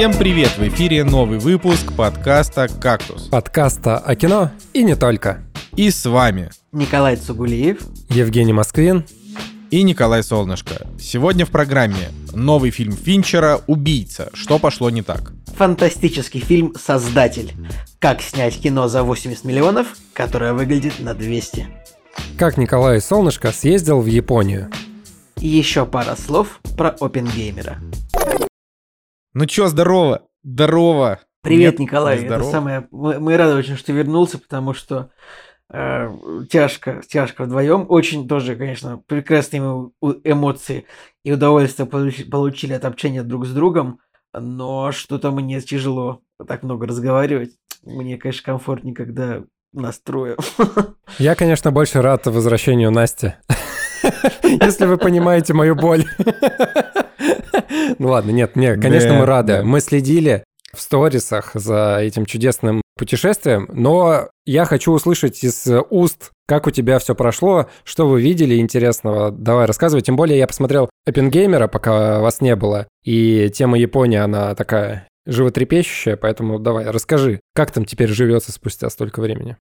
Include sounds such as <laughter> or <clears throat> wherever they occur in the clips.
Всем привет! В эфире новый выпуск подкаста «Кактус». Подкаста о кино и не только. И с вами Николай Цугулиев, Евгений Москвин и Николай Солнышко. Сегодня в программе новый фильм Финчера «Убийца. Что пошло не так?». Фантастический фильм «Создатель». Как снять кино за 80 миллионов, которое выглядит на 200. Как Николай Солнышко съездил в Японию. И еще пара слов про Опенгеймера. Ну чё, здорово? Здорово! Привет, Нет, Николай. не Это здорово. самое. Мы, мы рады очень, что вернулся, потому что э, тяжко, тяжко вдвоем. Очень тоже, конечно, прекрасные эмоции и удовольствие получи- получили от общения друг с другом, но что-то мне тяжело так много разговаривать. Мне, конечно, комфортнее, когда нас трое. <laughs> Я, конечно, больше рад возвращению Насти. <laughs> Если вы понимаете мою боль. <laughs> Ну ладно, нет, нет, конечно, мы рады. Мы следили в сторисах за этим чудесным путешествием, но я хочу услышать из уст, как у тебя все прошло, что вы видели интересного. Давай рассказывай. Тем более я посмотрел Оппенгеймера, пока вас не было, и тема Япония, она такая животрепещущая, поэтому давай, расскажи, как там теперь живется спустя столько времени.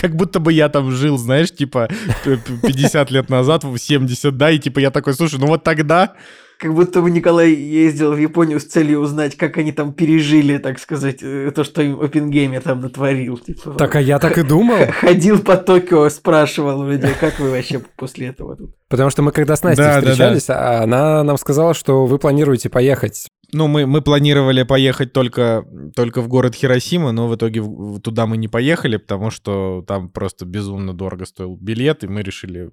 Как, будто бы я там жил, знаешь, типа п- п- 50 лет назад, в 70, да, и типа я такой, слушай, ну вот тогда... Как будто бы Николай ездил в Японию с целью узнать, как они там пережили, так сказать, э, то, что им Опенгеймер там натворил. Типа, Так, а я так и думал. <laughs> Ходил по Токио, спрашивал у людей, как вы вообще после этого тут. Потому что мы когда с Настей Да, да, да. встречались, а она нам сказала, что вы планируете поехать. Ну, мы, мы планировали поехать только, только в город Хиросима, но в итоге туда мы не поехали, потому что там просто безумно дорого стоил билет, и мы решили,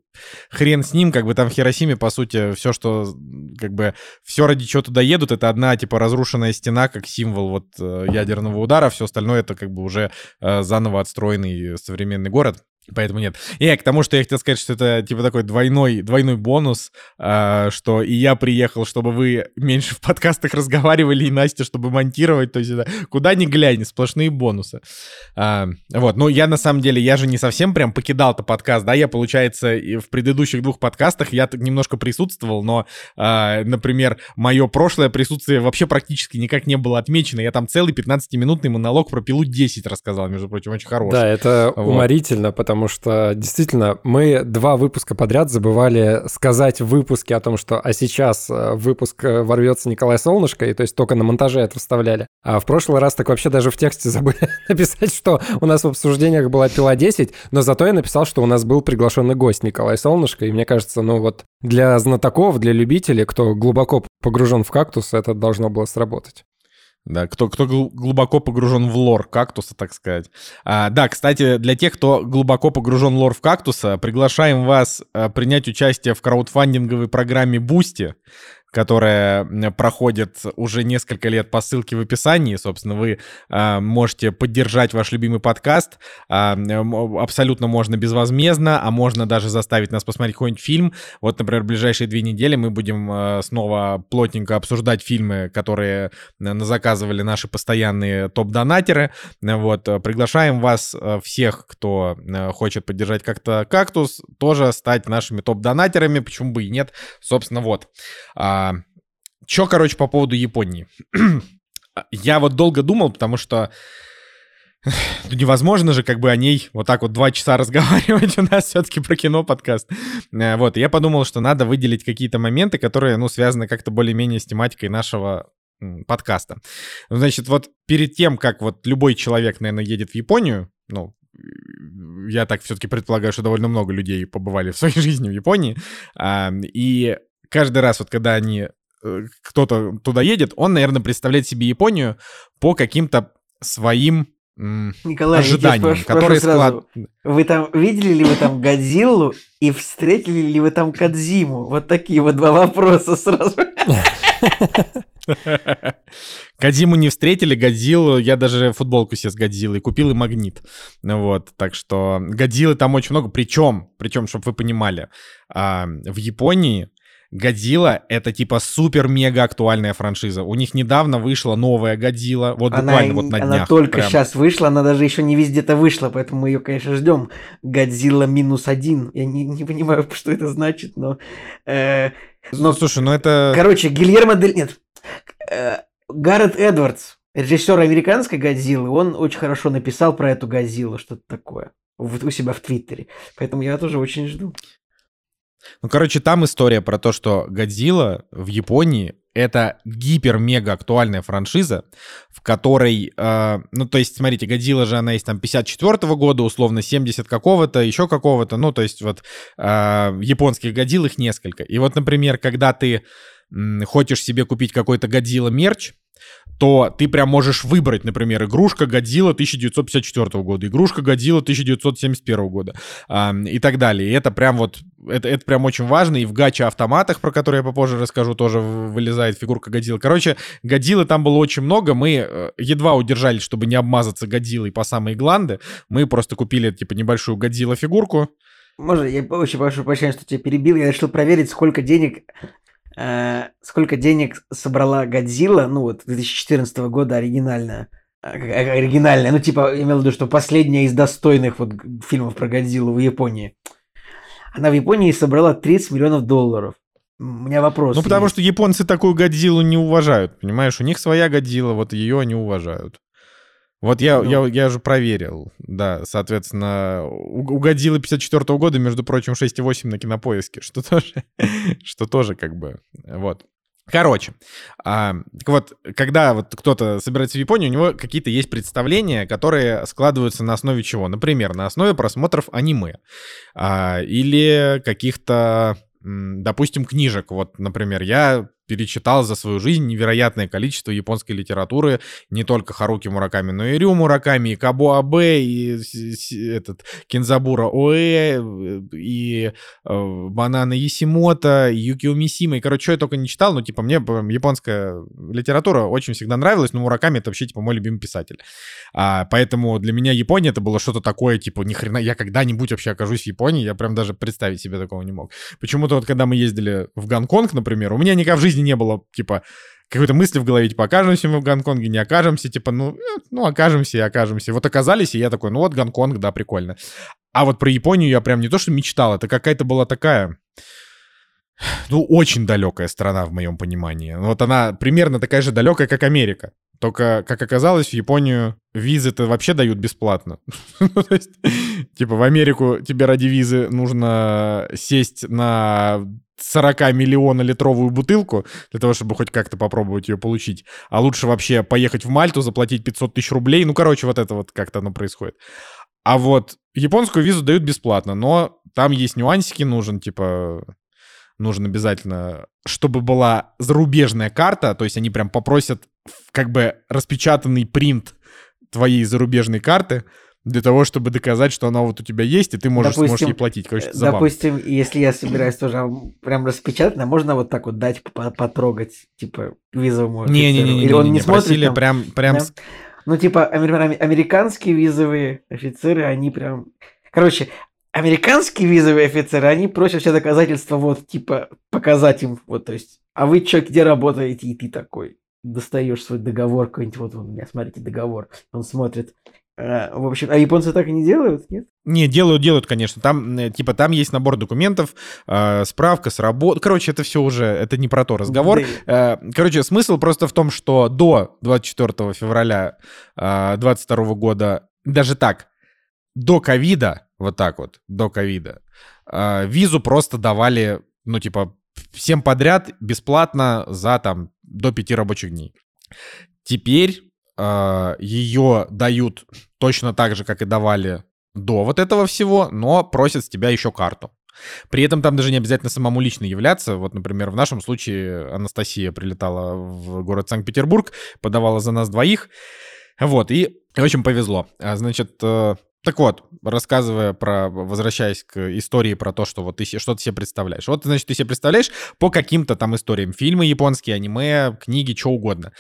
хрен с ним, как бы там в Хиросиме, по сути, все, что, как бы, все ради чего туда едут, это одна, типа, разрушенная стена, как символ вот э, ядерного удара, все остальное это, как бы, уже э, заново отстроенный современный город. Поэтому нет. И к тому, что я хотел сказать, что это типа такой двойной, двойной бонус, а, что и я приехал, чтобы вы меньше в подкастах разговаривали, и Настя, чтобы монтировать. То есть это куда ни глянь, сплошные бонусы. А, вот, но я на самом деле, я же не совсем прям покидал-то подкаст, да, я, получается, и в предыдущих двух подкастах я немножко присутствовал, но, а, например, мое прошлое присутствие вообще практически никак не было отмечено. Я там целый 15-минутный монолог про пилу 10 рассказал, между прочим, очень хороший. Да, это Вот. уморительно, потому что действительно мы два выпуска подряд забывали сказать в выпуске о том, что а сейчас э, выпуск э, ворвется Николай Солнышко, и то есть только на монтаже это вставляли. А в прошлый раз так вообще даже в тексте забыли <laughs> написать, что у нас в обсуждениях была пила 10, но зато я написал, что у нас был приглашенный гость Николай Солнышко, и мне кажется, ну вот для знатоков, для любителей, кто глубоко погружен в кактус, это должно было сработать. Да, кто, кто гл- глубоко погружен в лор кактуса, так сказать. А, да, кстати, для тех, кто глубоко погружен в лор в кактуса, приглашаем вас а, принять участие в краудфандинговой программе Boosty, которая проходит уже несколько лет по ссылке в описании. Собственно, вы а, можете поддержать ваш любимый подкаст. М, абсолютно можно безвозмездно, а можно даже заставить нас посмотреть какой-нибудь фильм. Вот, например, в ближайшие две недели мы будем а, снова плотненько обсуждать фильмы, которые э, заказывали наши постоянные топ-донатеры. Э, Вот, э, приглашаем вас э, всех, кто э, хочет поддержать как-то кактус, тоже стать нашими топ-донатерами, почему бы и нет. Собственно, вот. А, Чё, короче, по поводу Японии. <clears throat> Я вот долго думал, потому что <sighs> ну, невозможно же как бы о ней вот так вот два часа <laughs> разговаривать у нас все-таки про кино подкаст. Э, Вот, я подумал, что надо выделить какие-то моменты, которые, ну, связаны как-то более-менее с тематикой нашего подкаста. Значит, вот перед тем, как вот любой человек, наверное, едет в Японию, ну, я так все-таки предполагаю, что довольно много людей побывали в своей <laughs> жизни в Японии, а, и каждый раз вот когда они э, кто-то туда едет, он, наверное, представляет себе Японию по каким-то своим Николай, я ожиданиям, спрошу которые сразу. склад... Вы там видели ли вы там Годзиллу и встретили ли вы там Кадзиму? Вот такие вот два вопроса сразу. <laughs> Годзиму не встретили, Годзиллу, я даже футболку себе с Годзиллой купил и магнит. Вот, так что Годзиллы там очень много, причем, причем, чтобы вы понимали, а, в Японии Годзилла — это типа супер-мега актуальная франшиза. У них недавно вышла новая Годзилла, вот Она, буквально вот на она днях. только прям. сейчас вышла, она даже еще не везде-то вышла, поэтому мы ее, конечно, ждем. Годзилла минус один. Я не, не понимаю, <laughs> что это значит, но... э, но Слушай, ну это... Короче, Гильермо Дель... Нет. Э, Гаррет Эдвардс, режиссер американской Годзиллы, он очень хорошо написал про эту Годзиллу, что-то такое у себя в Твиттере. Поэтому я тоже очень жду. Ну, короче, там история про то, что Годзилла в Японии это гипер-мега актуальная франшиза, в которой, э, ну, то есть, смотрите, Годзилла же, она есть там 54 -го года, условно, 70 какого-то, еще какого-то, ну, то есть, вот, э, японских Годзилл их несколько. И вот, например, когда ты м, хочешь себе купить какой-то Годзилла мерч, то ты прям можешь выбрать, например, игрушка Годзилла 1954 года, игрушка Годзилла 1971 года э, и так далее. И это прям вот, это, это прям очень важно. И в гача-автоматах, про которые я попозже расскажу, тоже вылезает фигурка Годзиллы. Короче, Годзиллы там было очень много. Мы э, едва удержались, чтобы не обмазаться Годзиллой по самые гланды. Мы просто купили, типа, небольшую Годзилла-фигурку. Можно, я очень прошу прощения, что тебя перебил. Я решил проверить, сколько денег сколько денег собрала Годзилла, ну вот 2014 года оригинальная, э, э, оригинальная, ну типа, имел в виду, что последняя из достойных вот фильмов про Годзиллу в Японии. Она в Японии собрала 30 миллионов долларов. У меня вопрос. Ну, потому есть. что японцы такую Годзиллу не уважают, понимаешь? У них своя Годзилла, вот ее они уважают. Вот я, ну. я, я же проверил, да, соответственно, угодило 54 -го года, между прочим, 6,8 на кинопоиске, <laughs> что тоже, что тоже как бы, вот. Короче, а, так вот, когда вот кто-то собирается в Японию, у него какие-то есть представления, которые складываются на основе чего? Например, на основе просмотров аниме а, или каких-то, допустим, книжек. Вот, например, я перечитал за свою жизнь невероятное количество японской литературы, не только Харуки Мураками, но и Рю Мураками, и Кабо Абе, и этот Кинзабура Оэ, и э, Банана Есимота, и Юкио Мисима, и, короче, что я только не читал, но, типа, мне японская литература очень всегда нравилась, но Мураками это вообще, типа, мой любимый писатель. А, поэтому для меня Япония это было что-то такое, типа, ни хрена, я когда-нибудь вообще окажусь в Японии, я прям даже представить себе такого не мог. Почему-то вот, когда мы ездили в Гонконг, например, у меня никогда в жизни жизни не было, типа, какой-то мысли в голове, типа, окажемся мы в Гонконге, не окажемся, типа, ну, э, ну, окажемся и окажемся. Вот оказались, и я такой, ну вот Гонконг, да, прикольно. А вот про Японию я прям не то, что мечтал, это какая-то была такая, ну, очень далекая страна в моем понимании. Вот она примерно такая же далекая, как Америка. Только, как оказалось, в Японию визы-то вообще дают бесплатно. <laughs> Ну, типа в Америку тебе ради визы нужно сесть на 40 миллиона литровую бутылку для того, чтобы хоть как-то попробовать ее получить. А лучше вообще поехать в Мальту, заплатить 500 тысяч рублей. Ну, короче, вот это вот как-то оно происходит. А вот японскую визу дают бесплатно, но там есть нюансики, нужен, типа, нужен обязательно, чтобы была зарубежная карта, то есть они прям попросят как бы распечатанный принт твоей зарубежной карты, для того, чтобы доказать, что она вот у тебя есть, и ты можешь, допустим, сможешь ей платить. Короче, это забавно. Допустим, если я собираюсь тоже прям распечатать, а можно вот так вот дать потрогать, типа, визовому Не-не-не, или он не, не смотрит просили там, прям... прям... Да? Ну, типа, американские визовые офицеры, они прям... Короче, американские визовые офицеры, они просят все доказательства, вот, типа, показать им, вот, то есть, а вы что, где работаете, и ты такой достаешь свой договор какой-нибудь, вот у меня, смотрите, договор, он смотрит, Э, в общем, а японцы так и не делают, нет? Не, делают, делают, конечно. Там, э, типа, там есть набор документов, э, справка с работы. Короче, это все уже, это не про то разговор. Да. Э, короче, смысл просто в том, что до 24 февраля э, 22 года, даже так, до ковида, вот так вот, до ковида, э, визу просто давали, ну, типа, всем подряд бесплатно за, там, до пяти рабочих дней. Теперь э, ее дают точно так же, как и давали до вот этого всего, но просят с тебя еще карту. При этом там даже не обязательно самому лично являться. Вот, например, в нашем случае Анастасия прилетала в город Санкт-Петербург, подавала за нас двоих. Вот, и очень повезло. А, значит, э, так вот, рассказывая про, возвращаясь к истории про то, что вот ты что ты себе представляешь. Вот, значит, ты себе представляешь по каким-то там историям. Фильмы японские, аниме, книги, что угодно.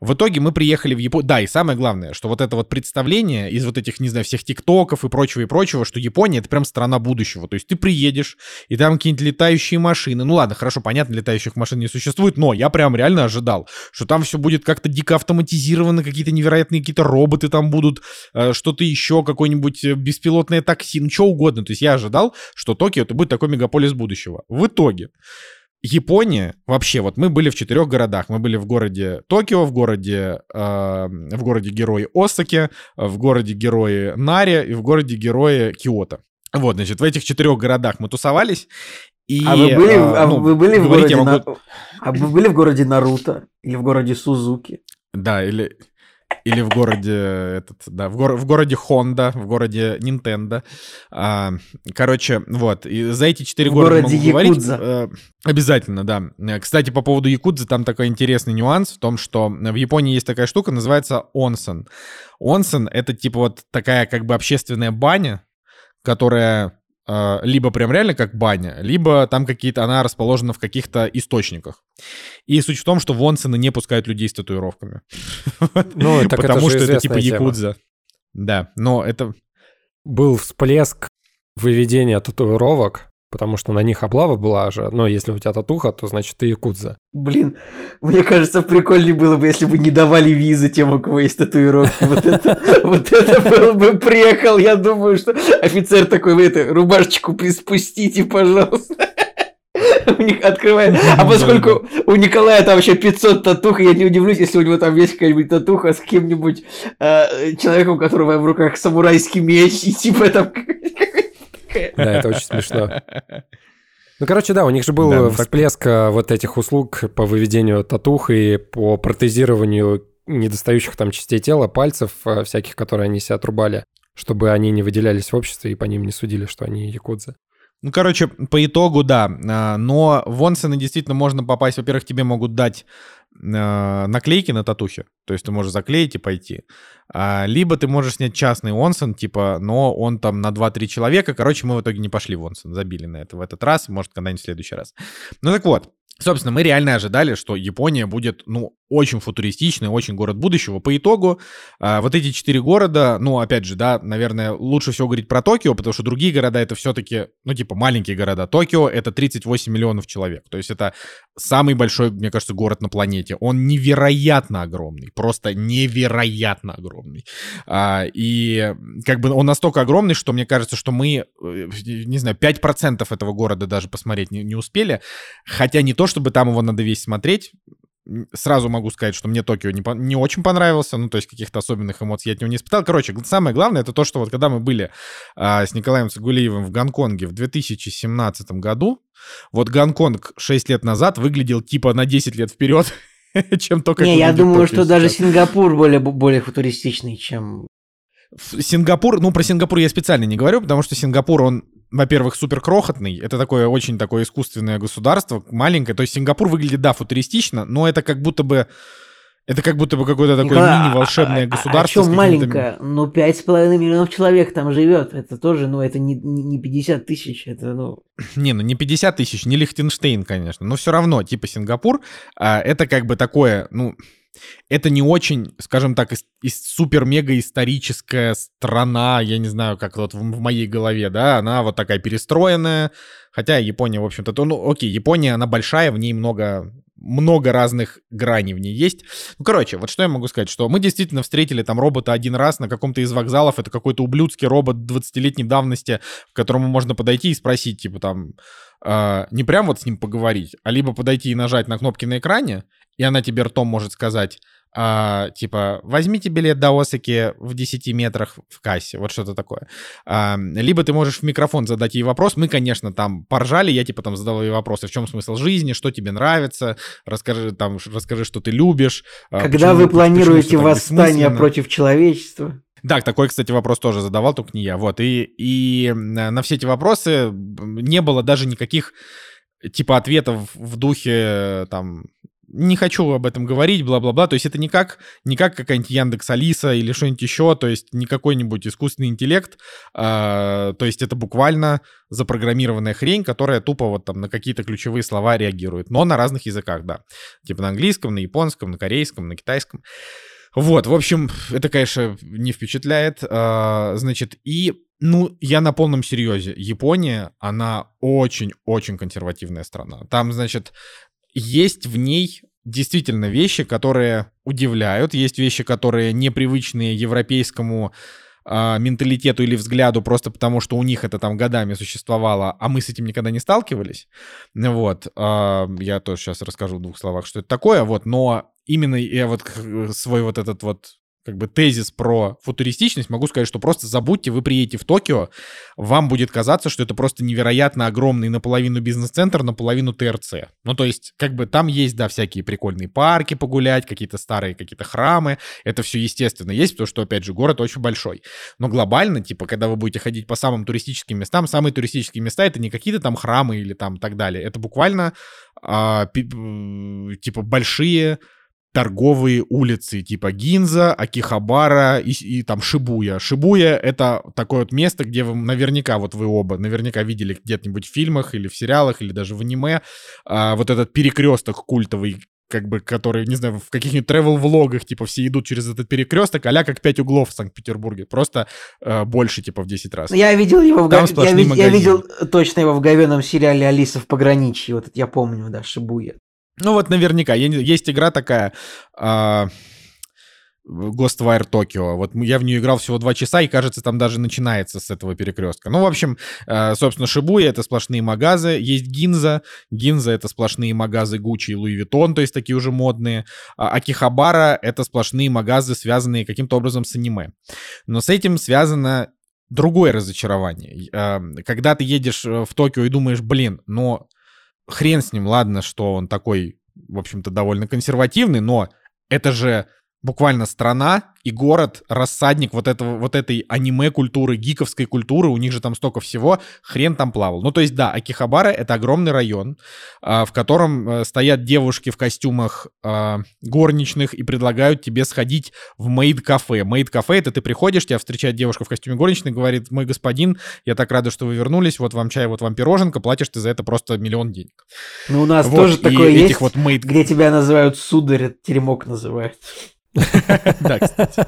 В итоге мы приехали в Японию. Да, и самое главное, что вот это вот представление из вот этих, не знаю, всех тиктоков и прочего и прочего, что Япония — это прям страна будущего. То есть ты приедешь, и там какие-нибудь летающие машины. Ну ладно, хорошо, понятно, летающих машин не существует, но я прям реально ожидал, что там все будет как-то дико автоматизировано, какие-то невероятные какие-то роботы там будут, э, что-то еще, какое-нибудь э, беспилотное такси, ну что угодно. То есть я ожидал, что Токио — это будет такой мегаполис будущего. В итоге Япония вообще, вот мы были в четырех городах. Мы были в городе Токио, в городе, э, в городе герои Осаки, в городе герои Нари и в городе герои Киото. Вот, значит, в этих четырех городах мы тусовались. И, а вы были, э, а ну, вы были в городе я На- могу- А вы были в городе Наруто или в городе Сузуки? Да, или, или в городе этот, да, в, гор- в городе Honda, в городе Nintendo. А, короче, вот, и за эти четыре города городе могу говорить. Якудза. э, обязательно, да. Кстати, по поводу Якудзы, там такой интересный нюанс в том, что в Японии есть такая штука, называется онсен. Онсен — это типа вот такая как бы общественная баня, которая либо прям реально как баня, либо там какие-то, она расположена в каких-то источниках. И суть в том, что в онсены не пускают людей с татуировками. <laughs> Ну, так это Потому же что это типа тема. якудза. Да, но это... Был всплеск выведения татуировок, потому что на них облава была же. Но если у тебя татуха, то значит ты якудза. Блин, мне кажется, прикольнее было бы, если бы не давали визы тем, у кого есть татуировки. Вот это, вот это был бы приехал. Я думаю, что офицер такой, вы это, рубашечку приспустите, пожалуйста. У них открывает. А поскольку у Николая там вообще 500 татух, я не удивлюсь, если у него там есть какая-нибудь татуха с кем-нибудь э, человеком, у которого в руках самурайский меч, и типа там... Да, это очень смешно. Ну, короче, да, у них же был Да, ну так- всплеск э, вот этих услуг по выведению татух и по протезированию недостающих там частей тела, пальцев э, всяких, которые они себе отрубали, чтобы они не выделялись в обществе и по ним не судили, что они якудзы. Ну, короче, по итогу, да. а, Но в онсены действительно можно попасть. Во-первых, тебе могут дать наклейки на татухе. То есть ты можешь заклеить и пойти. А, Либо ты можешь снять частный онсен, типа, но он там на 2-3 человека. Короче, мы в итоге не пошли в онсен, забили на это в этот раз, может, когда-нибудь в следующий раз. Ну так вот, собственно, мы реально ожидали, что Япония будет, ну, очень футуристичный, очень город будущего. По итогу, а, вот эти четыре города, ну, опять же, да, наверное, лучше всего говорить про Токио, потому что другие города это все-таки, ну, типа, маленькие города. Токио это 38 миллионов человек. То есть это самый большой, мне кажется, город на планете. Он невероятно огромный, просто невероятно огромный. А, и как бы он настолько огромный, что мне кажется, что мы, э, не знаю, 5% этого города даже посмотреть не, не успели. Хотя не то, чтобы там его надо весь смотреть, Сразу могу сказать, что мне Токио не, по- не очень понравился, ну, то есть каких-то особенных эмоций я от него не испытал. Короче, самое главное, это то, что вот когда мы были а, с Николаем Цигулиевым в Гонконге в 2017 году, вот Гонконг 6 лет назад выглядел типа на 10 лет вперед, <laughs> чем только Не, я думаю, Токио что даже. Сингапур более, более футуристичный, чем... Сингапур, ну, про Сингапур я специально не говорю, потому что Сингапур, он, во-первых, супер крохотный. Это такое очень такое искусственное государство, маленькое. То есть Сингапур выглядит, да, футуристично, но это как будто бы... Это как будто бы какое-то такое Николай, а- мини-волшебное а- государство. А, с чем маленькое? Ну, пять с половиной миллионов человек там живет. Это тоже, ну, это не, не не 50 тысяч, это, ну... <clears throat> Не, ну не 50 тысяч, не Лихтенштейн, конечно, но все равно, типа Сингапур, а, это как бы такое, ну, это не очень, скажем так, ис- ис- супер-мега историческая страна, я не знаю, как вот в, в моей голове, да, она вот такая перестроенная, хотя Япония, в общем-то, то, ну, окей, Япония, она большая, в ней много много разных граней в ней есть. Ну, короче, вот что я могу сказать, что мы действительно встретили там робота один раз на каком-то из вокзалов, это какой-то ублюдский робот 20-летней давности, к которому можно подойти и спросить, типа там, э, не прям вот с ним поговорить, а либо подойти и нажать на кнопки на экране, и она тебе ртом может сказать, а, типа, возьмите билет до Осаки в 10 метрах в кассе, вот что-то такое. А, либо ты можешь в микрофон задать ей вопрос. Мы, конечно, там поржали, я типа там задал ей вопросы, в чем смысл жизни, что тебе нравится, расскажи там, расскажи, что ты любишь. а, Когда почему- вы почему планируете так восстание против человечества? Да, такой, кстати, вопрос тоже задавал, только не я. Вот, и, и на на все эти вопросы не было даже никаких, типа, ответов в духе, э, там, не хочу об этом говорить, бла-бла-бла. То есть это не как, не как какая-нибудь Яндекс Алиса или что-нибудь еще, то есть не какой-нибудь искусственный интеллект. а, то есть это буквально запрограммированная хрень, которая тупо вот там на какие-то ключевые слова реагирует. Но на разных языках, да. Типа на английском, на японском, на корейском, на китайском. Вот, в общем, это, конечно, не впечатляет. А, Значит, и, ну, я на полном серьезе. Япония, она очень-очень консервативная страна. Там, значит, есть в ней действительно вещи, которые удивляют, есть вещи, которые непривычные европейскому э, менталитету или взгляду, просто потому что у них это там годами существовало, а мы с этим никогда не сталкивались. Вот. Э, я тоже сейчас расскажу в двух словах, что это такое. Вот. Но именно я вот свой вот этот вот как бы тезис про футуристичность, могу сказать, что просто забудьте, вы приедете в Токио, вам будет казаться, что это просто невероятно огромный наполовину бизнес-центр, наполовину ТРЦ. Ну, то есть, как бы там есть, да, всякие прикольные парки погулять, какие-то старые какие-то храмы, это все естественно есть, потому что, опять же, город очень большой. Но глобально, типа, когда вы будете ходить по самым туристическим местам, самые туристические места это не какие-то там храмы или там так далее, это буквально а, типа большие торговые улицы типа Гинза, Акихабара и, и там Шибуя. Шибуя — это такое вот место, где вы наверняка, вот вы оба наверняка видели где-нибудь в фильмах или в сериалах, или даже в аниме, а, вот этот перекресток культовый, как бы, который, не знаю, в каких-нибудь тревел-влогах, типа, все идут через этот перекресток, а как пять углов в Санкт-Петербурге. Просто э, больше, типа, в 10 раз. Я видел его в Там я, вид... я видел точно его в говеном сериале «Алиса в пограничье». Вот это я помню, да, Шибуя. Ну вот наверняка. Есть игра такая... А... Ghostwire Tokyo. Вот я в нее играл всего два часа, и, кажется, там даже начинается с этого перекрестка. Ну, в общем, э, собственно, Шибуя — это сплошные магазы. Есть Гинза. Гинза — это сплошные магазы Gucci и Louis Vuitton, то есть такие уже модные. А Акихабара — это сплошные магазы, связанные каким-то образом с аниме. Но с этим связано другое разочарование. Э, когда ты едешь э, в Токио и думаешь, блин, но хрен с ним, ладно, что он такой, в общем-то, довольно консервативный, но это же буквально страна и город, рассадник вот, этого, вот этой аниме-культуры, гиковской культуры, у них же там столько всего, хрен там плавал. Ну, то есть, да, Акихабара — это огромный район, а, в котором э, стоят девушки в костюмах а, горничных и предлагают тебе сходить в мейд-кафе. Мейд-кафе — это ты приходишь, тебя встречает девушка в костюме горничной, говорит, мой господин, я так рада, что вы вернулись, вот вам чай, вот вам пироженка, платишь ты за это просто миллион денег. Ну, у нас вот, тоже такое есть, вот мейд... где тебя называют сударь, теремок называют. <laughs> Да, кстати.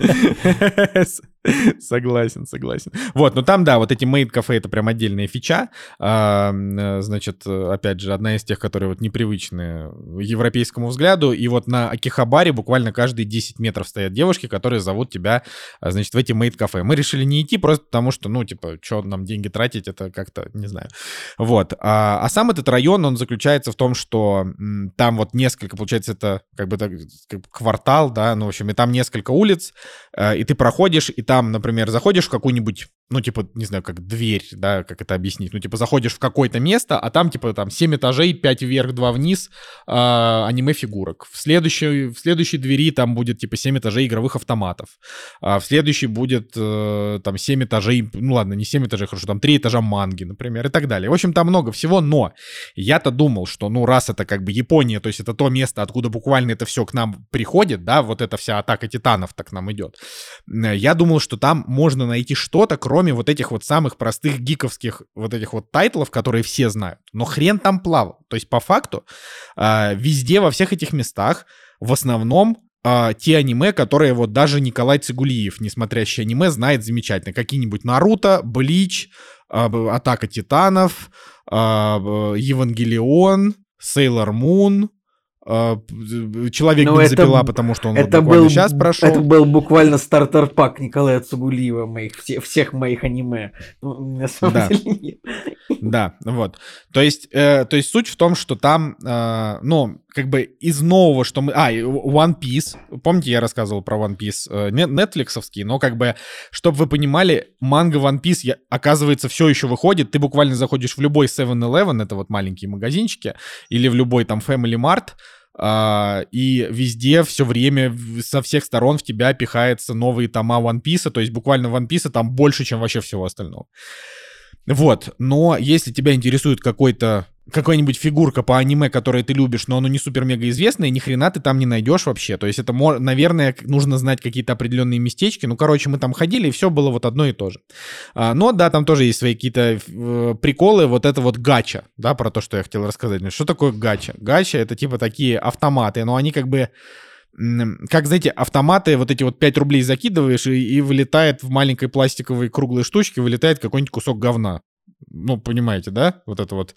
<laughs> <laughs> Согласен, согласен. Вот, но там, да, вот эти мейд-кафе — это прям отдельная фича. А, значит, опять же, одна из тех, которые вот непривычны европейскому взгляду. И вот на Акихабаре буквально каждые 10 метров стоят девушки, которые зовут тебя, а, значит, в эти мейд-кафе. Мы решили не идти просто потому, что, ну, типа, что нам деньги тратить, это как-то, не знаю. Вот. А, а сам этот район, он заключается в том, что там вот несколько, получается, это как бы так, квартал, да, ну, в общем, и там несколько улиц, а, и ты проходишь, и там, например, заходишь в какую-нибудь ну, типа, не знаю, как дверь, да, как это объяснить. Ну, типа, заходишь в какое-то место, а там, типа, там 7 этажей, 5 вверх, 2 вниз э, аниме-фигурок. В следующей, в следующей двери там будет, типа, 7 этажей игровых автоматов. А в следующей будет, э, там, 7 этажей, ну, ладно, не 7 этажей, хорошо, там 3 этажа манги, например, и так далее. В общем, там много всего, но я-то думал, что, ну, раз это как бы Япония, то есть это то место, откуда буквально это все к нам приходит, да, вот эта вся атака титанов так к нам идет. Я думал, что там можно найти что-то, кроме кроме вот этих вот самых простых гиковских вот этих вот тайтлов, которые все знают. Но хрен там плавал. То есть по факту э, везде, во всех этих местах в основном э, те аниме, которые вот даже Николай Цигулиев, несмотрящий аниме, знает замечательно. Какие-нибудь Наруто, Блич, э, Атака Титанов, э, Евангелион, Сейлор Мун, а, человек Но бензопила, это, потому что он это вот был, сейчас прошел. Это был буквально стартер-пак Николая Цугулиева, моих, все, всех моих аниме. Ну, на самом да. деле Да, вот. То есть, э, то есть суть в том, что там, э, ну, как бы из нового, что мы... А, One Piece. Помните, я рассказывал про One Piece? Э, Netflixовский, но как бы, чтобы вы понимали, манга One Piece, я, оказывается, все еще выходит. Ты буквально заходишь в любой 7-Eleven, это вот маленькие магазинчики, или в любой там Family Mart, Uh, и везде все время со всех сторон в тебя пихается новые тома One Piece, то есть буквально One Piece там больше, чем вообще всего остального. Вот, но если тебя интересует какой-то какая-нибудь фигурка по аниме, которое ты любишь, но оно не супер-мега известное, ни хрена ты там не найдешь вообще. То есть это, наверное, нужно знать какие-то определенные местечки. Ну, короче, мы там ходили, и все было вот одно и то же. А, но да, там тоже есть свои какие-то э, приколы. Вот это вот гача, да, про то, что я хотел рассказать. Что такое гача? Гача — это типа такие автоматы, но они как бы как, знаете, автоматы, вот эти вот 5 рублей закидываешь, и, и вылетает в маленькой пластиковой круглой штучке, вылетает какой-нибудь кусок говна. Ну, понимаете, да? Вот это вот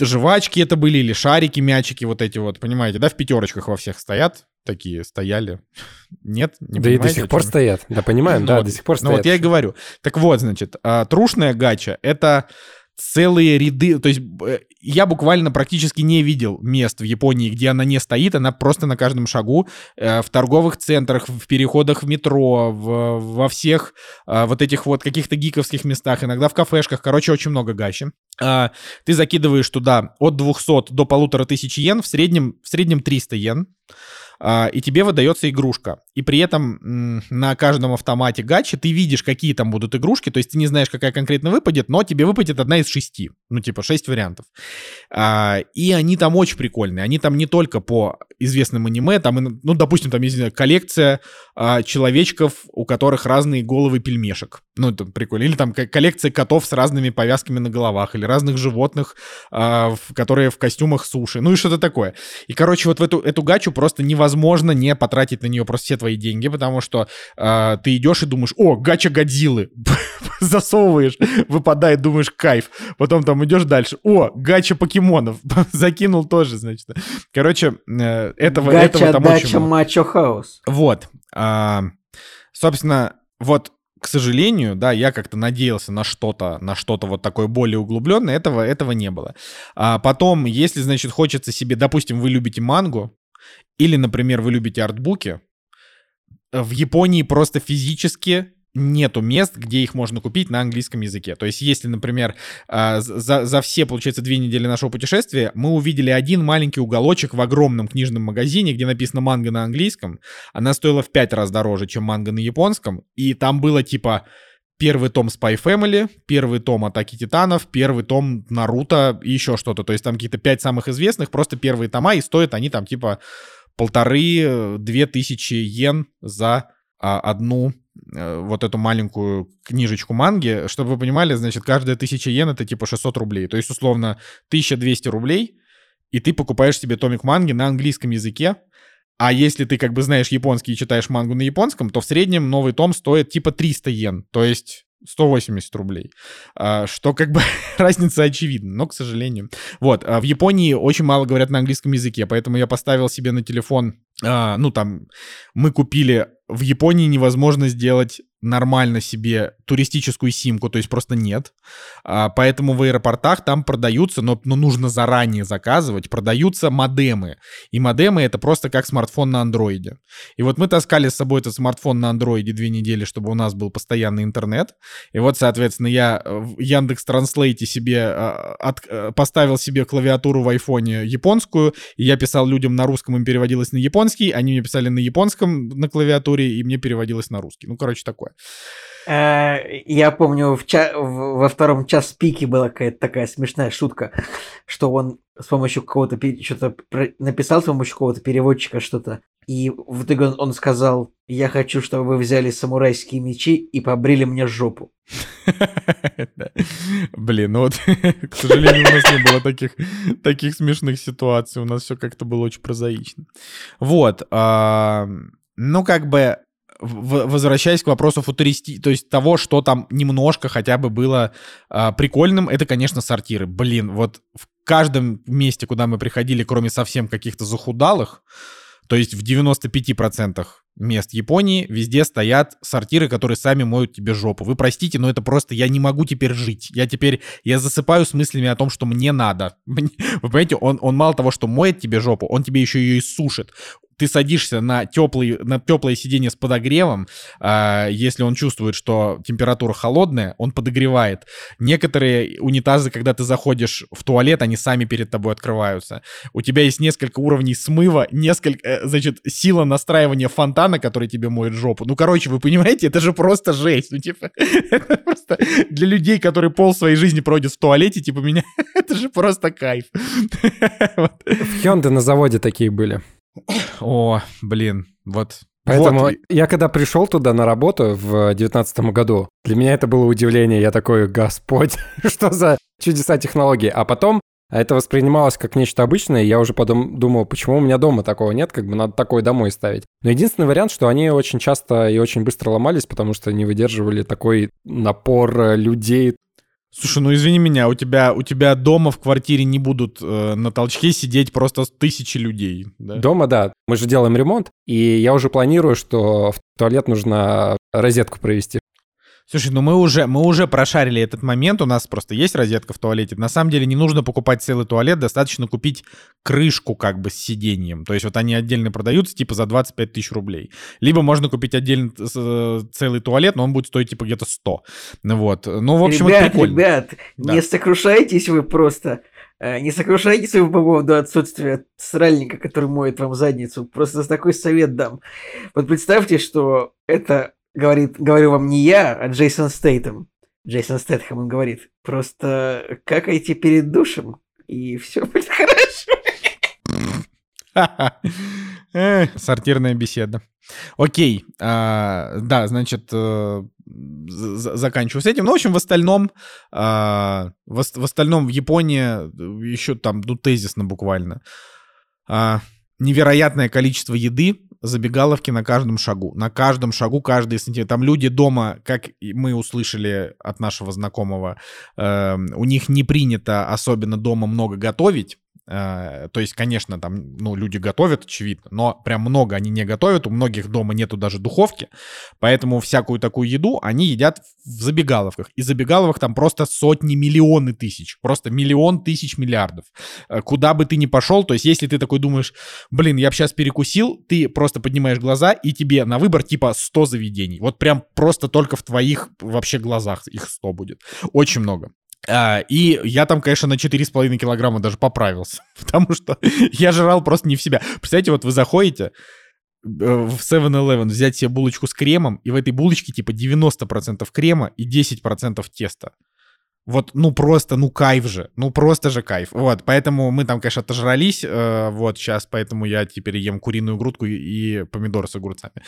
жвачки это были, или шарики, мячики вот эти вот, понимаете, да, в пятерочках во всех стоят. такие стояли. <laughs> Нет? Не да и до сих пор стоят. Да, понимаем, ну, да, до сих пор стоят. Ну вот я и говорю. Так вот, значит, а, трушная гача — это целые ряды, то есть э, я буквально практически не видел мест в Японии, где она не стоит, она просто на каждом шагу, э, в торговых центрах, в переходах в метро, в, во всех э, вот этих вот каких-то гиковских местах, иногда в кафешках, короче, очень много гачи. Э, ты закидываешь туда от 200 до полутора тысяч йен, в среднем, в среднем 300 йен, а, и тебе выдается игрушка. И при этом на каждом автомате гачи ты видишь, какие там будут игрушки, то есть ты не знаешь, какая конкретно выпадет, но тебе выпадет одна из шести, ну типа шесть вариантов. А, и они там очень прикольные, они там не только по известным аниме, там, ну допустим, там есть коллекция а, человечков, у которых разные головы пельмешек, ну это прикольно, или там коллекция котов с разными повязками на головах, или разных животных, которые в костюмах суши, ну и что-то такое. И короче вот в эту, эту гачу просто невозможно не потратить на нее. Просто все твои деньги, потому что э, ты идешь и думаешь, о, гача Годзиллы, <laughs> засовываешь, выпадает, думаешь, кайф. Потом там идешь дальше, о, гача покемонов, <laughs> закинул тоже, значит. Короче, э, этого, гача, этого там дача, очень мачо хаус. Вот. А, собственно, вот к сожалению, да, я как-то надеялся на что-то, на что-то вот такое более углубленное, этого, этого не было. А потом, если, значит, хочется себе, допустим, вы любите мангу, или, например, вы любите артбуки, в Японии просто физически нету мест, где их можно купить на английском языке. То есть, если, например, а, за, за все, получается, две недели нашего путешествия мы увидели один маленький уголочек в огромном книжном магазине, где написано манга на английском, она стоила в пять раз дороже, чем манга на японском, и там было типа первый том Spy Family, первый том Атаки Титанов, первый том Наруто и еще что-то. То есть там какие-то пять самых известных, просто первые тома, и стоят они там типа полторы-две тысячи йен за а, одну а, вот эту маленькую книжечку манги. Чтобы вы понимали, значит, каждая тысяча йен это типа 600 рублей. То есть, условно, 1200 рублей, и ты покупаешь себе томик манги на английском языке, а если ты как бы знаешь японский и читаешь мангу на японском, то в среднем новый том стоит типа 300 йен, то есть 180 рублей. А, что как бы <laughs> разница очевидна, но, к сожалению. Вот, а в Японии очень мало говорят на английском языке, поэтому я поставил себе на телефон, а, ну там, мы купили в Японии невозможно сделать нормально себе туристическую симку, то есть просто нет. А, поэтому в аэропортах там продаются, но, но нужно заранее заказывать, продаются модемы. И модемы это просто как смартфон на андроиде. И вот мы таскали с собой этот смартфон на андроиде две недели, чтобы у нас был постоянный интернет. И вот, соответственно, я в Яндекс Транслейте себе а, от, э, поставил себе клавиатуру в айфоне японскую, и я писал людям на русском, им переводилось на японский, они мне писали на японском на клавиатуре, и мне переводилось на русский. Ну, короче, такое. Э, я помню, в ча- во втором час пике была какая-то такая смешная шутка, что он с помощью какого-то что-то написал с помощью какого-то переводчика что-то, и в итоге он, он сказал, я хочу, чтобы вы взяли самурайские мечи и побрили мне жопу. Блин, ну вот, <laughs> к сожалению, у нас не было таких, таких смешных ситуаций, у нас все как-то было очень прозаично. Вот, ну как бы возвращаясь к вопросу футуристи, то есть того, что там немножко хотя бы было э, прикольным, это, конечно, сортиры. Блин, вот в каждом месте, куда мы приходили, кроме совсем каких-то захудалых, то есть в 95% мест Японии везде стоят сортиры, которые сами моют тебе жопу. Вы простите, но это просто я не могу теперь жить. Я теперь, я засыпаю с мыслями о том, что мне надо. <laughs> Вы понимаете, он, он мало того, что моет тебе жопу, он тебе еще ее и сушит ты садишься на, теплый, на теплое сиденье с подогревом, э, если он чувствует, что температура холодная, он подогревает. Некоторые унитазы, когда ты заходишь в туалет, они сами перед тобой открываются. У тебя есть несколько уровней смыва, несколько, э, значит, сила настраивания фонтана, который тебе моет жопу. Ну, короче, вы понимаете, это же просто жесть. Ну, типа, <laughs> это просто для людей, которые пол своей жизни проводят в туалете, типа меня, <laughs> это же просто кайф. <laughs> В Hyundai на заводе такие были. О, блин, вот. Поэтому вот. я когда пришел туда на работу в девятнадцатом году, для меня это было удивление. Я такой, господь, что за чудеса технологии. А потом это воспринималось как нечто обычное, и я уже потом думал, почему у меня дома такого нет, как бы надо такое домой ставить. Но единственный вариант, что они очень часто и очень быстро ломались, потому что не выдерживали такой напор людей Слушай, ну извини меня, у тебя, у тебя дома в квартире не будут э, на толчке сидеть просто тысячи людей. Да? Дома, да. Мы же делаем ремонт, и я уже планирую, что в туалет нужно розетку провести. Слушай, ну мы уже, мы уже прошарили этот момент, у нас просто есть розетка в туалете. На самом деле не нужно покупать целый туалет, достаточно купить крышку как бы с сиденьем. То есть вот они отдельно продаются типа за 25 тысяч рублей. Либо можно купить отдельно э, целый туалет, но он будет стоить типа где-то 100. Вот. Ну, в общем, ребят, это прикольно. Ребят, да. не сокрушайтесь вы просто. Э, не сокрушайтесь вы по поводу отсутствия сральника, который моет вам задницу. Просто такой совет дам. Вот представьте, что это говорит, говорю вам не я, а Джейсон Стейтем. Джейсон Стейтем, он говорит, просто какайте перед душем, и все будет <laughs> хорошо. Сортирная беседа. Окей, а, да, значит, э, заканчиваю с этим. Ну, в общем, в остальном, а, в, в остальном в Японии еще там, ну, тезисно буквально. А, невероятное количество еды, забегаловки на каждом шагу. На каждом шагу, каждый сантиметр. Там люди дома, как мы услышали от нашего знакомого, э, у них не принято особенно дома много готовить. Э, то есть, конечно, там, ну, люди готовят, очевидно, но прям много они не готовят, у многих дома нету даже духовки, поэтому всякую такую еду они едят в забегаловках. И забегаловок там просто сотни, миллионы тысяч, просто миллион тысяч миллиардов. Э, куда бы ты ни пошел, то есть, если ты такой думаешь, блин, я бы сейчас перекусил, ты просто поднимаешь глаза, и тебе на выбор типа 100 заведений. Вот прям просто только в твоих вообще глазах их 100 будет. Очень много. А, и я там, конечно, на 4,5 килограмма даже поправился, <laughs> потому что я жрал просто не в себя. Представляете, вот вы заходите э, в 7-Eleven взять себе булочку с кремом, и в этой булочке типа 90% крема и 10% теста. Вот, ну просто, ну кайф же, ну просто же кайф. Вот, поэтому мы там, конечно, отожрались, э, вот сейчас, поэтому я теперь ем куриную грудку и, и помидоры с огурцами.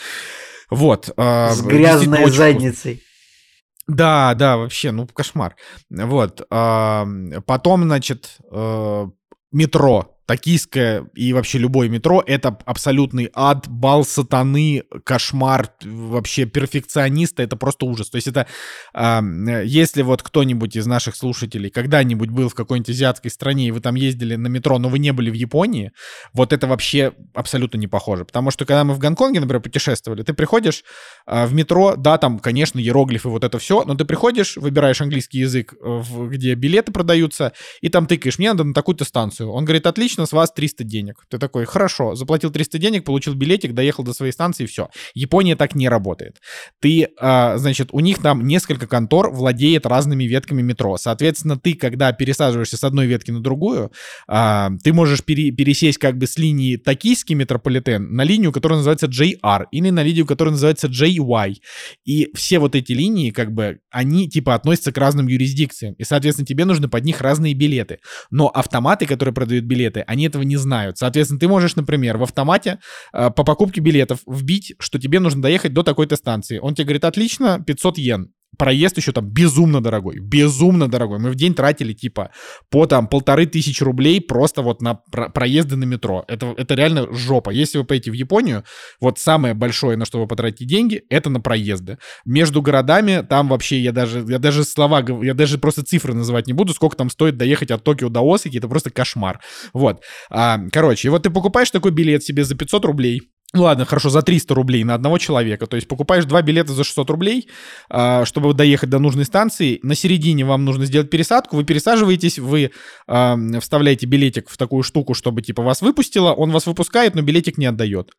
Вот. Э, с грязной задницей. Вкусно. Да, да, вообще, ну, кошмар. Вот. Потом, значит, э, метро токийское и вообще любое метро — это абсолютный ад, бал сатаны, кошмар, вообще перфекциониста, это просто ужас. То есть это, э, если вот кто-нибудь из наших слушателей когда-нибудь был в какой-нибудь азиатской стране, и вы там ездили на метро, но вы не были в Японии, вот это вообще абсолютно не похоже. Потому что когда мы в Гонконге, например, путешествовали, ты приходишь э, в метро, да, там, конечно, иероглифы, вот это все, но ты приходишь, выбираешь английский язык, в, где билеты продаются, и там тыкаешь, мне надо на такую-то станцию. Он говорит, отлично, отлично, с вас 300 денег. Ты такой, хорошо, заплатил 300 денег, получил билетик, доехал до своей станции, все. Япония так не работает. Ты, а, значит, у них там несколько контор владеет разными ветками метро. Соответственно, ты, когда пересаживаешься с одной ветки на другую, а, ты можешь пере, пересесть как бы с линии токийский метрополитен на линию, которая называется JR, или на линию, которая называется JY. И все вот эти линии, как бы, они типа относятся к разным юрисдикциям. И, соответственно, тебе нужны под них разные билеты. Но автоматы, которые продают билеты, они этого не знают. Соответственно, ты можешь, например, в автомате э, по покупке билетов вбить, что тебе нужно доехать до такой-то станции. Он тебе говорит, отлично, 500 йен проезд еще там безумно дорогой, безумно дорогой. Мы в день тратили типа по там полторы тысячи рублей просто вот на про- проезды на метро. Это, это реально жопа. Если вы поедете в Японию, вот самое большое, на что вы потратите деньги, это на проезды. Между городами там вообще я даже, я даже слова, я даже просто цифры называть не буду, сколько там стоит доехать от Токио до Осаки, это просто кошмар. Вот. А, короче, и вот ты покупаешь такой билет себе за 500 рублей, ладно, хорошо, за 300 рублей на одного человека. То есть покупаешь два билета за 600 рублей, а, чтобы доехать до нужной станции. На середине вам нужно сделать пересадку. Вы пересаживаетесь, вы вставляете билетик в такую штуку, чтобы типа вас выпустило. Он вас выпускает, но билетик не отдает.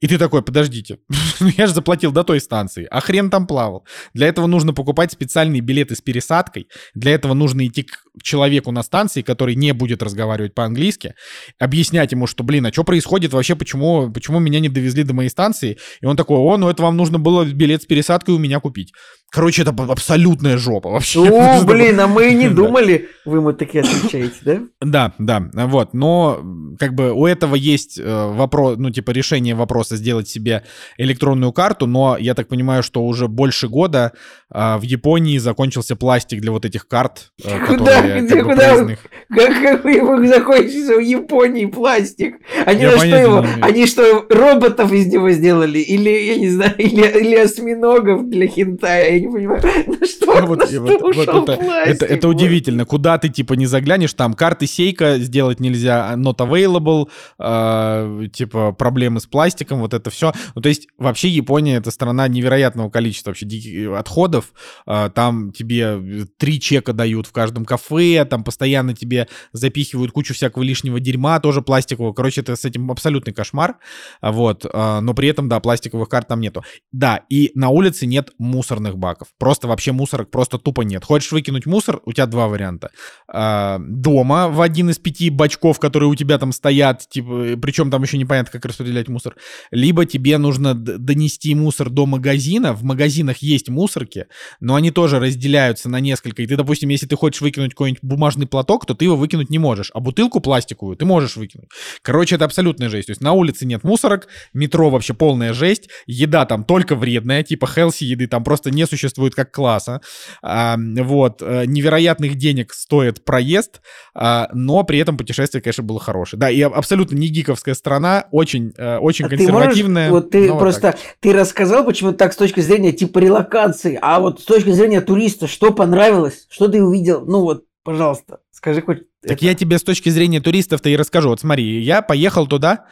И ты такой, подождите, <laughs> ну я же заплатил до той станции, а хрен там плавал. Для этого нужно покупать специальные билеты с пересадкой, для этого нужно идти к человеку на станции, который не будет разговаривать по-английски, объяснять ему, что, блин, а что происходит вообще, почему, почему меня не довезли до моей станции? И он такой, о, ну это вам нужно было билет с пересадкой у меня купить. Короче, это абсолютная жопа вообще. О, <laughs> блин, а мы и не <laughs> думали, вы ему такие отвечаете, да? Да, да, вот, но как бы у этого есть э, вопрос, ну типа решение вопроса сделать себе электронную карту, но я так понимаю, что уже больше года а, в Японии закончился пластик для вот этих карт, э, которые где, куда, как, вы его закончился в Японии пластик? Они, что его, они что, роботов из него сделали? Или, я не знаю, <laughs> или, или осьминогов для хентая? Я не понимаю, <laughs> на что, Вот, на что вот- вот ушел это, пластик, это, это вот. удивительно. Куда ты типа не заглянешь, там карты сейка сделать нельзя, not available, э, типа проблемы с пластиком, вот это все. Ну, то есть вообще Япония это страна невероятного количества вообще диких отходов. Э, там тебе три чека дают в каждом кафе, там постоянно тебе запихивают кучу всякого лишнего дерьма, тоже пластикового. Короче, это с этим абсолютный кошмар. А, Вот, э, но при этом, да, пластиковых карт там нету. Да, и на улице нет мусорных баков. Просто вообще мусорок просто тупо нет. Хочешь выкинуть мусор, у тебя два варианта. А, Дома в один из пяти бачков, которые у тебя там стоят, типа, причем там еще непонятно, как распределять мусор. Либо тебе нужно донести мусор до магазина. В магазинах есть мусорки, но они тоже разделяются на несколько. И ты, допустим, если ты хочешь выкинуть какой-нибудь бумажный платок, то ты его выкинуть не можешь. А бутылку пластиковую ты можешь выкинуть. Короче, это абсолютная жесть. То есть на улице нет мусорок, метро вообще полная жесть, еда там только вредная, типа хелси еды там просто не существует как класса. Вот, э, невероятных денег стоит проезд, а, но при этом путешествие, конечно, было хорошее. Да, и аб- абсолютно не гиковская страна, очень, э, очень А ты можешь, консервативная. вот ты вот просто, так. ты рассказал, почему так с точки зрения типа релокации, а вот с точки зрения туриста, что понравилось, что ты увидел, ну вот, пожалуйста, скажи хоть Так это. я тебе с точки зрения туристов-то и расскажу. Вот смотри, я поехал туда,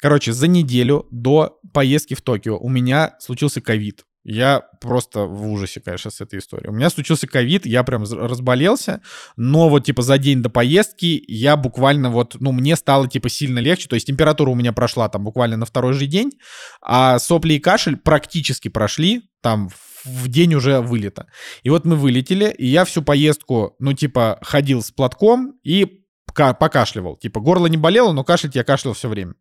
короче, за неделю до поездки в Токио у меня случился ковид. Я просто в ужасе, конечно, с этой историей. У меня случился ковид, я прям разболелся, но вот типа за день до поездки я буквально вот, ну, мне стало типа сильно легче, то есть температура у меня прошла там буквально на второй же день, а сопли и кашель практически прошли там в- день уже вылета. И вот мы вылетели, и я всю поездку, ну, типа, ходил с платком и покашливал. Типа, горло не болело, но кашлять я кашлял все время.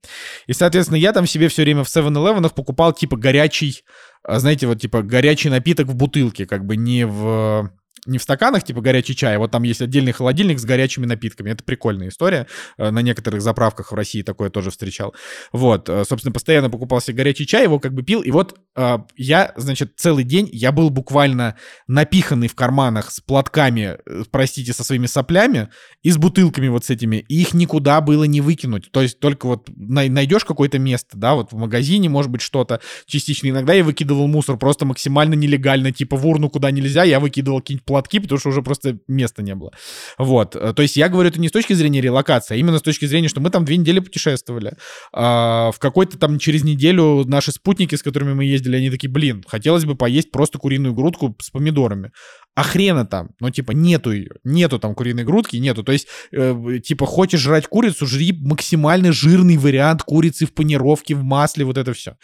И, соответственно, я там себе все время в 7-Eleven покупал, типа, горячий, а, знаете, вот, типа, горячий напиток в бутылке, как бы не в не в стаканах, типа горячий чай, а вот там есть отдельный холодильник с горячими напитками. Это прикольная история. Э, На некоторых заправках в России такое тоже встречал. Вот, э, собственно, постоянно покупал себе горячий чай, его как бы пил. И вот э, я, значит, целый день, я был буквально напиханный в карманах с платками, простите, со своими соплями и с бутылками вот с этими. И их никуда было не выкинуть. То есть только вот най- найдешь какое-то место, да, вот в магазине, может быть, что-то частично. Иногда я выкидывал мусор просто максимально нелегально, типа в урну куда нельзя, я выкидывал какие-нибудь платки, потому что уже просто места не было. Вот. Э, То есть я говорю это не с точки зрения релокации, а именно с точки зрения, что мы там две недели путешествовали. А, в какой-то там через неделю наши спутники, с которыми мы ездили, они такие, блин, хотелось бы поесть просто куриную грудку с помидорами. А хрена там, ну типа нету ее, нету там куриной грудки, нету. То есть э, типа хочешь жрать курицу, жри максимально жирный вариант курицы в панировке, в масле, вот это все.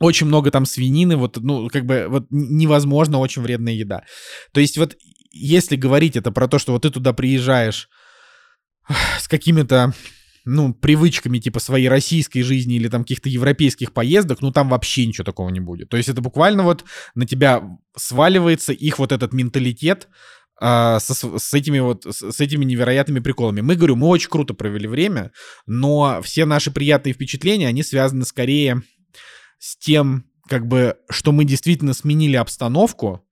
Очень много там свинины, вот, ну, как бы, вот невозможно, очень вредная еда. То есть вот, если говорить это про то, что вот ты туда приезжаешь с какими-то, ну, привычками типа своей российской жизни или там каких-то европейских поездок, ну, там вообще ничего такого не будет. То есть это буквально вот на тебя сваливается их вот этот менталитет, а, с с этими вот с этими невероятными приколами. Мы говорю, мы очень круто провели время, но все наши приятные впечатления, они связаны скорее с тем, как бы, что мы действительно сменили обстановку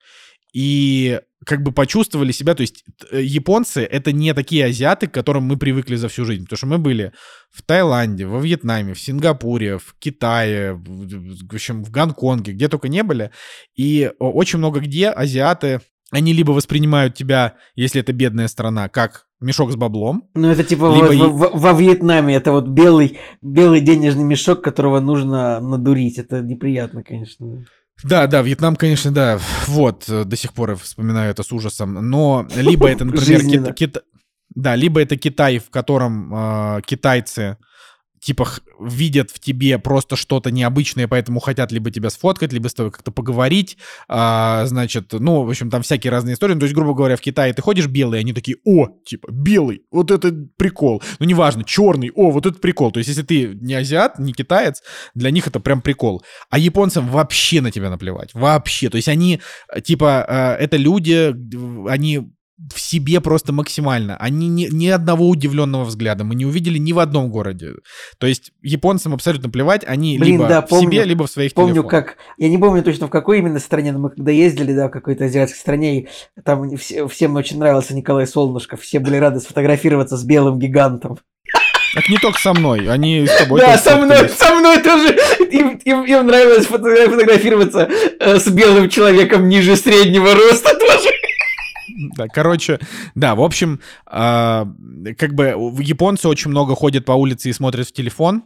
и как бы почувствовали себя, то есть т- японцы это не такие азиаты, к которым мы привыкли за всю жизнь, потому что мы были в Таиланде, во Вьетнаме, в Сингапуре, в Китае, в, общем, в Гонконге, где только не были, и очень много где азиаты, они либо воспринимают тебя, если это бедная страна, как мешок с баблом, Ну, это типа Либо во, во- во Вьетнаме, это вот белый, белый денежный мешок, которого нужно надурить. Это неприятно, конечно. Да, да, Вьетнам, конечно, да. Вот, э, до сих пор я вспоминаю это с ужасом. Но либо это, <laughs> например, Жизненно. Кита- Кита- да, либо это Китай, в котором э, китайцы типа видят в тебе просто что-то необычное, поэтому хотят либо тебя сфоткать, либо с тобой как-то поговорить, а, значит, ну, в общем, там всякие разные истории. Ну, то есть, грубо говоря, в Китае ты ходишь белый, они такие, о, типа, белый, вот это прикол. Ну, неважно, черный, о, вот это прикол. То есть, если ты не азиат, не китаец, для них это прям прикол. А японцам вообще на тебя наплевать, вообще. То есть, они, типа, э, это люди, они в себе просто максимально. Они ни, ни одного удивленного взгляда мы не увидели ни в одном городе. То есть японцам абсолютно плевать, они Блин, либо да, в помню. себе, либо в своих Помню, телефонах. как... Я не помню точно в какой именно стране, но мы когда ездили, да, в какой-то азиатской стране, и там все- всем очень нравился Николай Солнышко, все были рады сфотографироваться с белым гигантом. Так не только со мной, они с <laughs> тобой. Да, со мной, со мной тоже. Им, им- им нравилось фото- фотографироваться э, с белым человеком ниже среднего роста <laughs> тоже. Да, короче, да, в общем, а, как бы японцы очень много ходят по улице и смотрят в телефон.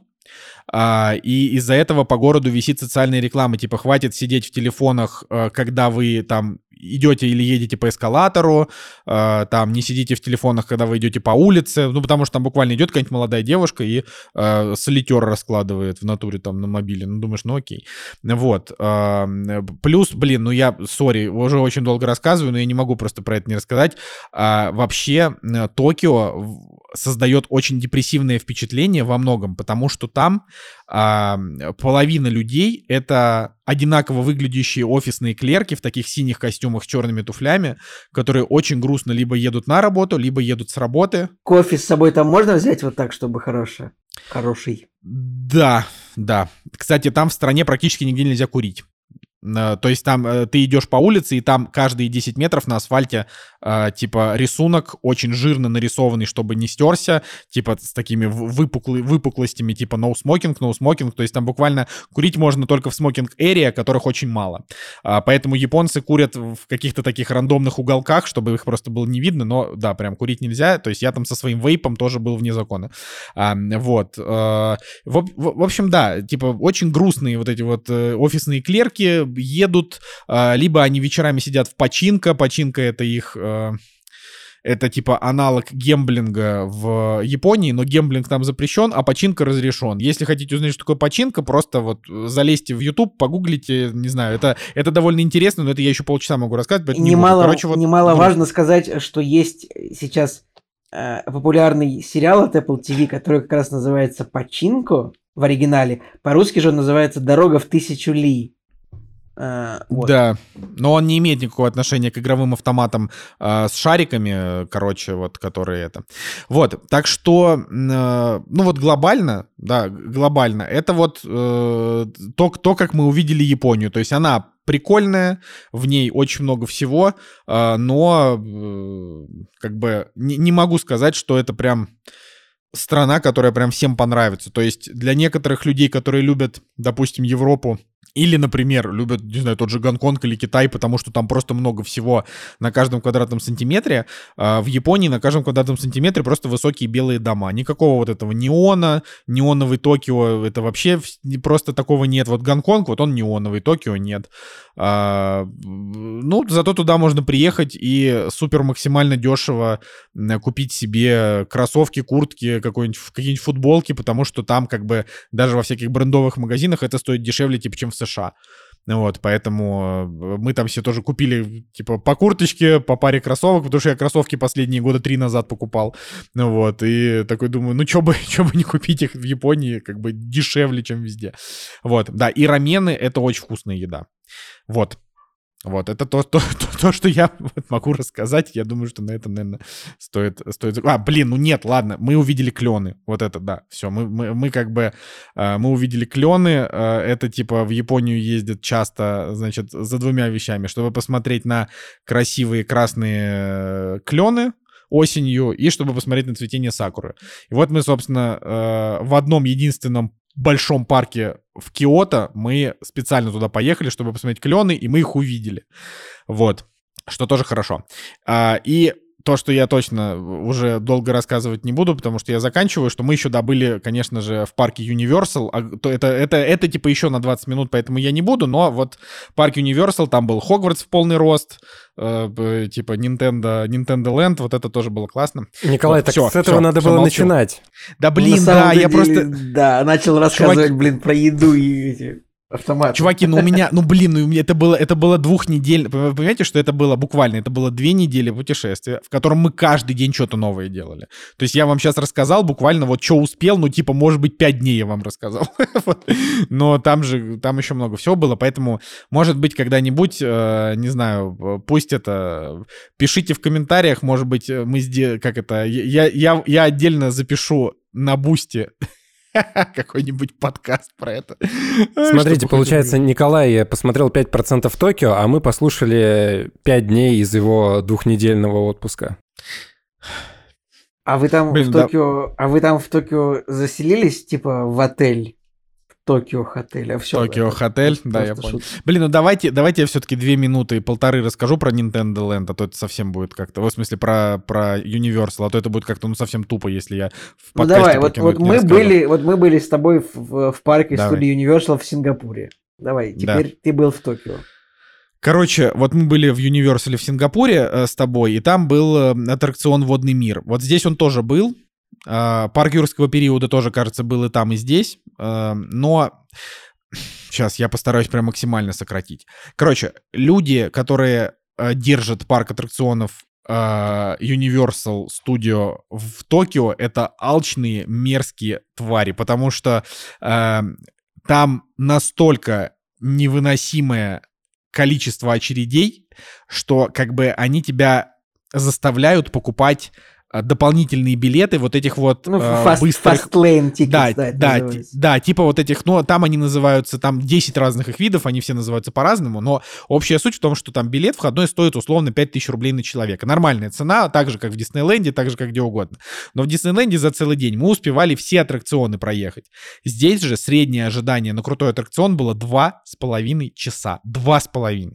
а, и из-за этого по городу висит социальная реклама, типа хватит сидеть в телефонах, э, когда вы там идете или едете по эскалатору, э, там не сидите в телефонах, когда вы идете по улице, ну потому что там буквально идет какая-нибудь молодая девушка и э, солитер раскладывает в натуре там на мобиле, ну думаешь, ну окей. Вот. а, Плюс, блин, ну я, сори, уже очень долго рассказываю, но я не могу просто про это не рассказать. А, Вообще э, Токио в- создает очень депрессивное впечатление во многом, потому что там а, половина людей это одинаково выглядящие офисные клерки в таких синих костюмах с черными туфлями, которые очень грустно либо едут на работу, либо едут с работы. Кофе с собой там можно взять вот так, чтобы хорошее? Хороший. Да, да. Кстати, там в стране практически нигде нельзя курить. Э, То есть там э, ты идешь по улице, и там каждые 10 метров на асфальте э, типа рисунок очень жирно нарисованный, чтобы не стерся, типа с такими выпуклы- выпуклостями, типа no smoking, no smoking. То есть там буквально курить можно только в смокинг area, которых очень мало. А, Поэтому японцы курят в каких-то таких рандомных уголках, чтобы их просто было не видно, но да, прям курить нельзя. То есть я там со своим вейпом тоже был вне закона. А, Вот. В, общем, да, типа очень грустные вот эти вот офисные клерки едут, а, либо они вечерами сидят в починка, починка это их... э, Это типа аналог гемблинга в Японии, но гемблинг там запрещен, а починка разрешен. Если хотите узнать, что такое починка, просто вот залезьте в YouTube, погуглите, не знаю, это, это довольно интересно, но это я еще полчаса могу рассказать, поэтому не. Немало, Короче, вот немаловажно сказать, что есть сейчас э, популярный сериал от Apple TV, который как раз называется «Починко» в оригинале. По-русски же он называется «Дорога в тысячу ли». Э, вот. Да, но он не имеет никакого отношения к игровым автоматам а, с шариками, э, короче, вот, которые это. Вот, так что, э, ну вот глобально, да, глобально, это вот э, то, то, как мы увидели Японию. То есть она прикольная, в ней очень много всего, а, но э, как бы не, не могу сказать, что это прям страна, которая прям всем понравится. То есть для некоторых людей, которые любят, допустим, Европу, или, например, любят, не знаю, тот же Гонконг или Китай, потому что там просто много всего на каждом квадратном сантиметре. А В Японии на каждом квадратном сантиметре просто высокие белые дома. Никакого вот этого неона, неоновый Токио, это вообще просто такого нет. Вот Гонконг, вот он неоновый, Токио нет. А, Ну, зато туда можно приехать и супер максимально дешево м, купить себе кроссовки, куртки, какой-нибудь, какие-нибудь футболки, потому что там как бы даже во всяких брендовых магазинах это стоит дешевле, типа, чем в США. Вот, поэтому э, мы там все тоже купили, типа, по курточке, по паре кроссовок, потому что я кроссовки последние года три назад покупал. Ну вот, и такой думаю, ну что бы, <laughs> чё бы не купить их в Японии, как бы дешевле, чем везде. Вот, да, и рамены — это очень вкусная еда. Вот. Вот, это то, то, <laughs> то, то, что я могу рассказать. Я думаю, что на этом, наверное, стоит... стоит... А, блин, ну нет, ладно, мы увидели клены. Вот это, да, все. Мы, мы, мы как бы... э, Мы увидели клены. э, Это типа в Японию ездят часто, значит, за двумя вещами. Чтобы посмотреть на красивые красные клены, осенью и чтобы посмотреть на цветение сакуры. И вот мы, собственно, э, в одном единственном большом парке в Киото мы специально туда поехали, чтобы посмотреть клены, и мы их увидели. Вот. Что тоже хорошо. А, И то, что я точно уже долго рассказывать не буду, потому что я заканчиваю, что мы еще добыли, конечно же, в парке Universal. А, то Это, это, это типа еще на 20 минут, поэтому я не буду, но вот парк Universal, там был Хогвартс в полный рост, э, типа Nintendo, Nintendo Land, вот это тоже было классно. Николай, Вот, так всё, с этого всё, надо всё, было молчу. начинать. Да На блин, самом да, я деле, просто... Да, начал рассказывать, блин, про еду и эти автоматы. Чуваки, ну у меня, ну блин, ну это было, это было двухнедельно, вы понимаете, что это было буквально, это было две недели путешествия, в котором мы каждый день что-то новое делали. То есть я вам сейчас рассказал буквально вот что успел, ну типа, может быть, пять дней я вам рассказал. <laughs> Вот. Но там же, там еще много всего было, поэтому, может быть, когда-нибудь, э, не знаю, пусть это, пишите в комментариях, может быть, э, мы сделаем, как это, я, я, я отдельно запишу на бусте <laughs> <laughs> какой-нибудь подкаст про это. Смотрите, получается, Николай посмотрел 5% Токио, а мы послушали 5 дней из его двухнедельного отпуска. А вы там Блин, в да. Токио, а вы там в Токио заселились, типа, в отель? Токио Хотель, а все. Токио Хотель, да, я понял. Блин, ну давайте, давайте я все-таки две минуты и полторы расскажу про Nintendo Land, а то это совсем будет как-то, в смысле про, про Universal, а то это будет как-то ну совсем тупо, если я в Ну давай, вот, вот мы расскажу. были, вот мы были с тобой в, в- парке Давай. студии Universal в Сингапуре. Давай, Да. теперь ты был в Токио. Короче, вот мы были в Universal в Сингапуре э, с тобой, и там был э, аттракцион «Водный мир». Вот здесь он тоже был. Э, парк юрского периода тоже, кажется, был и там, и здесь. Э, но сейчас я постараюсь прям максимально сократить. Короче, люди, которые э, держат парк аттракционов Universal Studio в Токио, это алчные, мерзкие твари, потому что там настолько невыносимое количество очередей, что как бы они тебя заставляют покупать дополнительные билеты вот этих вот Ну, э, fast, быстрых fast lane ticket, да, да, да, называется. да, типа вот этих, ну, там они называются, там 10 разных их видов, они все называются по-разному, но общая суть в том, что там билет входной стоит условно 5000 рублей на человека. Нормальная цена, так же, как в Диснейленде, так же, как где угодно. Но в Диснейленде за целый день мы успевали все аттракционы проехать. Здесь же среднее ожидание на крутой аттракцион было 2,5 часа. 2,5.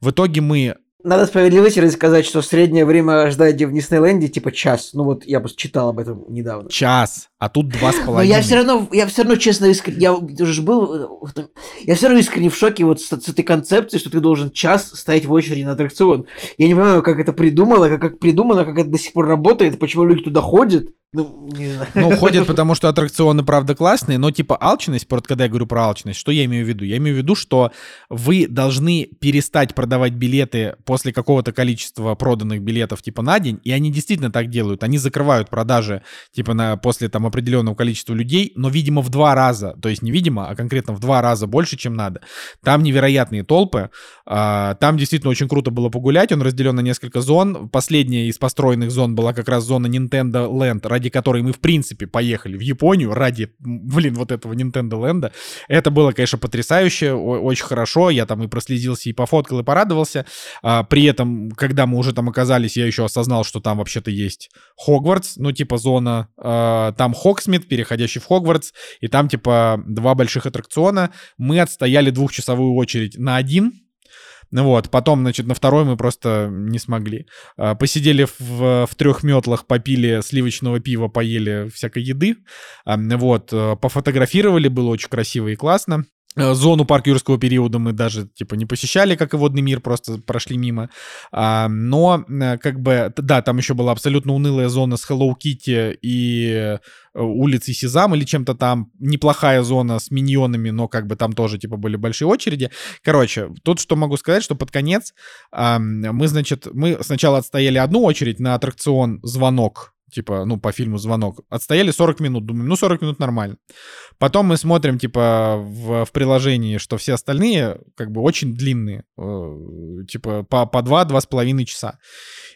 В итоге мы Надо справедливости ради сказать, что среднее время ожидания в Диснейленде типа час. Ну вот я просто читал об этом недавно. час, а тут 2,5. Но я все равно, я все равно честно искренне, я уже был, я все равно искренне в шоке вот с, с этой концепцией, что ты должен час стоять в очереди на аттракцион. Я не понимаю, как это придумано, как, как придумано, как это до сих пор работает, почему люди туда ходят. Ну, не знаю. Ну, ходят, потому что аттракционы, правда, классные, но типа алчность, вот когда я говорю про алчность, что я имею в виду? Я имею в виду, что вы должны перестать продавать билеты после какого-то количества проданных билетов типа на день, и они действительно так делают. Они закрывают продажи типа на, после там определенного количества людей, но, видимо, в два раза, то есть не видимо, а конкретно в два раза больше, чем надо. Там невероятные толпы, а, там действительно очень круто было погулять, он разделен на несколько зон. Последняя из построенных зон была как раз зона Nintendo Land, ради которой мы, в принципе, поехали в Японию, ради, блин, вот этого Nintendo Land. Это было, конечно, потрясающе, очень хорошо, я там и прослезился, и пофоткал, и порадовался. А, при этом, когда мы уже там оказались, я еще осознал, что там вообще-то есть Хогвартс, ну, типа зона, а, там Хоксмит, переходящий в Хогвартс, и там, типа, два больших аттракциона. Мы отстояли двухчасовую очередь на один, ну вот, потом, значит, на второй мы просто не смогли. А, Посидели в, в трех метлах, попили сливочного пива, поели всякой еды. Вот, э, пофотографировали, было очень красиво и классно. Э, Зону парк юрского периода мы даже, типа, не посещали, как и водный мир, просто прошли мимо. А, Но, э, как бы, да, там еще была абсолютно унылая зона с Hello Kitty и э, улицей Сезам или чем-то там. Неплохая зона с миньонами, но как бы там тоже, типа, были большие очереди. Короче, тут что могу сказать, что под конец ам, мы, значит, мы сначала отстояли одну очередь на аттракцион «Звонок», типа, ну, по фильму «Звонок». Отстояли 40 минут, думаем, ну, 40 минут нормально. Потом мы смотрим, типа, в, в приложении, что все остальные, как бы, очень длинные, э, типа, по, по 2-2,5 часа.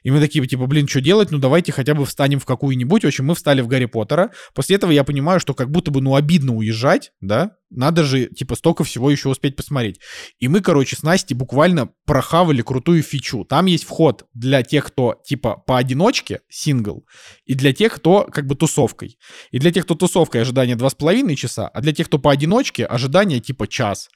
И мы такие, типа, блин, что делать? Ну, давайте хотя бы встанем в какую-нибудь. В общем, мы встали в Гарри Поттера. После этого я понимаю, что как будто бы, ну, обидно уезжать, да? Надо же, типа, столько всего еще успеть посмотреть. И мы, короче, с Настей буквально прохавали крутую фичу. Там есть вход для тех, кто, типа, поодиночке, сингл, и для тех, кто, как бы, тусовкой. И для тех, кто тусовкой, ожидание 2,5 часа, а для тех, кто поодиночке, ожидание, типа, час.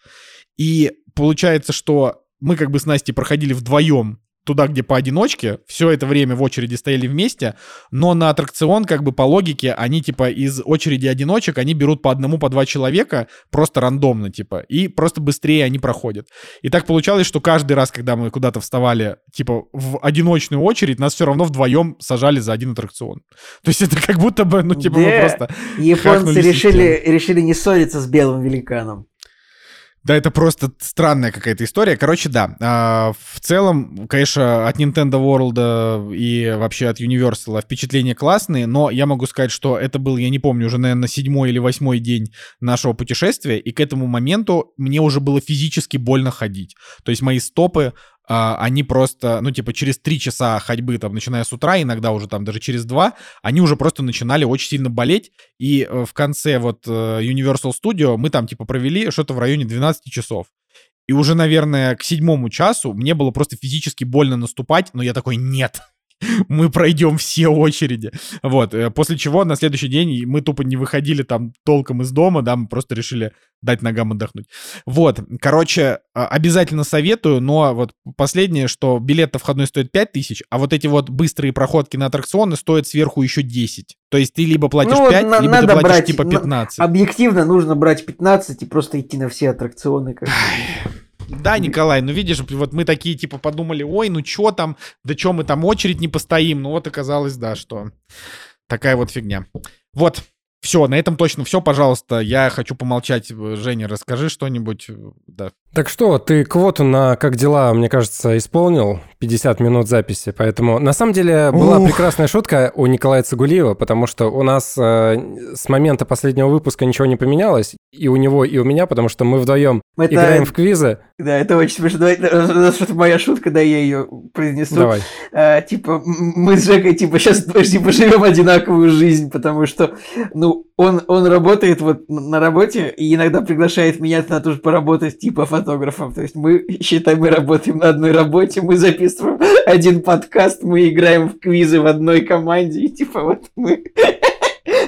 И получается, что мы, как бы, с Настей проходили вдвоем туда, где поодиночке, все это время в очереди стояли вместе, но на аттракцион, как бы по логике, они типа из очереди одиночек, они берут по одному, по два человека, просто рандомно, типа, и просто быстрее они проходят. И так получалось, что каждый раз, когда мы куда-то вставали, типа, в одиночную очередь, нас все равно вдвоем сажали за один аттракцион. <laughs> То есть это как будто бы, ну, типа, мы Да. просто... Японцы решили, решили не ссориться с белым великаном. Да, это просто странная какая-то история. Короче, да. а, В целом, конечно, от Nintendo World и вообще от Universal впечатления классные, но я могу сказать, что это был, я не помню, уже, наверное, седьмой или восьмой день нашего путешествия, и к этому моменту мне уже было физически больно ходить. То есть мои стопы они просто, ну, типа, через три часа ходьбы, там, начиная с утра, иногда уже там даже через два, они уже просто начинали очень сильно болеть, и э, в конце вот э, Universal Studio мы там, типа, провели что-то в районе 12 часов. И уже, наверное, к седьмому часу мне было просто физически больно наступать, но я такой, нет, <laughs> мы пройдем все очереди. Вот, э, после чего на следующий день мы тупо не выходили там толком из дома, да, мы просто решили дать ногам отдохнуть. Вот, короче, а, обязательно советую, но вот последнее, что билет входной стоит 5 тысяч, а вот эти вот быстрые проходки на аттракционы стоят сверху еще 10. То есть ты либо платишь ну, 5, на, либо надо ты платишь брать, типа 15. Объективно нужно брать 15 и просто идти на все аттракционы. Как да, Николай, ну видишь, вот мы такие типа подумали, ой, ну чё там, да чё мы там очередь не постоим, ну вот оказалось, да, что такая вот фигня. Вот, все, на этом точно все, пожалуйста. Я хочу помолчать. Женя, расскажи что-нибудь. Да. Так что, ты квоту на «Как дела», мне кажется, исполнил 50 минут записи, поэтому на самом деле была Ух. прекрасная шутка у Николая Цигулиева, потому что у нас э, с момента последнего выпуска ничего не поменялось, и у него, и у меня, потому что мы вдвоем это... играем в квизы. Да, это очень смешно. Это моя шутка, да, я ее произнесу. Давай. А, типа, мы с Жекой, типа, сейчас типа, живем одинаковую жизнь, потому что, ну, он, он работает вот на работе и иногда приглашает меня на то, чтобы поработать, типа, фотографом. То есть мы, <laughs> считай, мы работаем на одной работе, мы записываем <laughs> один подкаст, мы играем в квизы в одной команде, и типа вот мы... <laughs>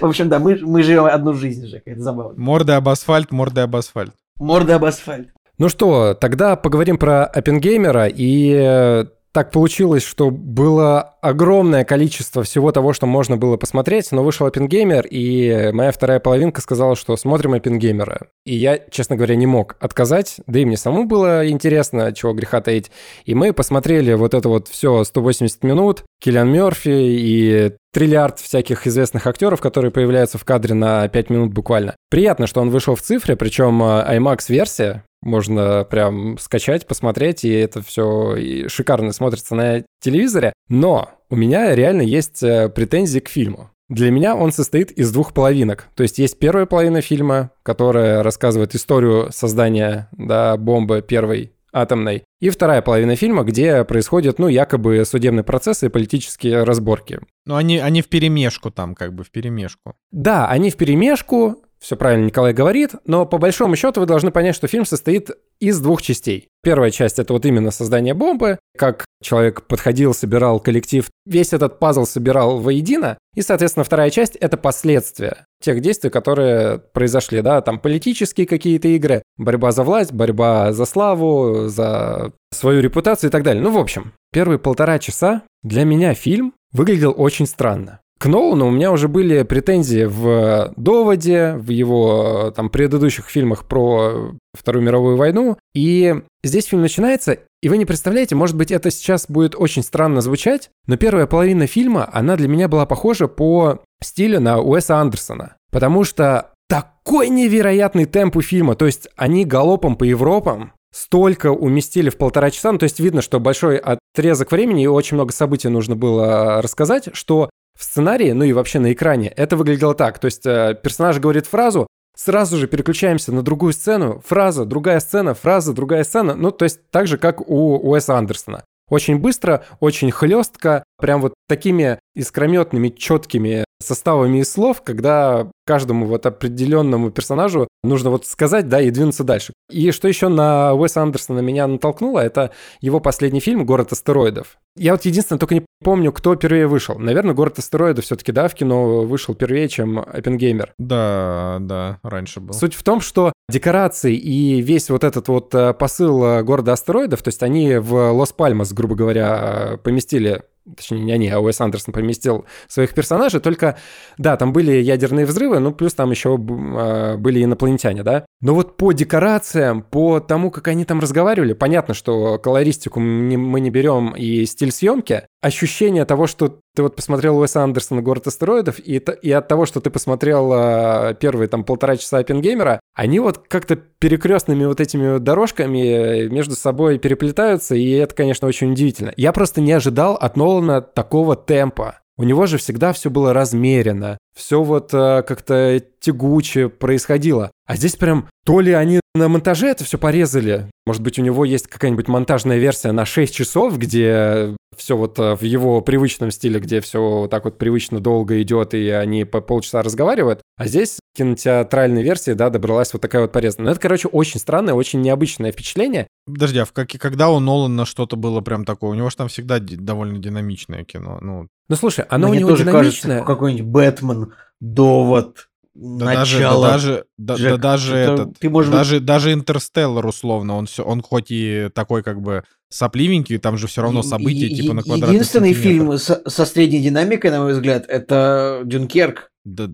В общем, да, мы, мы живем одну жизнь, Жека, это забавно. Морда об асфальт, морда об асфальт. Морда об асфальт. Ну что, тогда поговорим про Оппенгеймера и э, так получилось, что было огромное количество всего того, что можно было посмотреть, но вышел Оппенгеймер, и моя вторая половинка сказала, что смотрим Оппенгеймера. И я, честно говоря, не мог отказать, да и мне самому было интересно, чего греха таить. И мы посмотрели вот это вот все 180 минут, Киллиан Мерфи и триллиард всяких известных актеров, которые появляются в кадре на 5 минут буквально. Приятно, что он вышел в цифре, причем IMAX-версия, можно прям скачать, посмотреть, и это все шикарно смотрится на телевизоре. Но у меня реально есть э, претензии к фильму. Для меня он состоит из двух половинок. То есть есть первая половина фильма, которая рассказывает историю создания да, бомбы первой атомной. И вторая половина фильма, где происходят, ну, якобы судебные процессы и политические разборки. Ну, они, они в перемешку там, как бы в перемешку. Да, они в перемешку, все правильно Николай говорит, но по большому счету вы должны понять, что фильм состоит из двух частей. Первая часть — это вот именно создание бомбы, как человек подходил, собирал коллектив, весь этот пазл собирал воедино, и, соответственно, вторая часть — это последствия тех действий, которые произошли, да, там политические какие-то игры, борьба за власть, борьба за славу, за свою репутацию и так далее. Ну, в общем, первые полтора часа для меня фильм выглядел очень странно. К Нолану у меня уже были претензии в «Доводе», в его там предыдущих фильмах про Вторую мировую войну. И здесь фильм начинается, и вы не представляете, может быть, это сейчас будет очень странно звучать, но первая половина фильма, она для меня была похожа по стилю на Уэса Андерсона. Потому что такой невероятный темп у фильма, то есть они галопом по Европам, столько уместили в полтора часа, ну, то есть видно, что большой отрезок времени и очень много событий нужно было рассказать, что в сценарии, ну и вообще на экране, это выглядело так. То есть э, персонаж говорит фразу, сразу же переключаемся на другую сцену, фраза, другая сцена, фраза, другая сцена. Ну, то есть так же, как у Уэса Андерсона. Очень быстро, очень хлестко, прям вот такими искрометными, четкими составами из слов, когда каждому вот определенному персонажу нужно вот сказать, да, и двинуться дальше. И что еще на Уэса Андерсона меня натолкнуло, это его последний фильм «Город астероидов». Я вот единственное только не помню, кто первее вышел. Наверное, «Город астероидов» все-таки, да, в кино вышел первее, чем «Оппенгеймер». Да, да, раньше был. Суть в том, что декорации и весь вот этот вот э, посыл э, «Города астероидов», то есть они в Лос-Пальмас, грубо говоря, э, поместили точнее, не они, а Уэс Андерсон поместил своих персонажей, только, да, там были ядерные взрывы, ну, плюс там еще э, были инопланетяне, да. Но вот по декорациям, по тому, как они там разговаривали, понятно, что колористику мы не берем и стиль съемки, ощущение того, что ты вот посмотрел Уэса Андерсона «Город астероидов», и, и от того, что ты посмотрел э, первые там полтора часа Оппенгеймера, они вот как-то перекрестными вот этими дорожками между собой переплетаются, и это, конечно, очень удивительно. Я просто не ожидал от Нолана такого темпа. У него же всегда все было размерено, все вот э, как-то тягуче происходило. А здесь прям то ли они на монтаже это все порезали, может быть, у него есть какая-нибудь монтажная версия на 6 часов, где все вот э, в его привычном стиле, где все вот так вот привычно долго идет, и они по полчаса разговаривают. А здесь кинотеатральной версии, да, добралась вот такая вот порезанная. Но это, короче, очень странное, очень необычное впечатление. Подожди, а в как, когда у Нолана что-то было прям такое? У него же там всегда довольно динамичное кино. Ну, ну слушай, оно Мне у него тоже динамичное. Кажется, какой-нибудь Бэтмен, Довод, да начало. Даже, да, Джек, да, даже это, этот, ты можешь... даже, даже Интерстеллар условно, он все, он хоть и такой как бы сопливенький, там же все равно события е- типа на квадратный Единственный фильм со, со средней динамикой, на мой взгляд, это Дюнкерк. Да,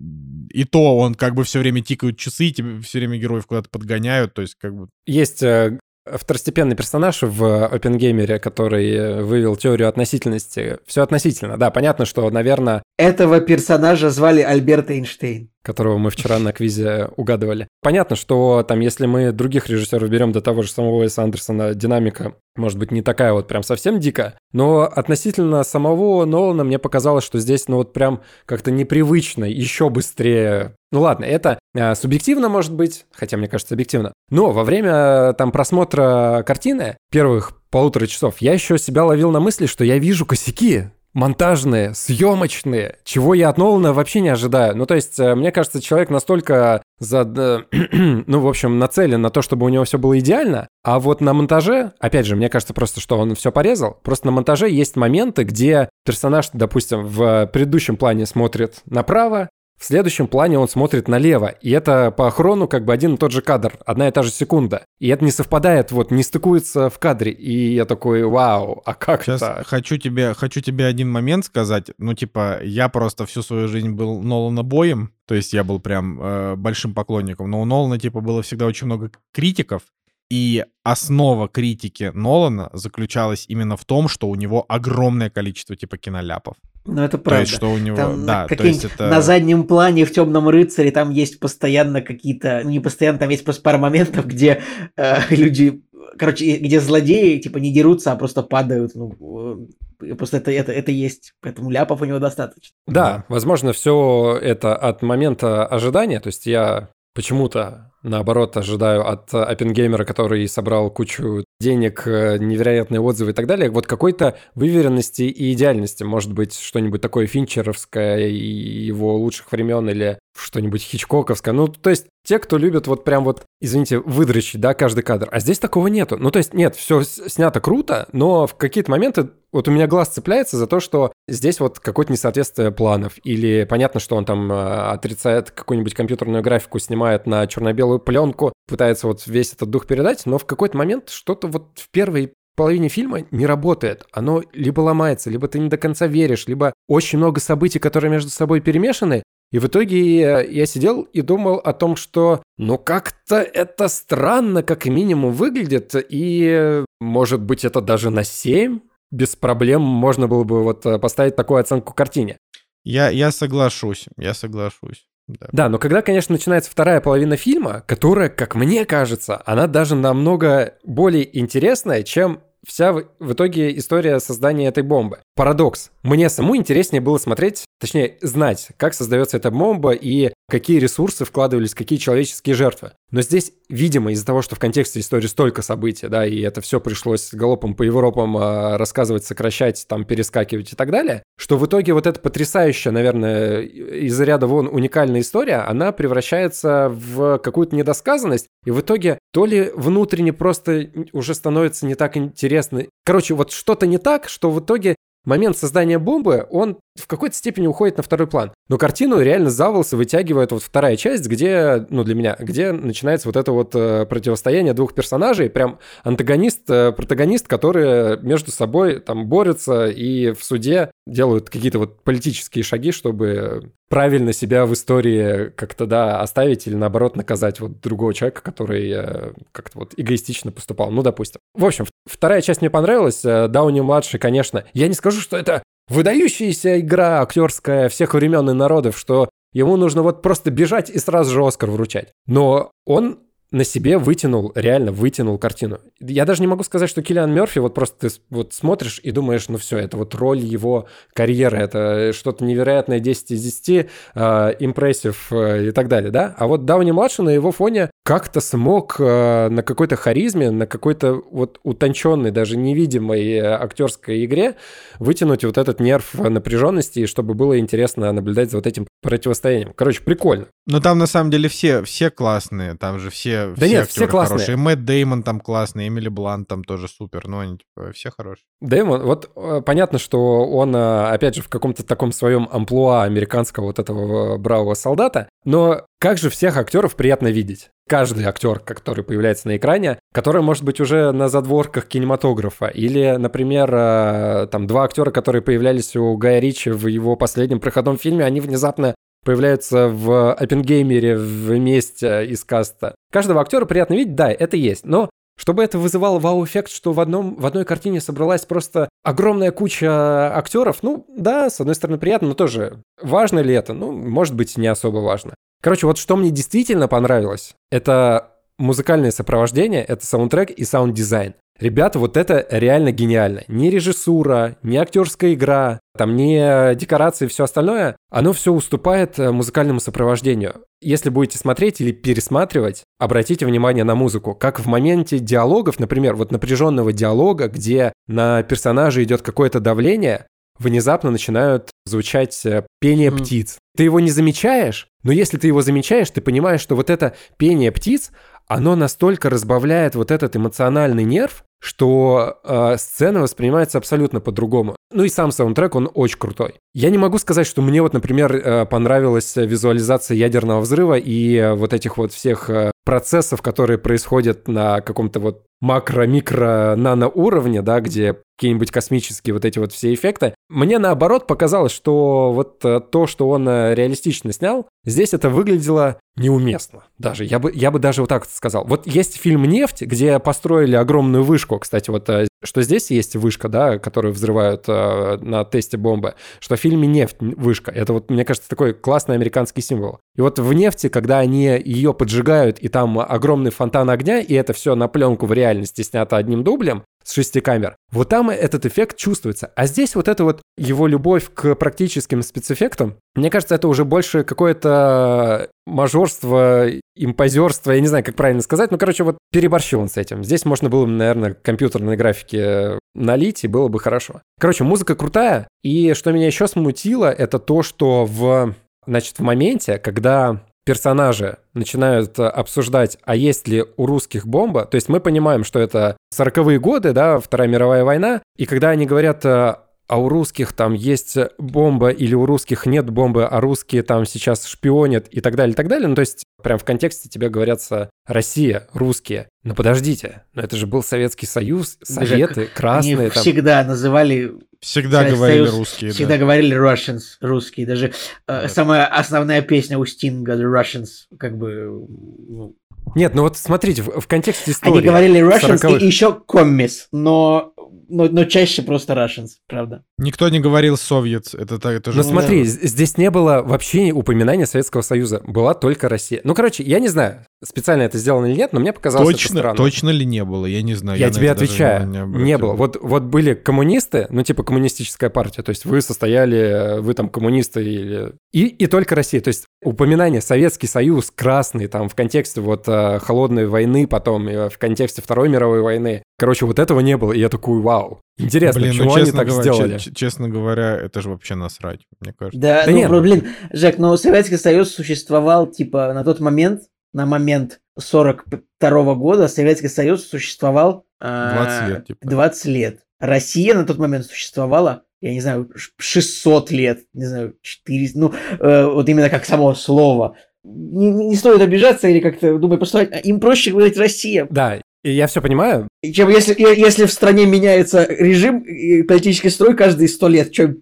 и то он как бы все время тикают часы, тебе все время героев куда-то подгоняют, то есть как бы... Есть э, второстепенный персонаж в OpenGamer, который э, вывел теорию относительности. Все относительно, да, понятно, что, наверное... Этого персонажа звали Альберт Эйнштейн которого мы вчера на квизе угадывали. Понятно, что там, если мы других режиссеров берем до того же самого Уэса Андерсона, динамика может быть не такая вот прям совсем дикая, но относительно самого Нолана мне показалось, что здесь ну вот прям как-то непривычно, еще быстрее. Ну ладно, это субъективно может быть, хотя мне кажется объективно, но во время там просмотра картины первых полутора часов я еще себя ловил на мысли, что я вижу косяки, монтажные, съемочные, чего я от Нолана вообще не ожидаю. Ну, то есть, э, мне кажется, человек настолько за, <clears throat> ну, в общем, нацелен на то, чтобы у него все было идеально, а вот на монтаже, опять же, мне кажется просто, что он все порезал, просто на монтаже есть моменты, где персонаж, допустим, в предыдущем плане смотрит направо, в следующем плане он смотрит налево, и это по охрону как бы один и тот же кадр, одна и та же секунда. И это не совпадает, вот, не стыкуется в кадре. И я такой, вау, а как Сейчас так? хочу тебе, хочу тебе один момент сказать. Ну, типа, я просто всю свою жизнь был Нолана боем, то есть я был прям э, большим поклонником, но у Нолана, типа, было всегда очень много критиков, и основа критики Нолана заключалась именно в том, что у него огромное количество типа киноляпов. Ну, это правда. То есть, что у него, там да, то есть это... На заднем плане в Темном рыцаре там есть постоянно какие-то, ну, не постоянно, там есть просто пара моментов, где э, <laughs> люди, короче, где злодеи, типа, не дерутся, а просто падают, ну, э, просто это, это, это есть, поэтому ляпов у него достаточно. Да, да. возможно, все это от момента ожидания, то есть я почему-то наоборот, ожидаю от Оппенгеймера, который собрал кучу денег, э, невероятные отзывы и так далее, вот какой-то выверенности и идеальности. Может быть, что-нибудь такое финчеровское его лучших времен или что-нибудь хичкоковское. Ну, то есть те, кто любит вот прям вот, извините, выдрочить, да, каждый кадр. А здесь такого нету. Ну, то есть нет, все снято круто, но в какие-то моменты вот у меня глаз цепляется за то, что здесь вот какое-то несоответствие планов. Или понятно, что он там э, отрицает какую-нибудь компьютерную графику, снимает на черно-белую пленку, пытается вот весь этот дух передать, но в какой-то момент что-то вот в первой половине фильма не работает. Оно либо ломается, либо ты не до конца веришь, либо очень много событий, которые между собой перемешаны, и в итоге я, сидел и думал о том, что ну как-то это странно, как минимум выглядит, и может быть это даже на 7 без проблем можно было бы вот э, поставить такую оценку картине. Я, я соглашусь, я соглашусь. Да. да, но когда, конечно, начинается вторая половина фильма, которая, как мне кажется, она даже намного более интересная, чем вся в итоге история создания этой бомбы. Парадокс. Мне саму интереснее было смотреть, точнее, знать, как создается эта бомба и какие ресурсы вкладывались, какие человеческие жертвы. Но здесь, видимо, из-за того, что в контексте истории столько событий, да, и это все пришлось галопом по Европам э, рассказывать, сокращать, там, перескакивать и так далее, что в итоге вот эта потрясающая, наверное, из ряда вон уникальная история, она превращается в какую-то недосказанность, и в итоге то ли внутренне просто уже становится не так интересно. Короче, вот что-то не так, что в итоге момент создания бомбы, он в какой-то степени уходит на второй план. Но картину реально за волосы вытягивает вот вторая часть, где, ну, для меня, где начинается вот это вот э, противостояние двух персонажей, прям антагонист, э, протагонист, которые между собой там борются и в суде делают какие-то вот политические шаги, чтобы правильно себя в истории как-то, да, оставить или, наоборот, наказать вот другого человека, который э, как-то вот эгоистично поступал, ну, допустим. В общем, вторая часть мне понравилась, э, Дауни-младший, конечно. Я не скажу, что это выдающаяся игра актерская всех времен и народов, что ему нужно вот просто бежать и сразу же Оскар вручать. Но он на себе вытянул, реально вытянул картину. Я даже не могу сказать, что Киллиан Мерфи, вот просто ты вот смотришь и думаешь, ну все, это вот роль его карьеры, это что-то невероятное 10 из 10, э, импрессив э, и так далее, да? А вот Дауни-младший на его фоне как-то смог э, на какой-то харизме, на какой-то вот утонченной, даже невидимой э, актерской игре вытянуть вот этот нерв напряженности, чтобы было интересно наблюдать за вот этим противостоянием. Короче, прикольно. Но там на самом деле все, все классные, там же все, да все нет, все классные. хорошие. Мэтт Деймон там классный, Эмили Блант там тоже супер, ну они типа все хорошие. Деймон, вот э, понятно, что он, э, опять же, в каком-то таком своем амплуа американского вот этого бравого солдата, но как же всех актеров приятно видеть. Каждый актер, который появляется на экране, который может быть уже на задворках кинематографа. Или, например, э, там два актера, которые появлялись у Гая Ричи в его последнем проходном фильме, они внезапно появляются в Оппенгеймере вместе из каста. Каждого актера приятно видеть, да, это есть. Но чтобы это вызывало вау-эффект, что в, одном, в одной картине собралась просто огромная куча актеров, ну да, с одной стороны приятно, но тоже важно ли это? Ну, может быть, не особо важно. Короче, вот что мне действительно понравилось, это музыкальное сопровождение, это саундтрек и саунд-дизайн. Ребята, вот это реально гениально. Ни режиссура, ни актерская игра, там ни декорации и все остальное, оно все уступает э, музыкальному сопровождению. Если будете смотреть или пересматривать, обратите внимание на музыку. Как в моменте диалогов, например, вот напряженного диалога, где на персонажа идет какое-то давление, внезапно начинают звучать э, пение mm. птиц. Ты его не замечаешь, но если ты его замечаешь, ты понимаешь, что вот это пение птиц, оно настолько разбавляет вот этот эмоциональный нерв, что э, сцена воспринимается абсолютно по-другому. Ну и сам саундтрек, он очень крутой. Я не могу сказать, что мне вот, например, э, понравилась визуализация ядерного взрыва и э, вот этих вот всех э, процессов, которые происходят на каком-то вот макро-микро-нано уровне, да, где какие-нибудь космические вот эти вот все эффекты. Мне наоборот показалось, что вот э, то, что он э, реалистично снял, здесь это выглядело неуместно. Даже я бы, я бы даже вот так сказал. Вот есть фильм «Нефть», где построили огромную вышку. Кстати, вот э, что здесь есть вышка, да, которую взрывают э, на тесте бомбы, что в фильме «Нефть» вышка. Это вот, мне кажется, такой классный американский символ. И вот в «Нефти», когда они ее поджигают, и там огромный фонтан огня, и это все на пленку в реальности снято одним дублем, с шести камер. Вот там этот эффект чувствуется. А здесь вот это вот его любовь к практическим спецэффектам, мне кажется, это уже больше какое-то мажорство, импозерство, я не знаю, как правильно сказать, но, короче, вот переборщил он с этим. Здесь можно было, наверное, компьютерной графике налить, и было бы хорошо. Короче, музыка крутая, и что меня еще смутило, это то, что в, значит, в моменте, когда персонажи начинают э, обсуждать, а есть ли у русских бомба, то есть мы понимаем, что это 40-е годы, да, Вторая мировая война, и когда они говорят, э, а у русских там есть бомба или у русских нет бомбы, а русские там сейчас шпионят и так далее, и так далее. Ну, то есть прям в контексте тебе говорятся Россия, русские. Но подождите, но это же был Советский Союз, Советы, Даже красные. Они там... всегда называли... Всегда Советский говорили Союз, русские, Всегда да. говорили Russians, русские. Даже э, самая основная песня у Стинга, The Russians, как бы... Ну... Нет, ну вот смотрите, в, в контексте истории... Они говорили Russians и еще коммис, но но, но чаще просто Russians, правда. Никто не говорил Советс, это, это же... Ну смотри, да. здесь не было вообще упоминания Советского Союза, была только Россия. Ну, короче, я не знаю, специально это сделано или нет, но мне показалось точно, это странно. Точно ли не было, я не знаю. Я, я тебе отвечаю, не, не было. Вот, вот были коммунисты, ну, типа коммунистическая партия, то есть вы состояли, вы там коммунисты или... И, и только Россия, то есть упоминание Советский Союз, Красный, там, в контексте вот э, Холодной войны, потом в контексте Второй мировой войны. Короче, вот этого не было, и я такой, вау, интересно, блин, почему ну, они так говоря, сделали? Честно говоря, это же вообще насрать, мне кажется. Да, да ну, нет. блин, Жек, но Советский Союз существовал, типа, на тот момент, на момент 42 -го года Советский Союз существовал... 20 э, лет, типа. 20 лет. Россия на тот момент существовала я не знаю, 600 лет, не знаю, 400, ну, э, вот именно как само слово. Не, не стоит обижаться или как-то думать, просто им проще говорить Россия. Да, я все понимаю. Чем если, если в стране меняется режим и политический строй каждые сто лет, что,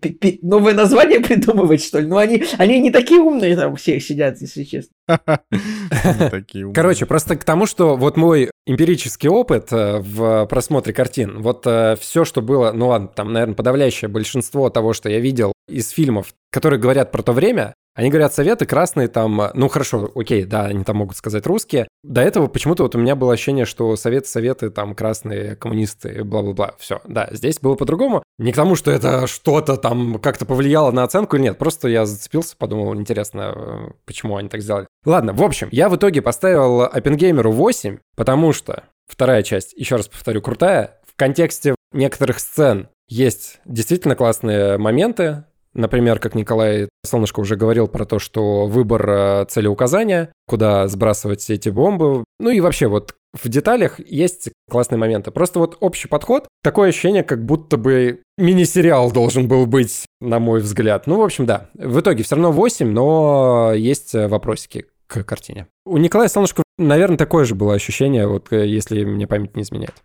новое название <laughs> придумывать, что ли? Ну, они, они не такие умные там все сидят, если честно. <laughs> Короче, просто к тому, что вот мой эмпирический опыт э, в просмотре картин, вот э, все, что было, ну ладно, там, наверное, подавляющее большинство того, что я видел из фильмов, которые говорят про то время, Они говорят советы красные там, ну хорошо, окей, да, они там могут сказать русские. До этого почему-то вот у меня было ощущение, что советы, советы там красные, коммунисты, бла-бла-бла. Все, да, здесь было по-другому. Не к тому, что это что-то там как-то повлияло на оценку или нет, просто я зацепился, подумал, интересно, э, почему они так сделали. Ладно, в общем, я в итоге поставил Оппенгеймеру 8, потому что вторая часть, еще раз повторю, крутая. В контексте некоторых сцен есть действительно классные моменты, Например, как Николай Солнышко уже говорил про то, что выбор э, целеуказания, куда сбрасывать эти бомбы. Ну и вообще вот в деталях есть классные моменты. Просто вот общий подход, такое ощущение, как будто бы мини-сериал должен был быть, на мой взгляд. Ну, в общем, да. В итоге все равно 8, но есть вопросики к картине. У Николая Солнышко, наверное, такое же было ощущение, вот э, если мне память не изменяет.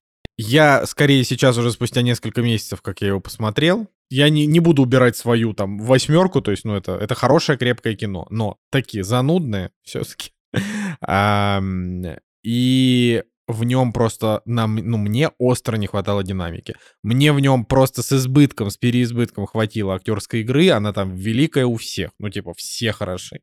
Я скорее сейчас уже спустя несколько месяцев, как я его посмотрел, я не, не буду убирать свою там восьмерку, то есть, ну, это, это хорошее, крепкое кино, но такие занудные все-таки. <laughs> И в нем просто нам, ну, мне остро не хватало динамики. Мне в нем просто с избытком, с переизбытком хватило актерской игры, она там великая у всех, ну, типа, все хороши.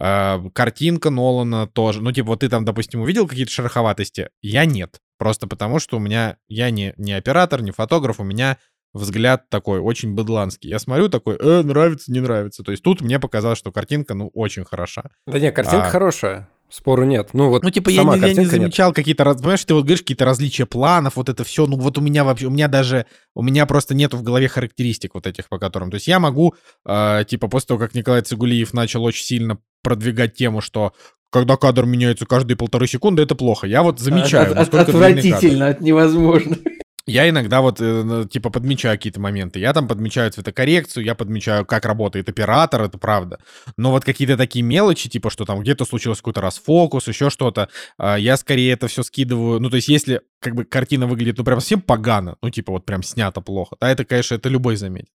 А, картинка Нолана тоже, ну, типа, вот ты там, допустим, увидел какие-то шероховатости? Я нет. Просто потому, что у меня, я не, не оператор, не фотограф, у меня взгляд такой очень быдланский. Я смотрю такой, э, нравится, не нравится. То есть тут мне показалось, что картинка, ну, очень хороша. Да не, картинка а... хорошая. Спору нет. Ну, вот ну, типа, я не, я не замечал какие-то, понимаешь, ты вот говоришь, какие-то различия планов, вот это все. Ну, вот у меня вообще, у меня даже, у меня просто нету в голове характеристик вот этих, по которым. То есть я могу, э, типа, после того, как Николай Цигулиев начал очень сильно продвигать тему, что когда кадр меняется каждые полторы секунды, это плохо. Я вот замечаю. От, от, отвратительно, это невозможно. Я иногда вот, э, типа, подмечаю какие-то моменты. Я там подмечаю цветокоррекцию, я подмечаю, как работает оператор, это правда. Но вот какие-то такие мелочи, типа, что там где-то случилось какой-то расфокус, еще что-то, а, я скорее это все скидываю. Ну, то есть, если как бы картина выглядит, ну, прям совсем погано, ну, типа, вот прям снято плохо, да, это, конечно, это любой заметит.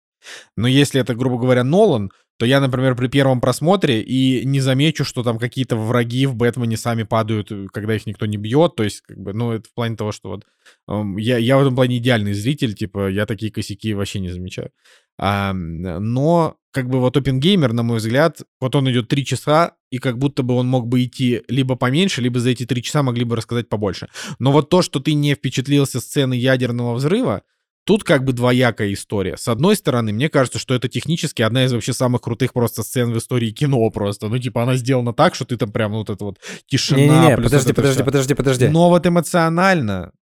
Но если это, грубо говоря, Нолан, то я, например, при первом просмотре и не замечу, что там какие-то враги в Бэтмене сами падают, когда их никто не бьет. То есть, как бы, ну, это в плане того, что вот э, я, я в этом плане идеальный зритель, типа, я такие косяки вообще не замечаю. А, но, как бы, вот Опенгеймер, на мой взгляд, вот он идет три часа, и как будто бы он мог бы идти либо поменьше, либо за эти три часа могли бы рассказать побольше. Но вот то, что ты не впечатлился сцены ядерного взрыва, Тут как бы двоякая история. С одной стороны, мне кажется, что это технически одна из вообще самых крутых просто сцен в истории кино просто. Ну, типа, она сделана так, что ты там прям вот это вот тишина. Не-не-не, подожди, вот подожди, подожди, подожди. Но вот эмоционально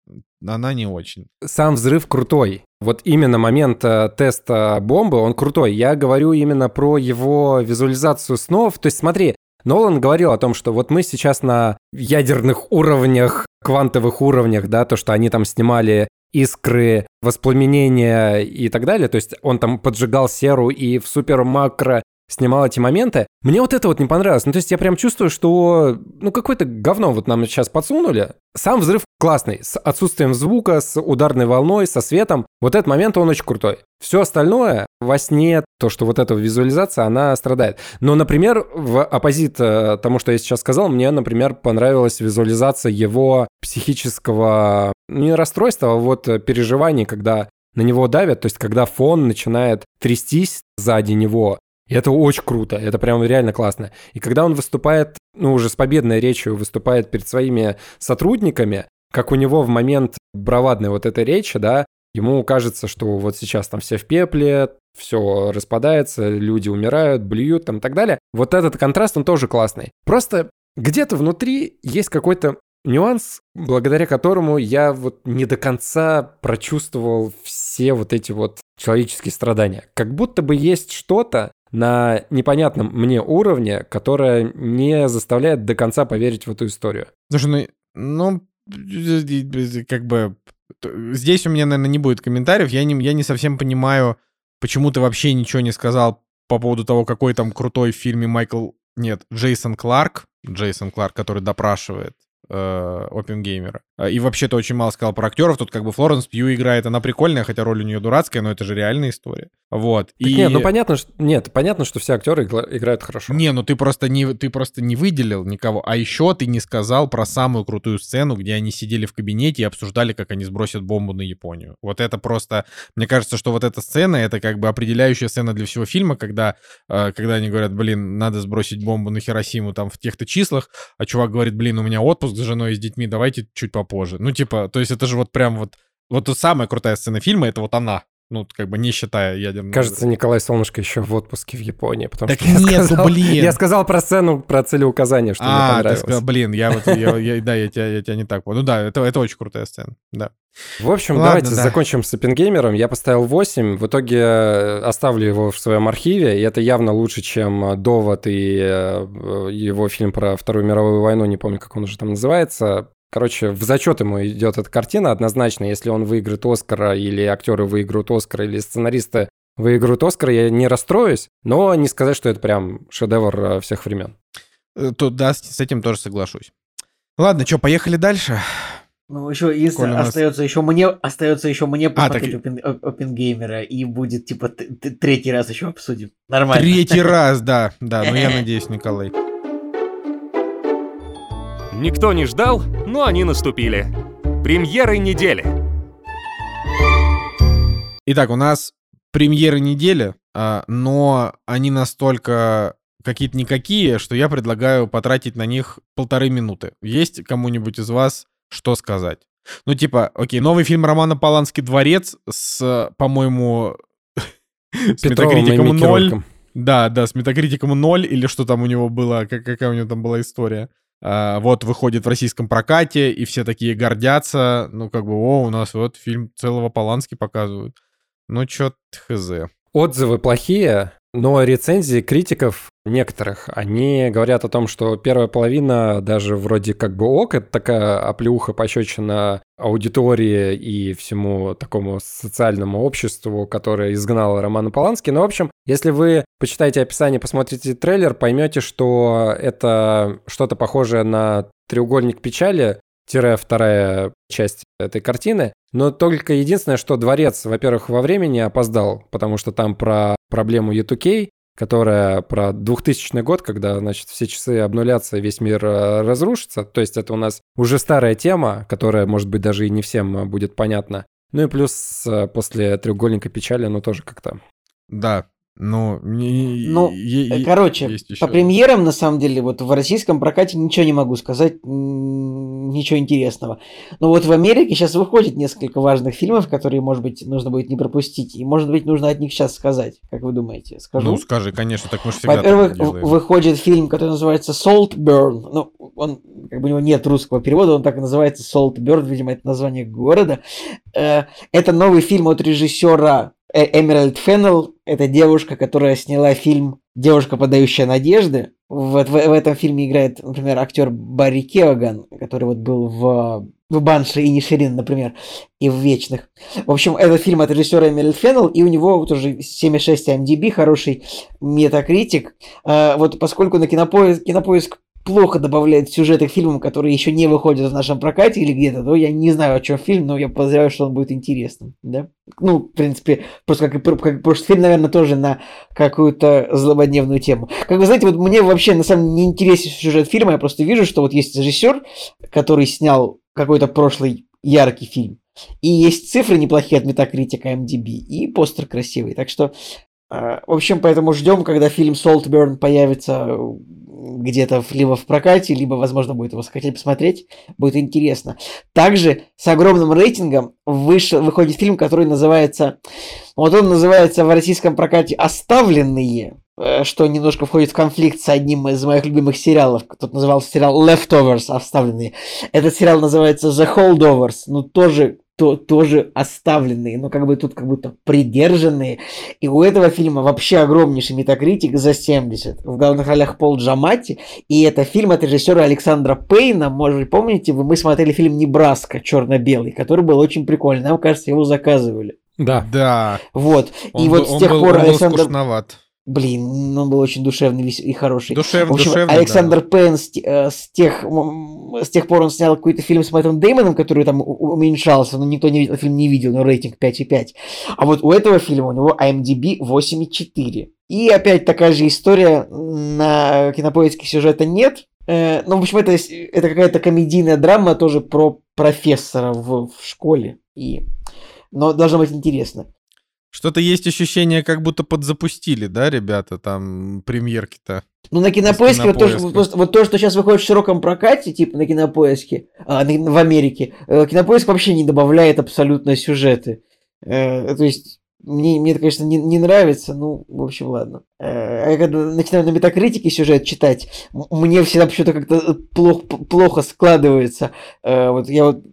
она не очень. Сам взрыв крутой. Вот именно момент э, теста бомбы, он крутой. Я говорю именно про его визуализацию снов. То есть смотри, Нолан говорил о том, что вот мы сейчас на ядерных уровнях, квантовых уровнях, да, то, что они там снимали искры, воспламенения и так далее. То есть он там поджигал серу и в супер макро снимал эти моменты. Мне вот это вот не понравилось. Ну, то есть я прям чувствую, что, ну, какое-то говно вот нам сейчас подсунули. Сам взрыв классный, с отсутствием звука, с ударной волной, со светом. Вот этот момент, он очень крутой. Все остальное во сне, то, что вот эта визуализация, она страдает. Но, например, в оппозит э, тому, что я сейчас сказал, мне, например, понравилась визуализация его психического, ну, не расстройства, а вот переживаний, когда на него давят, то есть когда фон начинает трястись сзади него, и это очень круто, это прям реально классно. И когда он выступает, ну, уже с победной речью выступает перед своими сотрудниками, как у него в момент бравадной вот этой речи, да, ему кажется, что вот сейчас там все в пепле, все распадается, люди умирают, блюют там и так далее. Вот этот контраст, он тоже классный. Просто где-то внутри есть какой-то нюанс, благодаря которому я вот не до конца прочувствовал все вот эти вот человеческие страдания. Как будто бы есть что-то, на непонятном мне уровне, которая не заставляет до конца поверить в эту историю. Слушай, ну, ну как бы здесь у меня, наверное, не будет комментариев. Я не, я не совсем понимаю, почему ты вообще ничего не сказал по поводу того, какой там крутой в фильме Майкл... Нет, Джейсон Кларк. Джейсон Кларк, который допрашивает Опенгеймера. А, и вообще то очень мало сказал про актеров. Тут как бы Флоренс Пью играет, она прикольная, хотя роль у нее дурацкая, но это же реальная история. Вот. Так и... Нет, ну понятно, что... Нет, понятно, что все актеры играют хорошо. Не, ну ты просто не, ты просто не выделил никого. А еще ты не сказал про самую крутую сцену, где они сидели в кабинете и обсуждали, как они сбросят бомбу на Японию. Вот это просто... Мне кажется, что вот эта сцена, это как бы определяющая сцена для всего фильма, когда, э, когда они говорят, блин, надо сбросить бомбу на Хиросиму там в тех-то числах, а чувак говорит, блин, у меня отпуск женой и с детьми, давайте чуть попозже. Ну, типа, то есть это же вот прям вот... Вот самая крутая сцена фильма, это вот она. Ну, как бы не считая ядерного. Кажется, Николай Солнышко еще в отпуске в Японии, потому так что нет, я сказал, блин. Я сказал про сцену, про целеуказание, что а, мне понравилось. Ты сказал, блин, я вот, я, я, да, я тебя, я тебя не так понял. Ну да, это, это очень крутая сцена, да. В общем, Ладно, давайте да. закончим с Оппенгеймером. Я поставил 8, в итоге э, оставлю его в своем архиве, и это явно лучше, чем э, «Довод» и э, его фильм про Вторую мировую войну, не помню, как он уже там называется. Короче, в зачет ему идет эта картина однозначно. Если он выиграет Оскара, или актеры выиграют Оскара, или сценаристы выиграют Оскара, я не расстроюсь, но не сказать, что это прям шедевр всех времен. Тут да, с этим тоже соглашусь. Ладно, что, поехали дальше. Ну, еще, если нас... остается еще мне, остается еще мне посмотреть а, так... Open, Опенгеймера, и будет, типа, третий раз еще обсудим. Нормально. Третий <laughs> раз, да, да, ну я <laughs> надеюсь, Николай. Никто не ждал, но они наступили. Премьеры недели. Итак, у нас премьеры недели, а, но они настолько какие-то никакие, что я предлагаю потратить на них полторы минуты. Есть кому-нибудь из вас что сказать. Ну, типа, окей, новый фильм Романа Полански «Дворец» с, по-моему, <laughs> с метакритиком 0. Да, да, с метакритиком 0, или что там у него было, как, какая у него там была история. А, вот выходит в российском прокате, и все такие гордятся. Ну, как бы, о, у нас вот фильм целого Полански показывают. Ну, чё хз. Отзывы плохие, но рецензии критиков некоторых, они говорят о том, что первая половина даже вроде как бы ок, это такая оплеуха, пощечина аудитории и всему такому социальному обществу, которое изгнало Романа Полански. Но, в общем, если вы почитаете описание, посмотрите трейлер, поймете, что это что-то похожее на треугольник печали, тире вторая часть этой картины. Но только единственное, что дворец, во-первых, во времени опоздал, потому что там про проблему U2K, которая про 2000 год, когда, значит, все часы обнулятся, весь мир э, разрушится. То есть это у нас уже старая тема, которая, может быть, даже и не всем э, будет понятна. Ну и плюс э, после треугольника печали, ну тоже как-то. Да, ну, не, ну е- короче, еще... по премьерам, на самом деле, вот в российском прокате ничего не могу сказать, ничего интересного. Но вот в Америке сейчас выходит несколько важных фильмов, которые, может быть, нужно будет не пропустить. И, может быть, нужно от них сейчас сказать. Как вы думаете? Скажу? Ну, скажи, конечно, так мы же всегда Во-первых, выходит фильм, который называется Saltburn. Ну, он, как бы у него нет русского перевода, он так и называется Saltburn, видимо, это название города. Э, это новый фильм от режиссера Э, Эмеральд Феннелл – это девушка, которая сняла фильм «Девушка, подающая надежды». Вот в, в этом фильме играет, например, актер Барри Кеоган, который вот был в, в Банше и Ниширин, например, и в Вечных. В общем, этот фильм от режиссера Эмеральд Феннелл, и у него тоже 7,6 MDB, хороший метакритик. А, вот поскольку на кинопоиск, кинопоиск плохо добавляет сюжеты к фильмам, которые еще не выходят в нашем прокате или где-то, то я не знаю, о чем фильм, но я подозреваю, что он будет интересным, да? Ну, в принципе, просто как и как прошлый фильм, наверное, тоже на какую-то злободневную тему. Как вы знаете, вот мне вообще на самом деле не интересен сюжет фильма, я просто вижу, что вот есть режиссер, который снял какой-то прошлый яркий фильм, и есть цифры неплохие от Метакритика MDB, и постер красивый. Так что, э, в общем, поэтому ждем, когда фильм Saltburn появится где-то либо в прокате, либо, возможно, будет его хотеть посмотреть. Будет интересно. Также с огромным рейтингом вышел, выходит фильм, который называется... Вот он называется в российском прокате «Оставленные», э, что немножко входит в конфликт с одним из моих любимых сериалов. Тот назывался сериал Leftovers, оставленные. Этот сериал называется The Holdovers. Ну, тоже то, тоже оставленные, но как бы тут как будто придержанные. И у этого фильма вообще огромнейший метакритик за 70. В главных ролях Пол Джамати. И это фильм от режиссера Александра Пейна. Может, помните, вы, мы смотрели фильм «Небраска» черно-белый, который был очень прикольный. Нам, кажется, его заказывали. Да. Да. Вот. Он и был, вот с тех был, пор он Александр... скучноват. Блин, ну, он был очень душевный и хороший. Душевный, В общем, душевный, Александр да. Пен с, э, с тех, с тех пор он снял какой-то фильм с Мэттом Деймоном, который там уменьшался, но никто не видел, фильм не видел, но рейтинг 5,5. А вот у этого фильма у него IMDb 8,4. И опять такая же история, на кинопоиске сюжета нет. Э, ну, в общем, это, это какая-то комедийная драма тоже про профессора в, в школе. И... Но должно быть интересно. Что-то есть ощущение, как будто подзапустили, да, ребята, там премьерки-то. Ну, на кинопоиске, вот то, вот, вот то, что сейчас выходит в широком прокате, типа на кинопоиске, а, на, в Америке, э, кинопоиск вообще не добавляет абсолютно сюжеты. Э, то есть, мне, мне это, конечно, не, не нравится, ну, в общем, ладно. Э, я когда начинаю на метакритике сюжет читать, мне всегда почему-то как-то плохо, плохо складывается. Э, вот я вот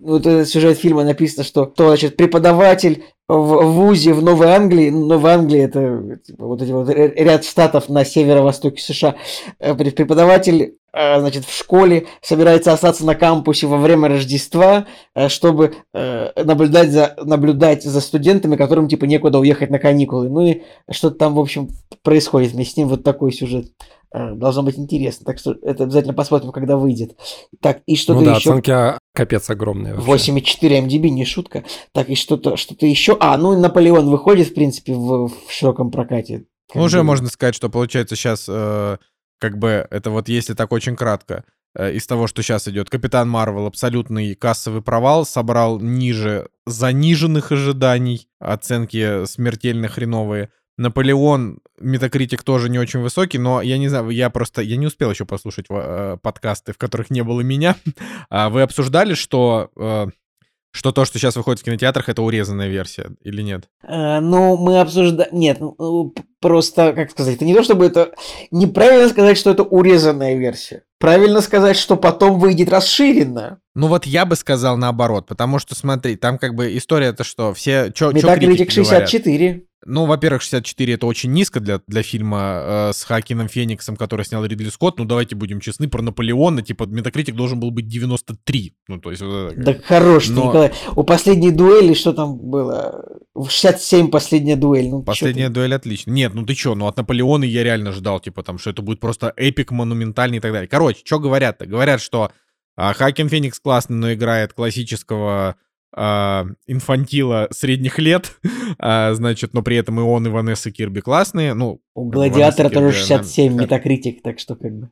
вот этот сюжет фильма написано, что то, значит, преподаватель в ВУЗе в Новой Англии, ну, Новая Англия это типа, вот эти вот ряд штатов на северо-востоке США, э, преподаватель э, значит, в школе собирается остаться на кампусе во время Рождества, э, чтобы наблюдать за, наблюдать за студентами, которым, типа, некуда уехать на каникулы. Ну и что-то там, в общем, происходит вместе с ним вот такой сюжет. Должно быть интересно, так что это обязательно посмотрим, когда выйдет. Так, и что-то ну да, еще... оценки капец огромные. 8,4 MDB, не шутка. Так, и что-то что еще. А, ну Наполеон выходит, в принципе, в, в широком прокате. Ну, уже бы. можно сказать, что получается сейчас, э, как бы, это вот если так очень кратко, э, из того, что сейчас идет, Капитан Марвел абсолютный кассовый провал, собрал ниже заниженных ожиданий, оценки смертельно хреновые. Наполеон, метакритик тоже не очень высокий, но я не знаю, я просто, я не успел еще послушать э, подкасты, в которых не было меня. <laughs> А вы обсуждали, что, э, что то, что сейчас выходит в кинотеатрах, это урезанная версия или нет? Э, ну, мы обсуждаем... Нет, ну, просто, как сказать, это не то, чтобы это... Неправильно сказать, что это урезанная версия. Правильно сказать, что потом выйдет расширенная. Ну вот я бы сказал наоборот, потому что, смотри, там как бы история-то что, все... Чё, Метакритик 64. Говорят? Ну, во-первых, 64 это очень низко для, для фильма э, с Хакином Фениксом, который снял Ридли Скотт. Ну, давайте будем честны, про Наполеона, типа, Метакритик должен был быть 93. Ну, то есть... Вот это, да хорош Но... Николай. У последней дуэли что там было? 67 последняя дуэль. Ну, последняя дуэль отлично. Нет, ну ты чё, ну от Наполеона я реально ждал, типа, там, что это будет просто эпик, монументальный и так далее. Короче, что говорят-то? Говорят, что а, Хакин Феникс классный, но играет классического а, инфантила средних лет, <laughs> а, значит, но при этом и он, и Ванесса Кирби классные. Ну, У Гладиатора тоже 67 Кирби, метакритик, так что как бы...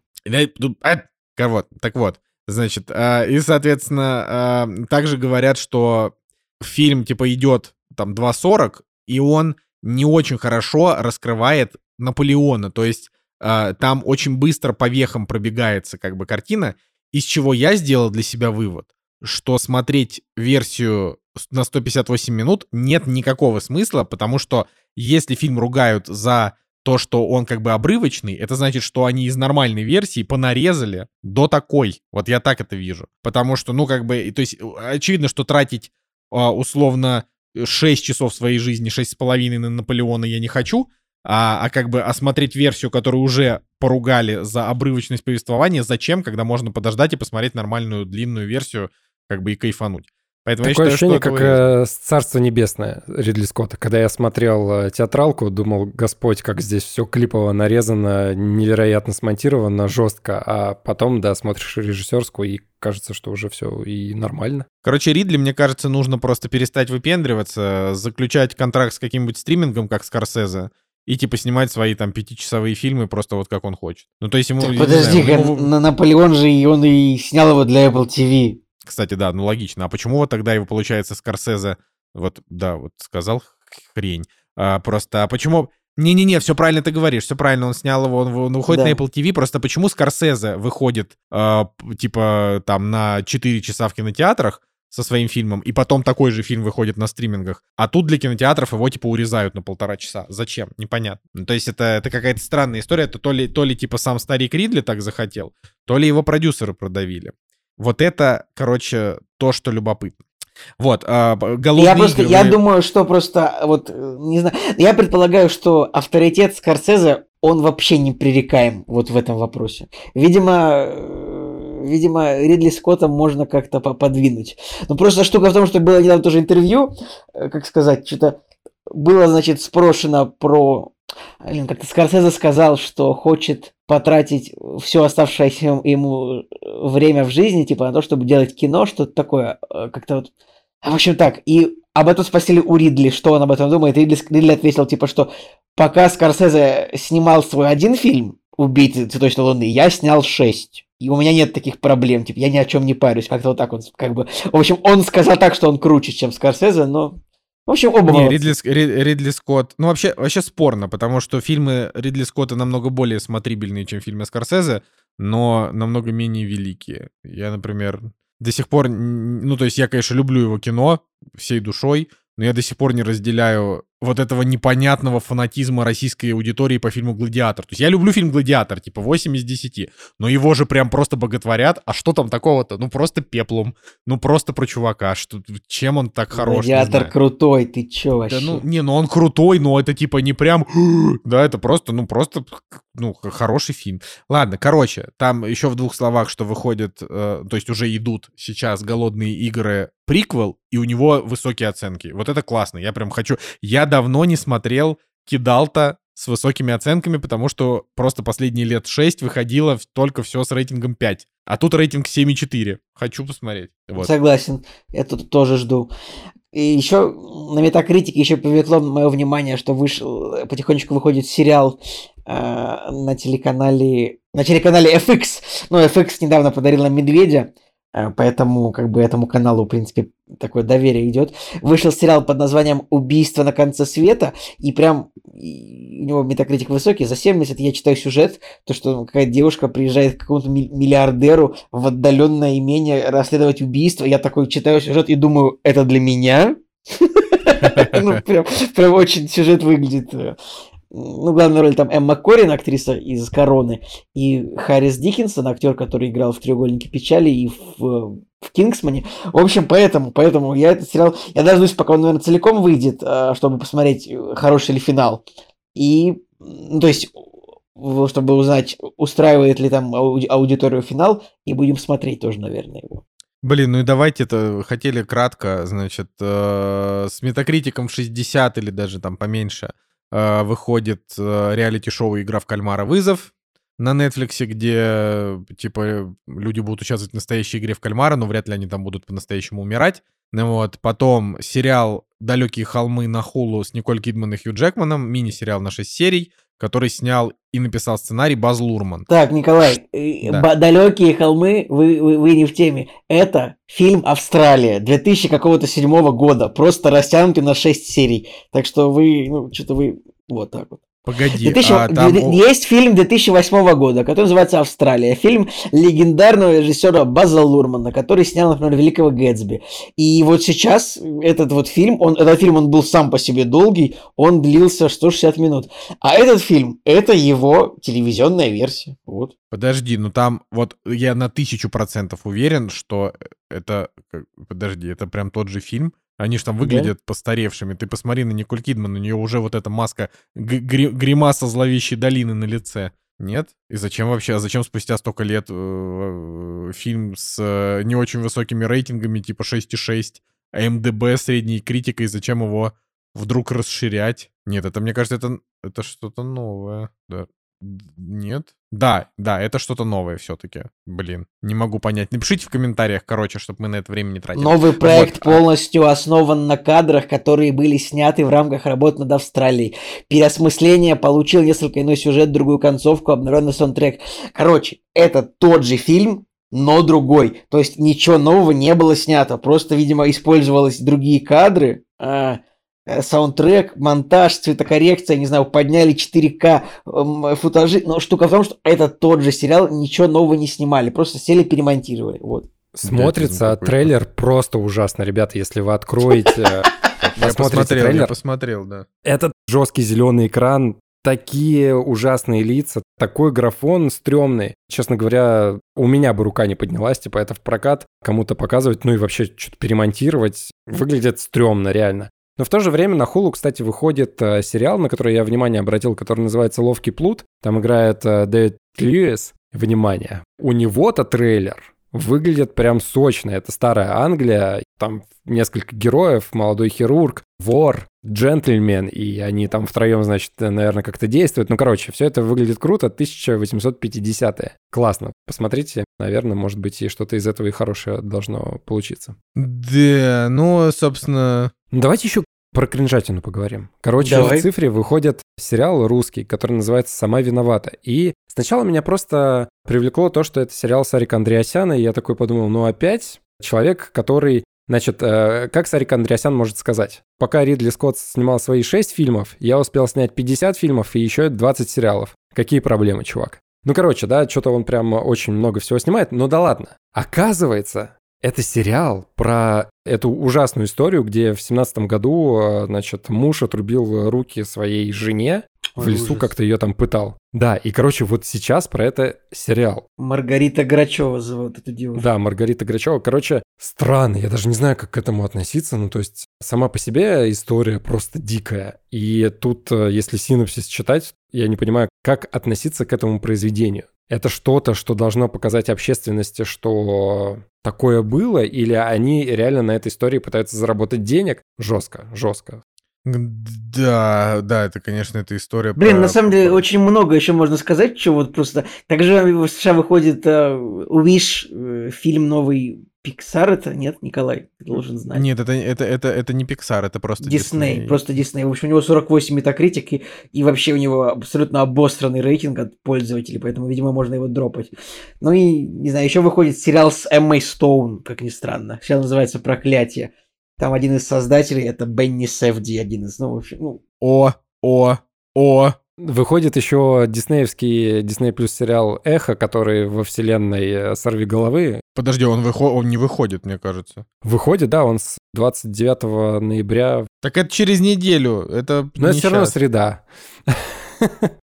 А, вот, так вот, значит, а, и, соответственно, а, также говорят, что фильм, типа, идет там 2.40, и он не очень хорошо раскрывает Наполеона, то есть а, там очень быстро по вехам пробегается как бы картина, из чего я сделал для себя вывод что смотреть версию на 158 минут нет никакого смысла, потому что если фильм ругают за то, что он как бы обрывочный, это значит, что они из нормальной версии понарезали до такой. Вот я так это вижу. Потому что, ну, как бы, то есть, очевидно, что тратить а, условно 6 часов своей жизни, 6,5 на Наполеона я не хочу, а, а как бы осмотреть версию, которую уже поругали за обрывочность повествования, зачем, когда можно подождать и посмотреть нормальную длинную версию как бы и кайфануть. Поэтому Такое я считаю, ощущение, как э, «Царство небесное» Ридли Скотта. Когда я смотрел э, театралку, думал, господь, как здесь все клипово нарезано, невероятно смонтировано, жестко. А потом, да, смотришь режиссерскую, и кажется, что уже все и нормально. Короче, Ридли, мне кажется, нужно просто перестать выпендриваться, заключать контракт с каким-нибудь стримингом, как Скорсезе, и типа снимать свои там пятичасовые фильмы просто вот как он хочет. Ну то есть ему... Так, подожди, знаю, ему... Наполеон же, и он и снял его для Apple TV. Кстати, да, ну логично. А почему вот тогда его, получается, Скорсезе, вот, да, вот сказал хрень. А, просто, а почему... Не-не-не, все правильно ты говоришь, все правильно, он снял его, он, он выходит да. на Apple TV, просто почему Скорсезе выходит, э, типа, там, на 4 часа в кинотеатрах со своим фильмом, и потом такой же фильм выходит на стримингах, а тут для кинотеатров его, типа, урезают на полтора часа. Зачем? Непонятно. Ну, то есть это, это какая-то странная история, это то ли, то ли, типа, сам старик Ридли так захотел, то ли его продюсеры продавили. Вот это, короче, то, что любопытно. Вот, а, голодные я просто, игры... Я думаю, что просто, вот, не знаю, я предполагаю, что авторитет Скорсезе, он вообще не пререкаем вот в этом вопросе. Видимо, э, видимо, Ридли Скотта можно как-то подвинуть. Но просто штука в том, что было недавно тоже интервью, э, как сказать, что-то было, значит, спрошено про Блин, как-то Скорсезе сказал, что хочет потратить все оставшееся ему время в жизни, типа, на то, чтобы делать кино, что-то такое, э, как-то вот... В общем так, и об этом спросили у Ридли, что он об этом думает, Ридли, Ридли ответил, типа, что пока Скорсезе снимал свой один фильм, «Убийцы цветочной луны», я снял шесть. И у меня нет таких проблем, типа, я ни о чем не парюсь, как-то вот так вот, как бы... В общем, он сказал так, что он круче, чем Скорсезе, но в общем, оба Не, Ридли, Ридли Скотт... Ну, вообще, вообще спорно, потому что фильмы Ридли Скотта намного более смотрибельные, чем фильмы Скорсезе, но намного менее великие. Я, например, до сих пор... Ну, то есть я, конечно, люблю его кино всей душой, но я до сих пор не разделяю вот этого непонятного фанатизма российской аудитории по фильму «Гладиатор». То есть я люблю фильм «Гладиатор», типа 8 из 10, но его же прям просто боготворят. А что там такого-то? Ну просто пеплом, ну просто про чувака. Что, чем он так хорош? «Гладиатор» крутой, ты чё вообще? Да, ну, не, ну он крутой, но это типа не прям... <gasps> да, это просто, ну просто, ну, хороший фильм. Ладно, короче, там еще в двух словах, что выходит, э, то есть уже идут сейчас «Голодные игры» приквел, и у него высокие оценки. Вот это классно, я прям хочу... Я давно не смотрел Кидалта с высокими оценками, потому что просто последние лет 6 выходило только все с рейтингом 5. А тут рейтинг 7,4. Хочу посмотреть. Вот. Согласен, тут тоже жду. И еще на метакритике еще привлекло мое внимание, что вышел, потихонечку выходит сериал э, на телеканале на телеканале FX. Ну, FX недавно подарила Медведя. Э, поэтому как бы этому каналу, в принципе, такое доверие идет. Вышел сериал под названием «Убийство на конце света», и прям у него метакритик высокий, за 70 я читаю сюжет, то, что какая-то девушка приезжает к какому-то миллиардеру в отдаленное имение расследовать убийство. Я такой читаю сюжет и думаю, это для меня? <laughs> Ну, прям очень сюжет выглядит э, ну, главную роль там Эмма Корин, актриса из «Короны», и Харрис Диккинсон, актер, который играл в «Треугольнике печали» и в, в «Кингсмане». В общем, поэтому, поэтому я этот сериал... Я дождусь, пока он, наверное, целиком выйдет, а, чтобы посмотреть, хороший ли финал. И, ну, то есть, чтобы узнать, устраивает ли там аудиторию финал, и будем смотреть тоже, наверное, его. Блин, ну и давайте это хотели кратко, значит, э, с метакритиком 60 или даже там поменьше – Э, выходит э, реалити-шоу «Игра в кальмара. Вызов» на Netflix, где, типа, люди будут участвовать в настоящей игре в кальмара, но вряд ли они там будут по-настоящему умирать. Ну вот, потом сериал «Далекие холмы» на Хулу с Николь Кидман и Хью Джекманом, мини-сериал на 6 серий, который снял и написал сценарий Баз Лурман. Так, Николай, э, да. «Далекие холмы», вы, вы, вы не в теме. Это фильм «Австралия» 2000 какого-то седьмого года, просто растянутый на 6 серий. Так что вы, ну, что-то вы вот так вот. Погоди, 2000... а там... Есть фильм 2008 года, который называется «Австралия». Фильм легендарного режиссера База Лурмана, который снял, например, «Великого Гэтсби». И вот сейчас этот вот фильм, он, этот фильм он был сам по себе долгий, он длился 160 минут. А этот фильм, это его телевизионная версия. Вот. Подожди, ну там вот я на тысячу процентов уверен, что это... Подожди, это прям тот же фильм, они же там выглядят да? постаревшими. Ты посмотри на Николь Кидман, у нее уже вот эта маска, гри- гримаса зловещей долины на лице. Нет? И зачем вообще, а зачем спустя столько лет э, э фильм с э, не очень высокими рейтингами, типа 6,6, а МДБ средней критикой, зачем его вдруг расширять? Нет, это, мне кажется, это, это что-то новое. Да. Нет? Да, да, это что-то новое все-таки. Блин, не могу понять. Напишите в комментариях, короче, чтобы мы на это время не тратили. Новый проект вот. Полностью основан на кадрах, которые были сняты в рамках работы над Австралией. Переосмысление получил несколько иной сюжет, другую концовку, обнародованный саундтрек. Короче, это тот же фильм, но другой. То есть ничего нового не было снято. Просто, видимо, использовались другие кадры. А, саундтрек, монтаж, цветокоррекция, не знаю, подняли 4К эм, футажи. Но штука в том, что это тот же сериал, ничего нового не снимали, просто сели, перемонтировали. Вот. Смотрится трейлер просто ужасно, ребята, если вы откроете... <laughs> Я посмотрел, я посмотрел, да. Этот жесткий зеленый экран, такие ужасные лица, такой графон стрёмный. Честно говоря, у меня бы рука не поднялась, типа это в прокат кому-то показывать, ну и вообще что-то перемонтировать. Выглядит стрёмно, реально. Но в то же время на Хулу, кстати, выходит э, сериал, на который я внимание обратил, который называется «Ловкий плут». Там играет э, Дэвид Льюис. Внимание, у него-то трейлер выглядит прям сочно. Это старая Англия, там несколько героев, молодой хирург, вор, джентльмен, и они там втроем, значит, наверное, как-то действуют. Ну, короче, все это выглядит круто, 1850-е. Классно. Посмотрите, наверное, может быть, и что-то из этого и хорошее должно получиться. Да, ну, собственно... Ну, давайте еще про кринжатину поговорим. Короче, Давай. в цифре выходит сериал русский, который называется «Сама виновата». И сначала меня просто привлекло то, что это сериал Сарика Андреасяна, и я такой подумал, ну опять человек, который Значит, э, как Сарик Андреасян может сказать? Пока Ридли Скотт снимал свои 6 фильмов, я успел снять 50 фильмов и еще 20 сериалов. Какие проблемы, чувак? Ну, короче, да, что-то он прям очень много всего снимает, но да ладно. Оказывается, это сериал про эту ужасную историю, где в семнадцатом году, э, значит, муж отрубил руки своей жене, в Ой, лесу ужас. как-то ее там пытал. Да, и, короче, вот сейчас про это сериал. Маргарита Грачева зовут эту девушку. Да, Маргарита Грачева. Короче, странно, я даже не знаю, как к этому относиться. Ну, то есть, сама по себе история просто дикая. И тут, э, если синопсис читать, я не понимаю, как относиться к этому произведению. Это что-то, что должно показать общественности, что такое было, или они реально на этой истории пытаются заработать денег? Жестко, жестко. Да, да, это, конечно, эта история Блин, про- на самом деле очень много еще можно сказать, что вот просто... Также в США выходит э, Wish, э, фильм новый Pixar, это нет, Николай, ты должен знать. Нет, это, это, это, это не Pixar, это просто Дисней, просто Дисней. В общем, у него 48 метакритик, и, и вообще у него абсолютно обосранный рейтинг от пользователей, поэтому, видимо, можно его дропать. Ну и, не знаю, еще выходит сериал с Эммой Стоун, как ни странно. Сериал называется «Проклятие». Там один из создателей, это Бенни Севди, один из, ну, в общем, ну, О, о, о. Выходит еще диснеевский Дисней плюс сериал «Эхо», который во вселенной э, «Сорви головы». Подожди, он, выхо... он не выходит, мне кажется. Выходит, да, он с 29 ноября. Так это через неделю, это Но это не все равно среда.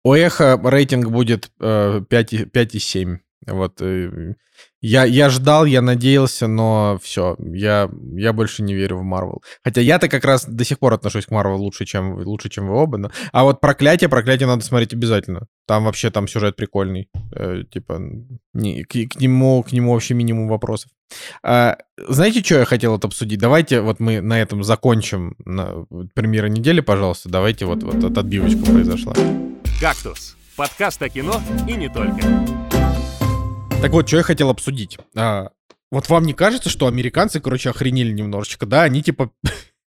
У Эхо рейтинг будет э, 5 и- 5,7. Вот. Я, я ждал, я надеялся, но все, я, я больше не верю в Марвел. Хотя я-то как раз до сих пор отношусь к Марвел лучше, чем, лучше, чем вы оба. Но... А вот проклятие, проклятие надо смотреть обязательно. Там вообще там сюжет прикольный. Э, типа, не, к, к нему, к нему вообще минимум вопросов. А, знаете, что я хотел вот обсудить? Давайте вот мы на этом закончим на, премьера недели, пожалуйста. Давайте вот, вот эта отбивочка произошла. «Кактус» — подкаст о кино и не только. Так вот, что я хотел обсудить. А, вот вам не кажется, что американцы, короче, охренели немножечко, да? Они типа...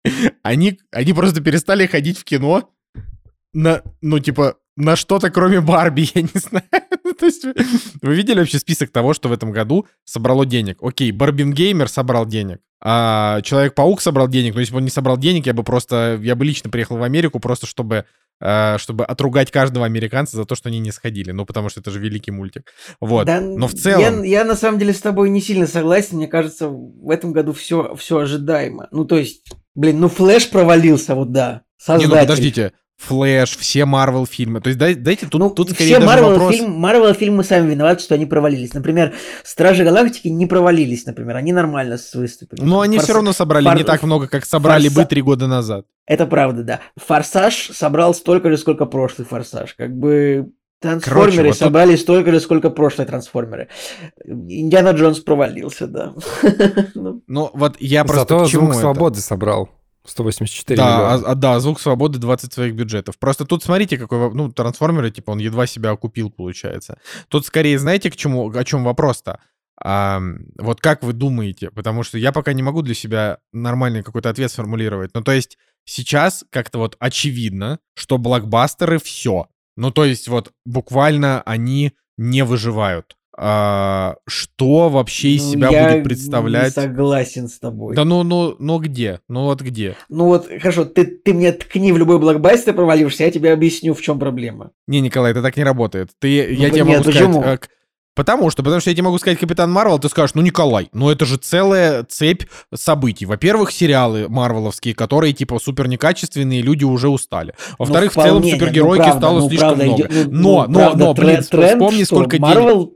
<laughs> они, они просто перестали ходить в кино на, ну, типа, на что-то, кроме Барби, <laughs> я не знаю. <laughs> Ну, То есть вы, видели вообще список того, что в этом году собрало денег? Окей, Барбингеймер собрал денег, а Человек-паук собрал денег, но если бы он не собрал денег, я бы просто, я бы лично приехал в Америку просто, чтобы чтобы отругать каждого американца за то, что они не сходили. Ну, потому что это же великий мультик. Вот. Да, Но в целом... Я, я на самом деле с тобой не сильно согласен. Мне кажется, в этом году все, все ожидаемо. Ну, то есть, блин, ну Флэш провалился, вот да. Не, Создатель. ну подождите. Флэш, все Марвел фильмы. То есть дай- дайте тут, Ну, тут скорее все даже Марвел, вопрос... фильм, Марвел фильмы сами виноваты, что они провалились. Например, Стражи Галактики не провалились, например. Они нормально выступили. Но они Форс- все равно собрали Фор- не так много, как собрали бы Форса- три года назад. Это правда, да. Форсаж собрал столько же, сколько прошлый Форсаж. Как бы Трансформеры Короче, вот тут- собрали столько же, сколько прошлые трансформеры. Индиана Джонс провалился, да. <laughs> Ну, Ну, вот я просто Зато к чему «Звук свободы» собрал 184 Да, миллиона. а, а, да, звук свободы 20 своих бюджетов. Просто тут смотрите, какой, ну, трансформеры, типа, он едва себя окупил, получается. Тут скорее, знаете, к чему, о чем вопрос-то? Ам, вот как вы думаете? Потому что я пока не могу для себя нормальный какой-то ответ сформулировать. Ну, то есть сейчас как-то вот очевидно, что блокбастеры все. Ну, то есть вот буквально они не выживают. А, что вообще из ну, себя я будет представлять? Не согласен с тобой. Да ну, ну, ну где? Ну вот где? Ну вот, хорошо, ты, ты мне ткни в любой блокбастер, провалившься, я тебе объясню, в чем проблема. Не, Николай, это так не работает. Ты, я Ну, тебе нет, могу почему? сказать... э, Потому что, потому что я тебе могу сказать Капитан Марвел, ты скажешь, ну, Николай, ну это же целая цепь событий. Во-первых, сериалы марвеловские, которые типа супер некачественные, люди уже устали. Во-вторых, в Ну, целом вполне, нет, ну, супергеройки правда, стало ну, слишком правда, много. идет- ну, но, ну, но, правда, но, блин, тре- тренд, вспомни, что сколько денег.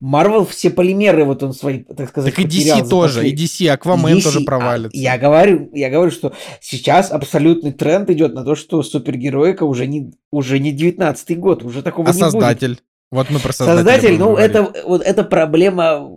Марвел, все полимеры, вот он свои, так сказать, Так и DC тоже, и DC, Аквамен DC, тоже а, провалится. Я говорю, я говорю, что сейчас абсолютный тренд идет на то, что супергероика уже не, уже не 19 год, уже такого А не будет. создатель? Вот мы про создателя Создатель, ну говорить. это вот эта проблема,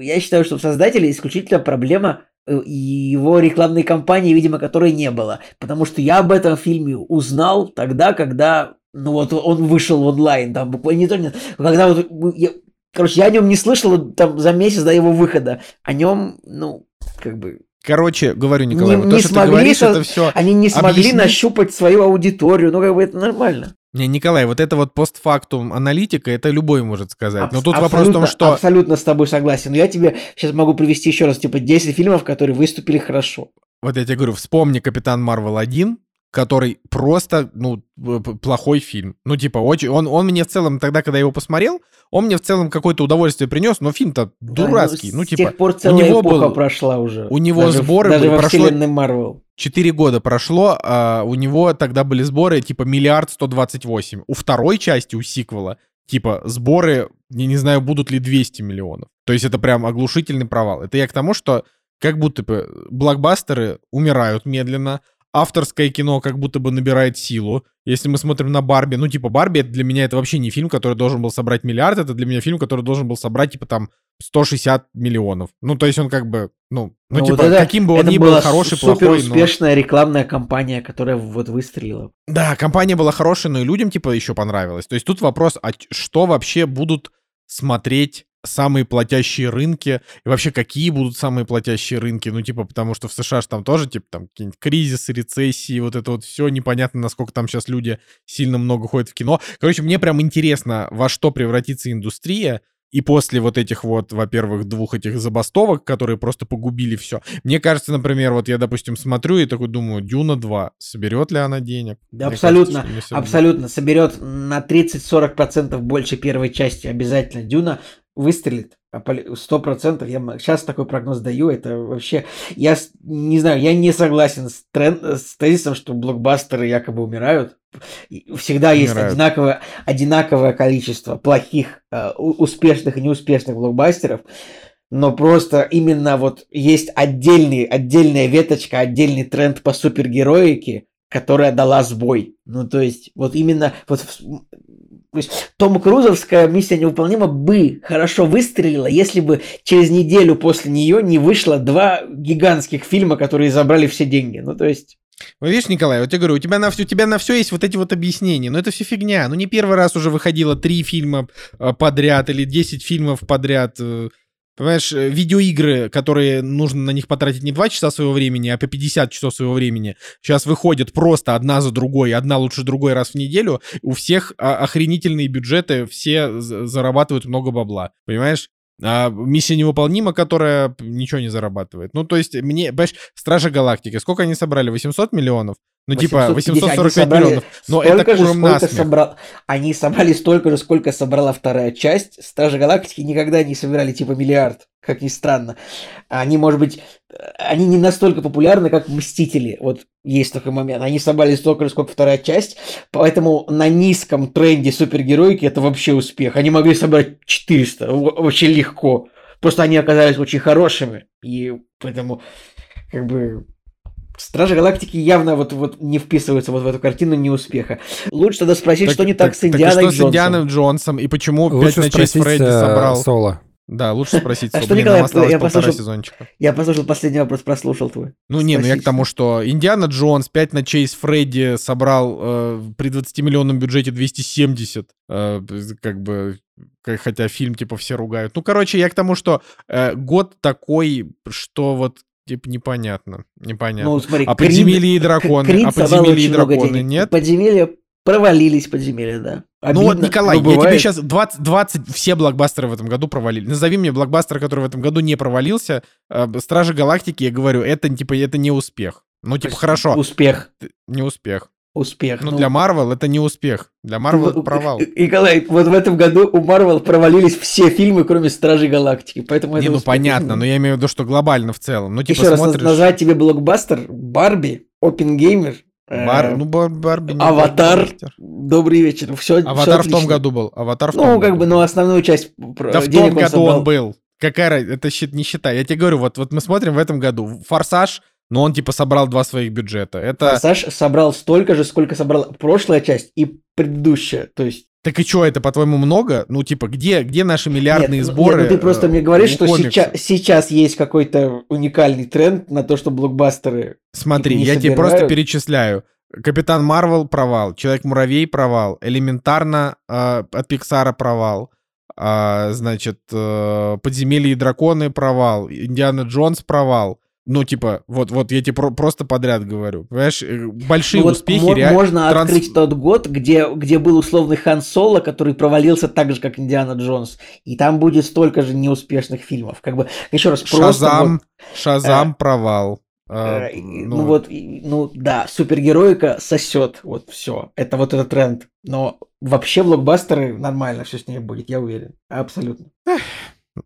я считаю, что в создателе исключительно проблема э, его рекламной кампании, видимо, которой не было. Потому что я об этом фильме узнал тогда, когда ну вот он вышел в онлайн, там буквально не то, нет, когда вот я, короче, я о нем не слышал там за месяц до его выхода. О нем, ну, как бы Короче, говорю, Николай, не, вот то, не что ты смогли, говоришь, со- это все... они не смогли объяснить? нащупать свою аудиторию, ну как бы это нормально. Не, Николай, вот это вот постфактум аналитика, это любой может сказать. Но тут вопрос в том, что... Абсолютно с тобой согласен. Но я тебе сейчас могу привести еще раз, типа, 10 фильмов, которые выступили хорошо. Вот я тебе говорю, вспомни Капитан Марвел 1, который просто, ну, плохой фильм. Ну, типа, очень... Он, он мне в целом, тогда, когда я его посмотрел, он мне в целом какое-то удовольствие принес, но фильм-то Да, дурацкий. ну, Ну, с типа, тех пор целая него эпоха был- прошла уже. у него Даже сборы Даже были, прошло- Марвел. 4 года прошло, а у него тогда были сборы типа миллиард 128. У второй части, у сиквела, типа сборы, я не знаю, будут ли 200 миллионов. То есть это прям оглушительный провал. Это я к тому, что как будто бы блокбастеры умирают медленно, авторское кино как будто бы набирает силу. Если мы смотрим на Барби, ну типа Барби это для меня это вообще не фильм, который должен был собрать миллиард, это для меня фильм, который должен был собрать типа там 160 миллионов. Ну то есть он как бы, ну, ну, Ну, типа вот это- каким бы он ни был была хороший, супер плохой, но... успешная рекламная кампания, которая вот выстрелила. Да, компания была хорошая, но и людям типа еще понравилось. То есть тут вопрос, а что вообще будут смотреть самые платящие рынки, и вообще какие будут самые платящие рынки, ну, типа, потому что в США ж там тоже, типа, там какие-нибудь кризисы, рецессии, вот это вот все, непонятно, насколько там сейчас люди сильно много ходят в кино. Короче, мне прям интересно, во что превратится индустрия, и после вот этих вот, во-первых, двух этих забастовок, которые просто погубили все. Мне кажется, например, вот я, допустим, смотрю и такой думаю, Дюна 2, соберет ли она денег? Да, Мне абсолютно, кажется, соберет. абсолютно. Соберет на 30-40% больше первой части обязательно. Дюна выстрелит. Сто процентов. Я сейчас такой прогноз даю. Это вообще... Я не знаю, я не согласен с, трен- с тезисом, что блокбастеры якобы умирают. Всегда есть Умирают. одинаковое, одинаковое количество плохих, э, успешных и неуспешных блокбастеров. Но просто именно вот есть отдельный, отдельная веточка, отдельный тренд по супергероике, которая дала сбой. Ну, то есть, вот именно вот то есть, Том Крузовская миссия невыполнима бы хорошо выстрелила, если бы через неделю после нее не вышло два гигантских фильма, которые забрали все деньги. Ну, то есть, Вот видишь, Николай, вот я говорю, у тебя на все, у тебя на все есть вот эти вот объяснения, но это все фигня. Ну не первый раз уже выходило три фильма э, подряд или 10 фильмов подряд. Понимаешь, э, видеоигры, которые нужно на них потратить не 2 часа своего времени, а по 50 часов своего времени, сейчас выходят просто одна за другой, одна лучше другой раз в неделю. У всех а, охренительные бюджеты, все зарабатывают много бабла. Понимаешь? А миссия невыполнима, которая ничего не зарабатывает. Ну, то есть, мне, понимаешь, Стражи Галактики, сколько они собрали? 800 миллионов? Ну, типа, 850, они 845 собрали миллионов. Но столько это же, сколько насмех. собрал... Они собрали столько же, сколько собрала вторая часть. Стражи Галактики никогда не собирали типа миллиард, как ни странно. Они, может быть, они не настолько популярны, как Мстители. Вот есть такой момент. Они собрали столько же, сколько вторая часть, поэтому на низком тренде супергероики это вообще успех. Они могли собрать 400, в- вообще легко. Просто они оказались очень хорошими, и поэтому как бы Стражи Галактики явно вот, вот не вписываются вот в эту картину неуспеха. Лучше тогда спросить, что не так, с и Индианой что с Джонсом. Индианой Джонсом? И почему «Пять Лучше ночей с спросить Фредди» э, собрал? Соло. Да, лучше спросить. А Соло. что, Николай, нам осталось я послушал- сезончика. Я послушал последний вопрос, прослушал твой. Ну не, ну я к тому, что Индиана Джонс, «Пять ночей с Фредди» собрал э, при 20-миллионном бюджете 270, э, как бы, как- хотя фильм типа все ругают. Ну, короче, я к тому, что э, год такой, что вот типа непонятно, непонятно. Ну, смотри, а Крид- подземелье и драконы, Крид а подземелье и драконы денег. нет? Подземелья провалились, подземелья, да. Ну вот, Обидно, Николай, но я тебе сейчас 20, 20, все блокбастеры в этом году провалили. Назови мне блокбастер, который в этом году не провалился. Э, Стражи Галактики, я говорю, это типа это не успех. Ну, типа, хорошо, Успех, не успех. Успех. Ну, для Марвел это не успех. Для Марвел это провал. <laughs> Николай, вот в этом году у Марвел провалились все фильмы, кроме Стражей Галактики, поэтому Не, ну успех. понятно, но я имею в виду, что глобально в целом. Ну, типа, Еще раз смотришь... назвать тебе блокбастер, Барби, Опенгеймер, э, Бар- ну, Бар- Барби не Аватар, блокбастер. Добрый вечер, все, Аватар в том году был. Аватар в том Ну, как году бы, был. ну, основную часть Да в том году собрал. он был. Какая? Это не считай. Я тебе говорю, вот, вот мы смотрим в этом году. Форсаж, но он типа собрал два своих бюджета. Это Форсаж собрал столько же, сколько собрала прошлая часть и предыдущая. То есть Так и что, это, по-твоему, много? Ну, типа, где, где наши миллиардные Нет, ну- сборы? нет, ну ты просто э, мне говоришь, у что сейчас, сейчас есть какой-то уникальный тренд на то, что блокбастеры... Смотри, не я тебе просто собирают. перечисляю. Капитан Марвел провал, Человек-муравей провал, элементарно э, от Пиксара провал, а, значит, э, Подземелье и драконы провал, Индиана Джонс провал. Ну, типа, вот, вот я тебе про- просто подряд говорю. Понимаешь, э, большие Ну вот успехи мо- реально. можно транс- открыть тот год, где, где был условный Хан Соло, который провалился так же, как Индиана Джонс. И там будет столько же неуспешных фильмов. Как бы, еще раз, просто... Шазам, вот, Шазам провал. А, э, ну, вот, и- ну да, супергероика сосет, вот все. Это вот этот тренд. Но вообще блокбастеры нормально все с ними будет, я уверен. Абсолютно.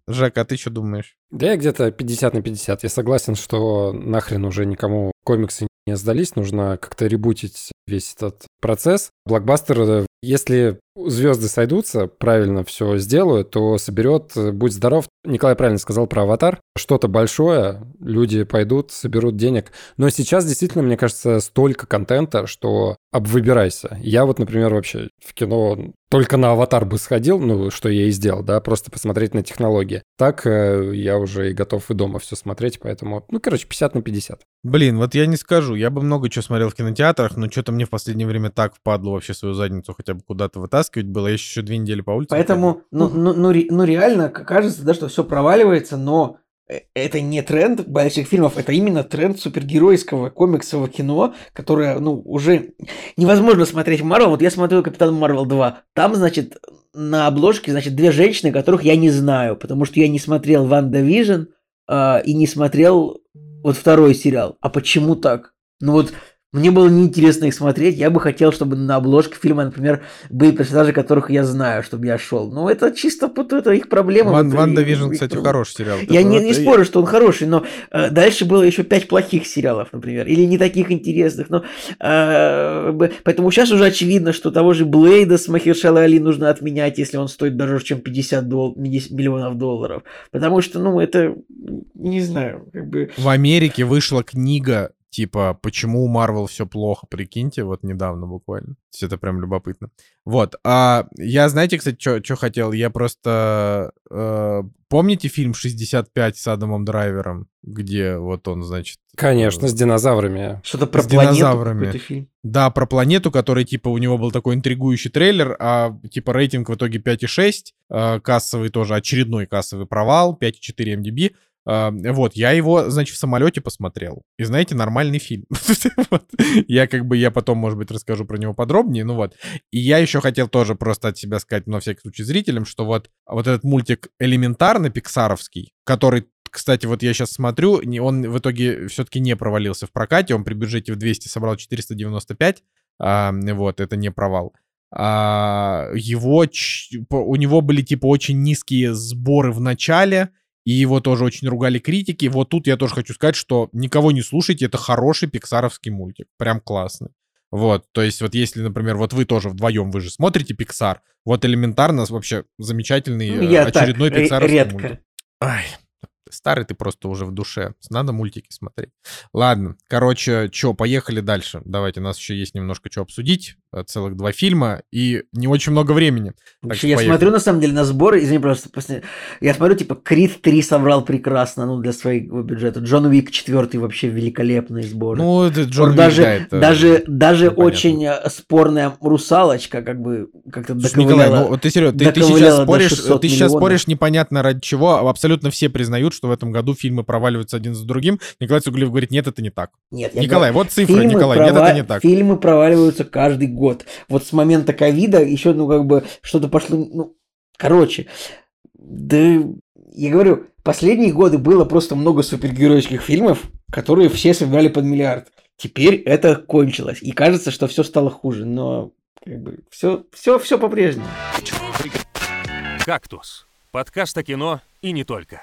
Жека, а ты что думаешь? Да я где-то 50 на 50. Я согласен, что нахрен уже никому комиксы не сдались. Нужно как-то ребутить весь этот процесс. Блокбастер, э, если звезды сойдутся, правильно все сделают, то соберет, э, будь здоров. Николай правильно сказал про аватар. Что-то большое, люди пойдут, соберут денег. Но сейчас действительно, мне кажется, столько контента, что обвыбирайся. Я вот, например, вообще в кино только на аватар бы сходил, ну, что я и сделал, да, просто посмотреть на технологии. Так э, я уже и готов и дома все смотреть, поэтому, ну, короче, 50 на 50. Блин, вот я не скажу. Я бы много чего смотрел в кинотеатрах, но что-то мне в последнее время так впадло вообще свою задницу хотя бы куда-то вытаскивать было. Я еще две недели по улице. Поэтому, ну, ну, ну, ну, реально кажется, да, что все проваливается, но э, это не тренд больших фильмов, это именно тренд супергеройского комиксового кино, которое, ну, уже невозможно смотреть Марвел. Вот я смотрел Капитан Марвел 2. Там, значит, на обложке, значит, две женщины, которых я не знаю, потому что я не смотрел WandaVision и не смотрел вот второй сериал. А почему так? Ну вот мне было неинтересно их смотреть. Я бы хотел, чтобы на обложке фильма, например, были персонажи, которых я знаю, чтобы я шел. Но это чисто это их проблема. Ван, вот WandaVision, их кстати, хороший сериал. Я не, не спорю, что он хороший, но э, дальше было еще пять плохих сериалов, например, или не таких интересных. Но, э, поэтому сейчас уже очевидно, что того же Блейда с Махершала Али нужно отменять, если он стоит дороже, чем 50 дол- миллионов долларов. Потому что, ну, это, не знаю, как бы... В Америке вышла книга, типа, почему у Марвел все плохо, прикиньте, вот недавно буквально. То есть это прям любопытно. Вот. А я, знаете, кстати, что хотел? Я просто... э, помните фильм «65» с Адамом Драйвером? Где вот он, значит... Конечно, э, с динозаврами. Что-то про С планету динозаврами. фильм. Да, про планету, который, типа, у него был такой интригующий трейлер, а, типа, рейтинг в итоге 5,6, э, кассовый тоже, очередной кассовый провал, 5,4 MDB. А, Вот, я его, значит, в самолете посмотрел. И знаете, нормальный фильм. <laughs> Вот. Я как бы, я потом, может быть, расскажу про него подробнее, ну вот. И я еще хотел тоже просто от себя сказать, на всякий случай, зрителям, что вот, вот этот мультик элементарно пиксаровский, который кстати, вот я сейчас смотрю, он в итоге все-таки не провалился в прокате, он при бюджете в 200 собрал 495, а, вот, это не провал. А, его, у него были, типа, очень низкие сборы в начале, и его тоже очень ругали критики. Вот тут я тоже хочу сказать, что никого не слушайте, это хороший пиксаровский мультик, прям классный. Вот, то есть вот если, например, вот вы тоже вдвоем, вы же смотрите Пиксар, вот элементарно вообще замечательный Ну, э, я так, очередной ре- пиксаровский редко. мультик. Ай, старый ты просто уже в душе. Надо мультики смотреть. Ладно, короче, что, поехали дальше. Давайте, у нас еще есть немножко что обсудить. э, Целых два фильма и не очень много времени. Так я поехали. смотрю, на самом деле, на сборы, извини, просто, после... я смотрю, типа, Крид 3 собрал прекрасно, ну, для своего бюджета. Джон Уик 4 вообще великолепные сборы. Ну, это Джон Уик, даже, да, это даже, даже непонятно. очень э, спорная русалочка, как бы, как-то Слушай, Николай, доковыляла. ну ты серьезно, ты, ты доковыляла сейчас споришь, 600 ты сейчас миллионов. споришь непонятно ради чего. а Абсолютно все признают, что в этом году фильмы проваливаются один за другим. Николай Цугулев говорит, нет, это не так. Нет, я Николай, говорю, вот цифры, фильмы Николай, нет, прова- это не так. Фильмы проваливаются каждый год. Вот с момента ковида еще, ну, как бы, что-то пошло, ну, короче, да, я говорю, последние годы было просто много супергеройских фильмов, которые все собирали под миллиард. Теперь это кончилось, и кажется, что все стало хуже, но как бы все, все, все по-прежнему. «Кактус». Подкаст о кино и не только.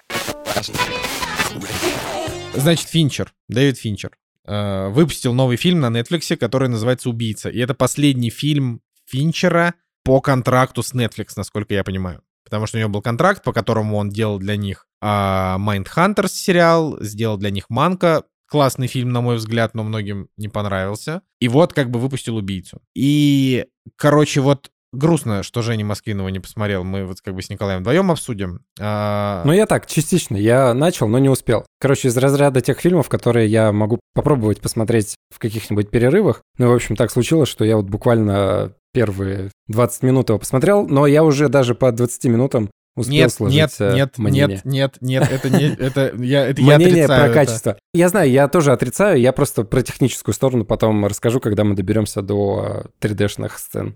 Значит, Финчер, Дэвид Финчер, э, выпустил новый фильм на Netflix, который называется «Убийца». И это последний фильм Финчера по контракту с Netflix, насколько я понимаю. Потому что у него был контракт, по которому он делал для них а, Mindhunters сериал, сделал для них Манка. Классный фильм, на мой взгляд, но многим не понравился. И вот как бы выпустил «Убийцу». И, короче, вот грустно, что Женя Москвинова не посмотрел. Мы вот как бы с Николаем вдвоем обсудим. А... Ну, я так, частично. Я начал, но не успел. Короче, из разряда тех фильмов, которые я могу попробовать посмотреть в каких-нибудь перерывах. Ну, в общем, так случилось, что я вот буквально первые 20 минут его посмотрел, но я уже даже по 20 минутам успел нет, сложить нет, э, нет, мнение. нет, нет, нет, это не, <laughs> это я, это я Мнение отрицаю про это. качество. Я знаю, я тоже отрицаю, я просто про техническую сторону потом расскажу, когда мы доберемся до э, 3D-шных сцен.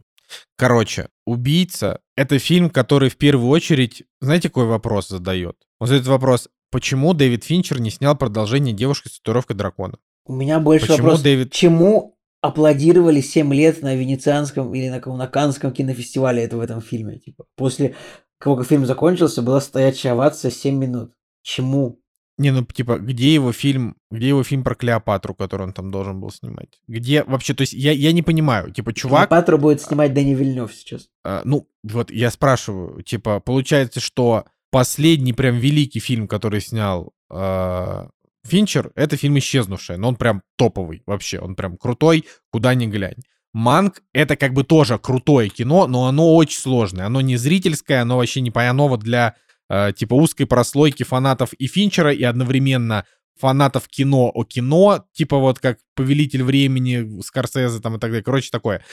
Короче, «Убийца» — это фильм, который в первую очередь, знаете, какой вопрос задает? Он задает вопрос, почему Дэвид Финчер не снял продолжение «Девушки с татуировкой дракона»? У меня больше Почему вопрос, Дэвид- чему аплодировали 7 лет на Венецианском или на, на Каннском кинофестивале это в этом фильме? Типа, после того, как фильм закончился, была стоячая овация 7 минут. Чему? Не, ну, типа, где его фильм, где его фильм про Клеопатру, который он там должен был снимать? Где вообще, то есть я, я не понимаю, типа, чувак, Патру будет снимать Дани Вильнев сейчас. а, ну, вот я спрашиваю, типа, получается, что последний прям великий фильм, который снял а, Финчер, это фильм «Исчезнувшая», но он прям топовый вообще, он прям крутой, куда ни глянь. Манк — это как бы тоже крутое кино, но оно очень сложное. Оно не зрительское, оно вообще не оно вот для э, типа узкой прослойки фанатов и Финчера, и одновременно фанатов кино о кино, типа вот как «Повелитель времени», Скорсезе там и так далее. Короче, такое.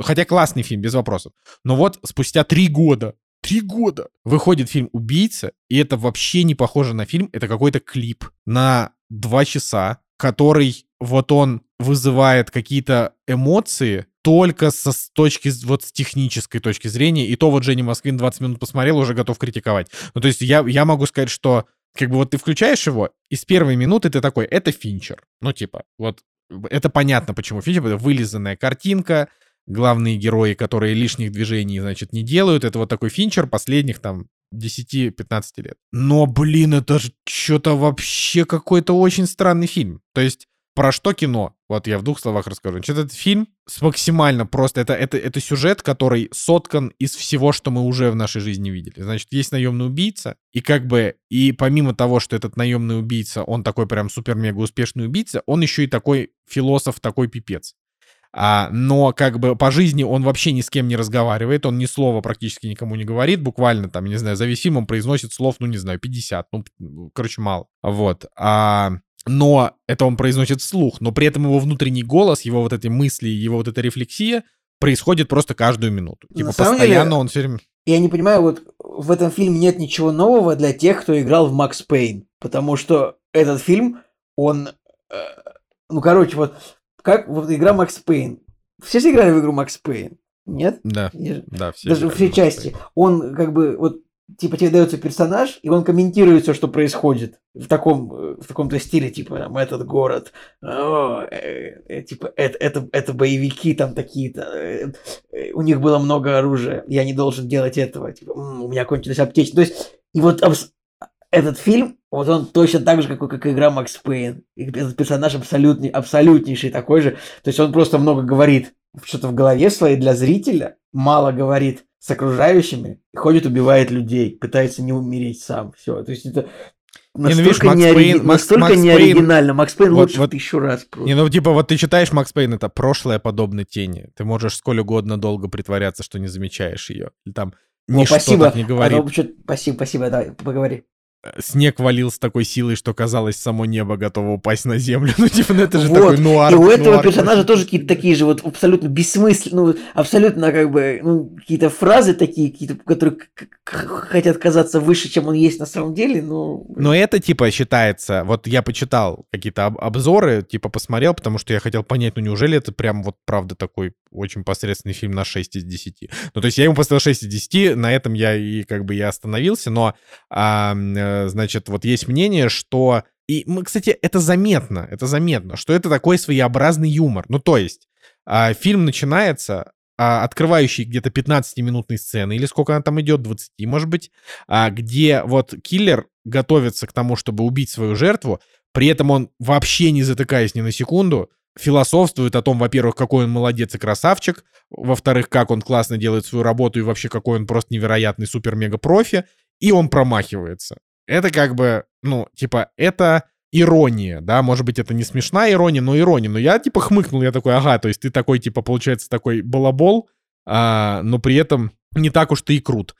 Хотя классный фильм, без вопросов. Но вот спустя три года, три года выходит фильм «Убийца», и это вообще не похоже на фильм, это какой-то клип на два часа, который вот он вызывает какие-то эмоции только со с точки, вот с технической точки зрения, и то вот Женя Москвин 20 минут посмотрел, уже готов критиковать. Ну, то есть я, я могу сказать, что как бы вот ты включаешь его, и с первой минуты ты такой, это Финчер. Ну, типа, вот это понятно, почему Финчер, это вылизанная картинка, главные герои, которые лишних движений, значит, не делают. Это вот такой Финчер последних там 10-15 лет. Но, блин, это же что-то вообще какой-то очень странный фильм. То есть про что кино? Вот я в двух словах расскажу. Значит, этот фильм с максимально просто... Это, это, это сюжет, который соткан из всего, что мы уже в нашей жизни видели. Значит, есть наемный убийца, и как бы... И помимо того, что этот наемный убийца, он такой прям супер-мега успешный убийца, он еще и такой философ, такой пипец. А, но как бы по жизни он вообще ни с кем не разговаривает, он ни слова практически никому не говорит, буквально там, не знаю, за весь фильм он произносит слов, ну не знаю, 50, ну, короче, мало. Вот. А, но это он произносит вслух, но при этом его внутренний голос, его вот эти мысли, его вот эта рефлексия происходит просто каждую минуту. На Типа самом постоянно деле- он все время... Я не понимаю, вот в этом фильме нет ничего нового для тех, кто играл в Макс Пейн. Потому что этот фильм, он... э, ну, короче, вот как вот игра Макс Пейн. Все же играли в игру Макс Пейн? Нет? Да, Я да, все. Даже все части. Он как бы вот типа тебе дается персонаж, и он комментирует все, что происходит в таком э, в таком-то стиле, типа там этот город, о, э, э, типа это, это это боевики там такие-то, э, э, у них было много оружия, я не должен делать этого, типа «М, у меня кончилась аптечка. То есть и вот абс- этот фильм, вот он точно так же, как, как игра Макс Пейн. И этот персонаж абсолютный, абсолютнейший такой же. То есть он просто много говорит что-то в голове своей для зрителя, мало говорит с окружающими, ходит, убивает людей, пытается не умереть сам. Все. То есть это ну, видишь, настолько, Макс не, ори- Пейн- Макс- настолько Макс не Пейн- оригинально. Макс Пейн Вот- лучше вот- тысячу раз просто. Не, ну типа вот ты читаешь Макс Пейн, это прошлое подобно тени. Ты можешь сколь угодно долго притворяться, что не замечаешь ее. Или там О, ничто спасибо. так не говорит. А, ну, спасибо, спасибо, давай, поговори. Снег валил с такой силой, что казалось, само небо готово упасть на землю. <laughs> Ну, типа, ну это же Вот. такой нуар. И у этого нуар. персонажа тоже какие-то такие же вот абсолютно бессмысленные, ну, абсолютно как бы, ну, какие-то фразы такие, какие-то, которые хотят казаться выше, чем он есть на самом деле, ну... Но это, типа, считается... Вот я почитал какие-то об- обзоры, типа, посмотрел, потому что я хотел понять, ну, неужели это прям вот, правда, такой очень посредственный фильм на 6 из 10. Ну, то есть я ему поставил 6 из 10, на этом я и как бы я остановился, но, а, значит, вот есть мнение, что... И, кстати, это заметно, это заметно, что это такой своеобразный юмор. Ну, то есть, а, фильм начинается, а, открывающий где-то 15-минутной сцены, или сколько она там идет, 20, может быть, а, где вот киллер готовится к тому, чтобы убить свою жертву, при этом он вообще не затыкаясь ни на секунду, философствует о том, во-первых, какой он молодец и красавчик, во-вторых, как он классно делает свою работу и вообще какой он просто невероятный супер-мега-профи, и он промахивается. Это как бы, ну, типа, это ирония, да, может быть, это не смешная ирония, но ирония. Но я, типа, хмыкнул, я такой, ага, то есть ты такой, типа, получается, такой балабол, а, но при этом не так уж ты и крут.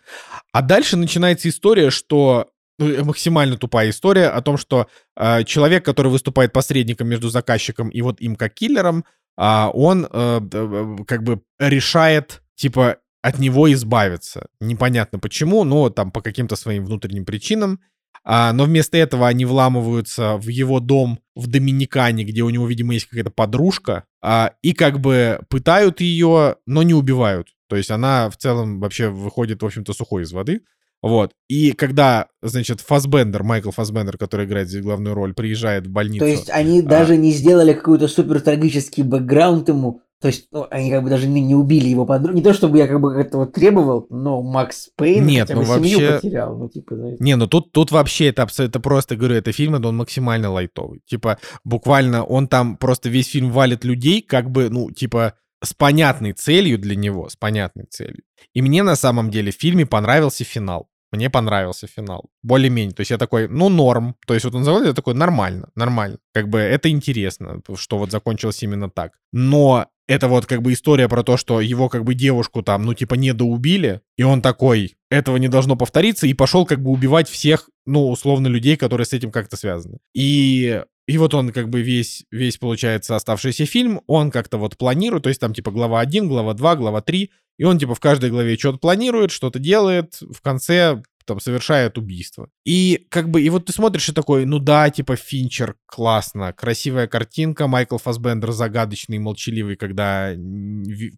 А дальше начинается история, что ну, максимально тупая история о том, что э, человек, который выступает посредником между заказчиком и вот им как киллером, э, он э, э, как бы решает, типа, от него избавиться. Непонятно почему, но там по каким-то своим внутренним причинам. А, но вместо этого они вламываются в его дом в Доминикане, где у него, видимо, есть какая-то подружка, а, и как бы пытают ее, но не убивают. То есть она в целом вообще выходит, в общем-то, сухой из воды. Вот. И когда, значит, Фасбендер, Майкл Фасбендер, который играет здесь главную роль, приезжает в больницу... То есть они а... даже не сделали какой-то супер трагический бэкграунд ему, то есть, ну, они как бы даже не, убили его подругу. Не то, чтобы я как бы этого требовал, но Макс Пейн Нет, хотя бы ну, семью вообще... потерял. Ну, типа, знаете. Не, ну тут, тут вообще это, это просто, говорю, это фильм, это он максимально лайтовый. Типа, буквально он там просто весь фильм валит людей, как бы, ну, типа, с понятной целью для него, с понятной целью. И мне на самом деле в фильме понравился финал. Мне понравился финал. Более-менее. То есть я такой, ну, норм. То есть вот он заводит, я такой, нормально, нормально. Как бы это интересно, что вот закончилось именно так. Но это вот как бы история про то, что его как бы девушку там, ну, типа, недоубили, и он такой, этого не должно повториться, и пошел как бы убивать всех, ну, условно, людей, которые с этим как-то связаны. И и вот он как бы весь, весь, получается, оставшийся фильм, он как-то вот планирует, то есть там типа глава 1, глава 2, глава 3, и он типа в каждой главе что-то планирует, что-то делает, в конце там совершает убийство. И как бы, и вот ты смотришь и такой, ну да, типа Финчер, классно, красивая картинка, Майкл Фасбендер загадочный, молчаливый, когда,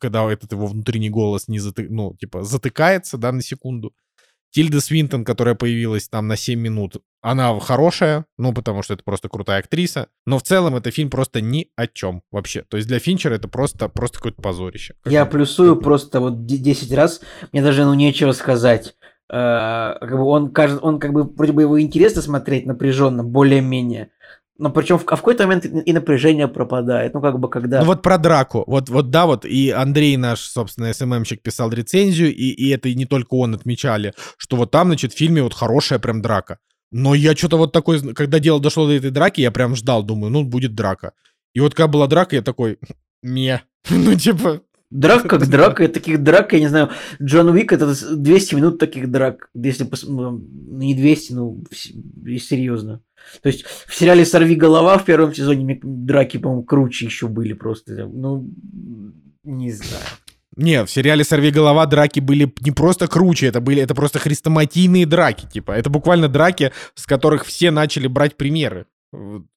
когда этот его внутренний голос не заты, ну, типа, затыкается, да, на секунду. Тильда Свинтон, которая появилась там на 7 минут, она хорошая, ну, потому что это просто крутая актриса. Но в целом это фильм просто ни о чем вообще. То есть для Финчера это просто, просто какое-то позорище. Я плюсую просто вот 10 раз. Мне даже, ну, нечего сказать. Э, как бы он, кажется, он как бы вроде бы его интересно смотреть напряженно, более-менее. Но причем в, а в какой-то момент и напряжение пропадает. Ну, как бы когда... Ну, вот про драку. Вот, вот да, вот и Андрей наш, собственно, СММщик писал рецензию, и, и это и не только он отмечали, что вот там, значит, в фильме вот хорошая прям драка. Но я что-то вот такой, когда дело дошло до этой драки, я прям ждал, думаю, ну, будет драка. И вот когда была драка, я такой, не, <laughs> ну, типа, Драк <laughs> как драка, таких драк, я не знаю, Джон Уик это 200 минут таких драк, если пос... Ну, не 200, ну, серьезно. То есть в сериале «Сорви голова» в первом сезоне драки, по-моему, круче еще были просто. Ну, не знаю. Не, в сериале «Сорви голова» драки были не просто круче, это были, это просто хрестоматийные драки, типа. Это буквально драки, с которых все начали брать примеры.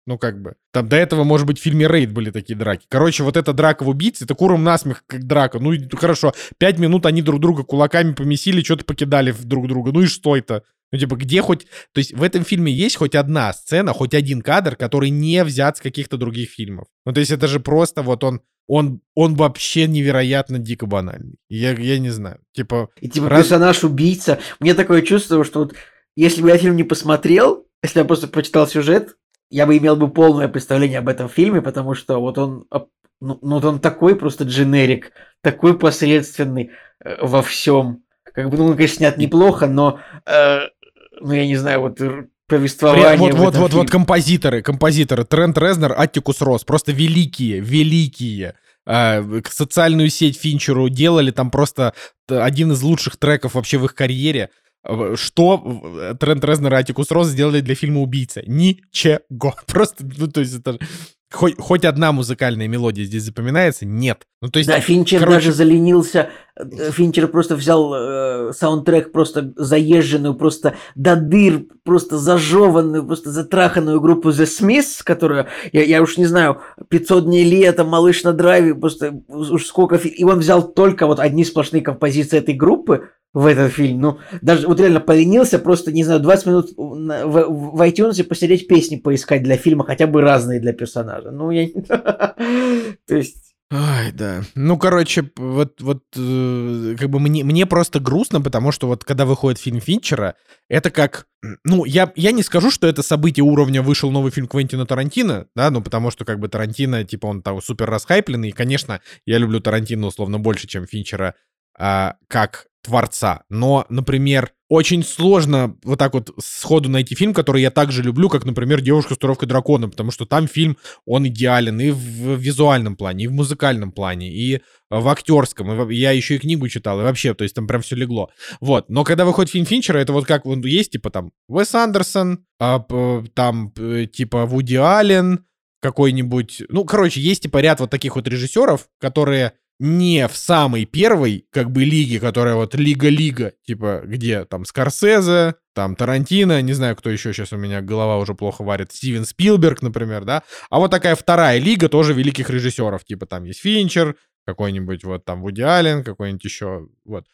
Ну, как бы. Там до этого, может быть, в фильме «Рейд» были такие драки. Короче, вот эта драка в убийце, это куром насмех, как драка. Ну, хорошо, пять минут они друг друга кулаками помесили, что-то покидали друг друга. Ну и что это? Ну, типа, где хоть... То есть в этом фильме есть хоть одна сцена, хоть один кадр, который не взят с каких-то других фильмов. Ну, то есть это же просто вот он... Он, он вообще невероятно дико банальный. Я, я не знаю. Типа... И типа раз... персонаж-убийца. Мне такое чувство, что вот если бы я фильм не посмотрел, если я просто прочитал сюжет, я бы имел бы полное представление об этом фильме, потому что вот он, ну, ну он такой просто дженерик, такой посредственный э, во всем. Как бы, ну, он, конечно, снят неплохо, но, э, ну, я не знаю, вот повествование. Вот, вот, вот, вот композиторы, композиторы. Трент Резнер, Аттикус Рос, просто великие, великие. Э, социальную сеть Финчеру делали там просто один из лучших треков вообще в их карьере. Что э, Трент Резнер и Атикус Рос сделали для фильма «Убийца»? Ничего. <laughs> Просто, ну, то есть это... Хоть, хоть одна музыкальная мелодия здесь запоминается? Нет. Ну, то есть, да, Финчер короче... даже заленился. Э, Финчер просто взял э, саундтрек просто заезженную, просто до дыр, просто зажеванную, просто затраханную группу The Smiths, которая, я, я уж не знаю, 500 дней лета, Малыш на драйве, просто уж сколько... И он взял только вот одни сплошные композиции этой группы, в этот фильм. Ну, даже вот реально поленился, просто, не знаю, 20 минут в, в, iTunes посидеть песни поискать для фильма, хотя бы разные для персонажа. Ну, я... <laughs> То есть... Ай, да. Ну, короче, вот, вот э, как бы мне, мне просто грустно, потому что вот когда выходит фильм Финчера, это как... Ну, я, я не скажу, что это событие уровня вышел новый фильм Квентина Тарантино, да, ну, потому что как бы Тарантино, типа, он там супер расхайпленный, и, конечно, я люблю Тарантино условно больше, чем Финчера, а, как творца. Но, например, очень сложно вот так вот сходу найти фильм, который я также люблю, как, например, «Девушка с туровкой дракона», потому что там фильм, он идеален и в визуальном плане, и в музыкальном плане, и в актерском. И я еще и книгу читал, и вообще, то есть там прям все легло. Вот. Но когда выходит фильм Финчера, это вот как вот есть, типа там Уэс Андерсон, а, там типа Вуди Аллен, какой-нибудь... Ну, короче, есть типа ряд вот таких вот режиссеров, которые не в самой первой, как бы, лиге, которая вот лига-лига, типа, где там Скорсезе, там Тарантино, не знаю, кто еще сейчас у меня голова уже плохо варит, Стивен Спилберг, например, да, а вот такая вторая лига тоже великих режиссеров, типа там есть Финчер, какой-нибудь вот там Вуди Аллен, какой-нибудь еще, вот.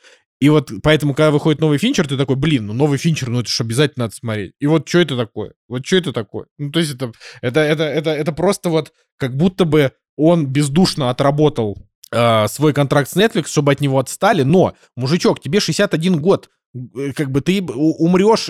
И вот поэтому, когда выходит новый Финчер, ты такой, блин, ну новый Финчер, ну это же обязательно надо смотреть. И вот что это такое? Вот что это такое? Ну то есть это, это, это, это, это просто вот как будто бы он бездушно отработал э, свой контракт с Netflix, чтобы от него отстали, но, мужичок, тебе 61 год, как бы ты умрешь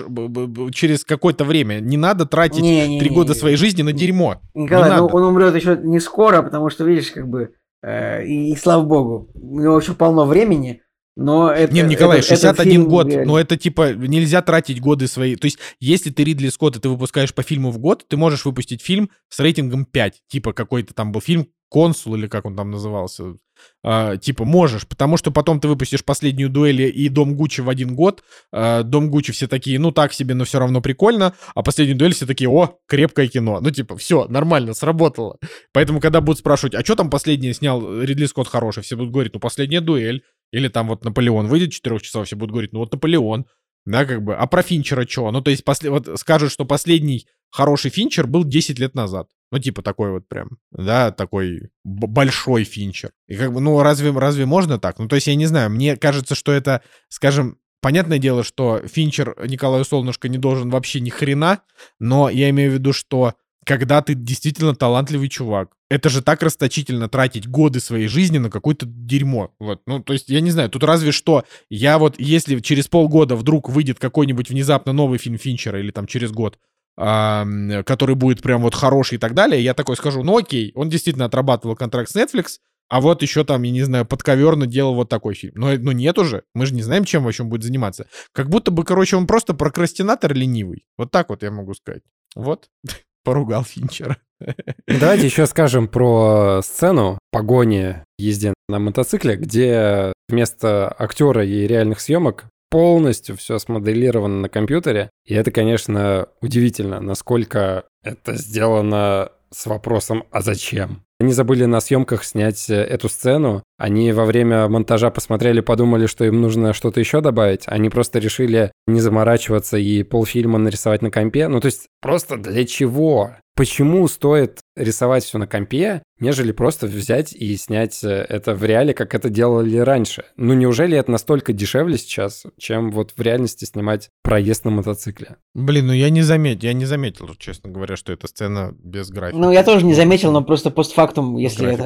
через какое-то время. Не надо тратить три года своей жизни на дерьмо. Николай, ну он умрет еще не скоро, потому что, видишь, как бы, э, и, и слава богу, у него еще полно времени, но это... Нет, Николай, это, 61 фильм, год, но это типа нельзя тратить годы свои. То есть, если ты Ридли Скотт, и ты выпускаешь по фильму в год, ты можешь выпустить фильм с рейтингом 5. Типа какой-то там был фильм «Консул» или как он там назывался. Uh, типа, можешь, потому что потом ты выпустишь последнюю дуэль и Дом Гуччи в один год. Uh, Дом Гуччи все такие, ну так себе, но все равно прикольно. А последнюю дуэль все такие, о, крепкое кино. Ну, типа, все, нормально, сработало. Поэтому, когда будут спрашивать, а что там последнее снял Ридли Скотт хороший, все будут говорить, ну, последняя дуэль. Или там вот Наполеон выйдет 4 часов, все будут говорить, ну вот Наполеон. Да, как бы. А про Финчера что? Ну, то есть, после, вот скажут, что последний хороший Финчер был 10 лет назад. Ну, типа такой вот прям, да, такой большой Финчер. И как бы, ну, разве, разве можно так? Ну, то есть, я не знаю, мне кажется, что это, скажем, Понятное дело, что Финчер Николаю Солнышко не должен вообще ни хрена, но я имею в виду, что когда ты действительно талантливый чувак. Это же так расточительно тратить годы своей жизни на какое-то дерьмо. Вот. Ну, то есть, я не знаю, тут разве что я вот, если через полгода вдруг выйдет какой-нибудь внезапно новый фильм Финчера или там через год, который будет прям вот хороший и так далее, я такой скажу, ну окей, он действительно отрабатывал контракт с Netflix, а вот еще там, я не знаю, подковерно делал вот такой фильм. Но, но нет уже, мы же не знаем, чем вообще он будет заниматься. Как будто бы, короче, он просто прокрастинатор ленивый. Вот так вот я могу сказать. Вот. <laughs> поругал Финчера. Ну, давайте еще скажем про сцену погони езде на мотоцикле, где вместо актера и реальных съемок полностью все смоделировано на компьютере. И это, конечно, удивительно, насколько это сделано с вопросом «а зачем?». Они забыли на съемках снять э, эту сцену. Они во время монтажа посмотрели, подумали, что им нужно что-то еще добавить. Они просто решили не заморачиваться и полфильма нарисовать на компе. Ну, то есть, просто для чего? Почему стоит рисовать все на компе, нежели просто взять и снять э, это в реале, как это делали раньше? Ну, неужели это настолько дешевле сейчас, чем вот в реальности снимать проезд на мотоцикле? Блин, ну я не заметил, я не заметил, честно говоря, что эта сцена без графики. Ну, я тоже не заметил, но просто постфактум, если это,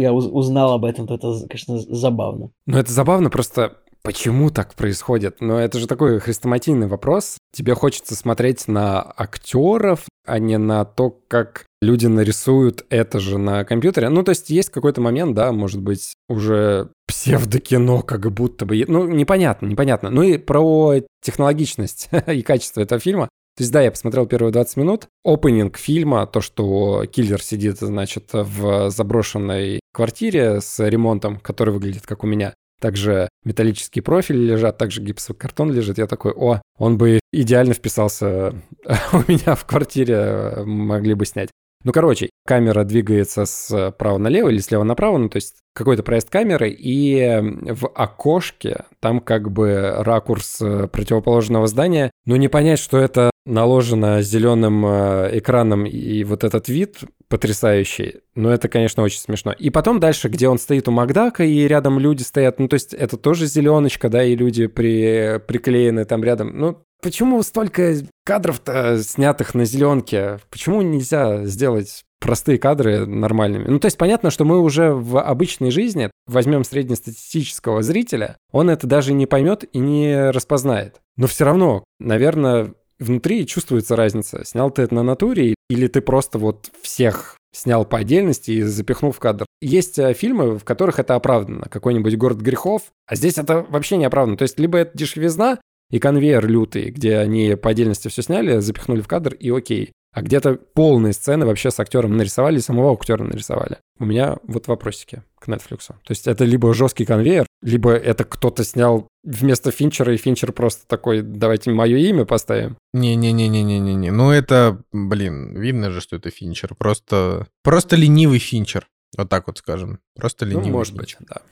я узнал об этом, то это, конечно, забавно. Ну, это забавно, просто Почему так происходит? Но это же такой хрестоматийный вопрос. Тебе хочется смотреть на актеров, а не на то, как люди нарисуют это же на компьютере. Ну, то есть есть какой-то момент, да, может быть, уже псевдокино как будто бы. Ну, непонятно, непонятно. Ну и про технологичность <laughs> и качество этого фильма. То есть, да, я посмотрел первые 20 минут. Опенинг фильма, то, что киллер сидит, значит, в заброшенной квартире с ремонтом, который выглядит как у меня. Также металлические профили лежат, также гипсовый картон лежит. Я такой, о, он бы идеально вписался <laughs> у меня в квартире, могли бы снять. Ну, короче, камера двигается справа налево или слева направо, ну, то есть какой-то проезд камеры, и в окошке там как бы ракурс э, противоположного здания, но не понять, что это наложено зеленым э, экраном и вот этот вид потрясающий. Но это, конечно, очень смешно. И потом дальше, где он стоит у Макдака, и рядом люди стоят, ну, то есть это тоже зеленочка, да, и люди при, приклеены там рядом. Ну, почему столько кадров-то снятых на зеленке? Почему нельзя сделать простые кадры нормальными. Ну, то есть понятно, что мы уже в обычной жизни возьмем среднестатистического зрителя, он это даже не поймет и не распознает. Но все равно, наверное, внутри чувствуется разница. Снял ты это на натуре или ты просто вот всех снял по отдельности и запихнул в кадр. Есть э, фильмы, в которых это оправдано, какой-нибудь «Город грехов», а здесь это вообще не оправдано. То есть либо это дешевизна и конвейер лютый, где они по отдельности все сняли, запихнули в кадр и окей а где-то полные сцены вообще с актером нарисовали, самого актера нарисовали. У меня вот вопросики к Netflix. То есть это либо жесткий конвейер, либо это кто-то снял вместо Финчера, и Финчер просто такой, давайте мое имя поставим. Не-не-не-не-не-не. Ну это, блин, видно же, что это Финчер. Просто, просто ленивый Финчер. Вот так вот скажем. Просто ну, ленивый. Ну, может Финчер. быть, да.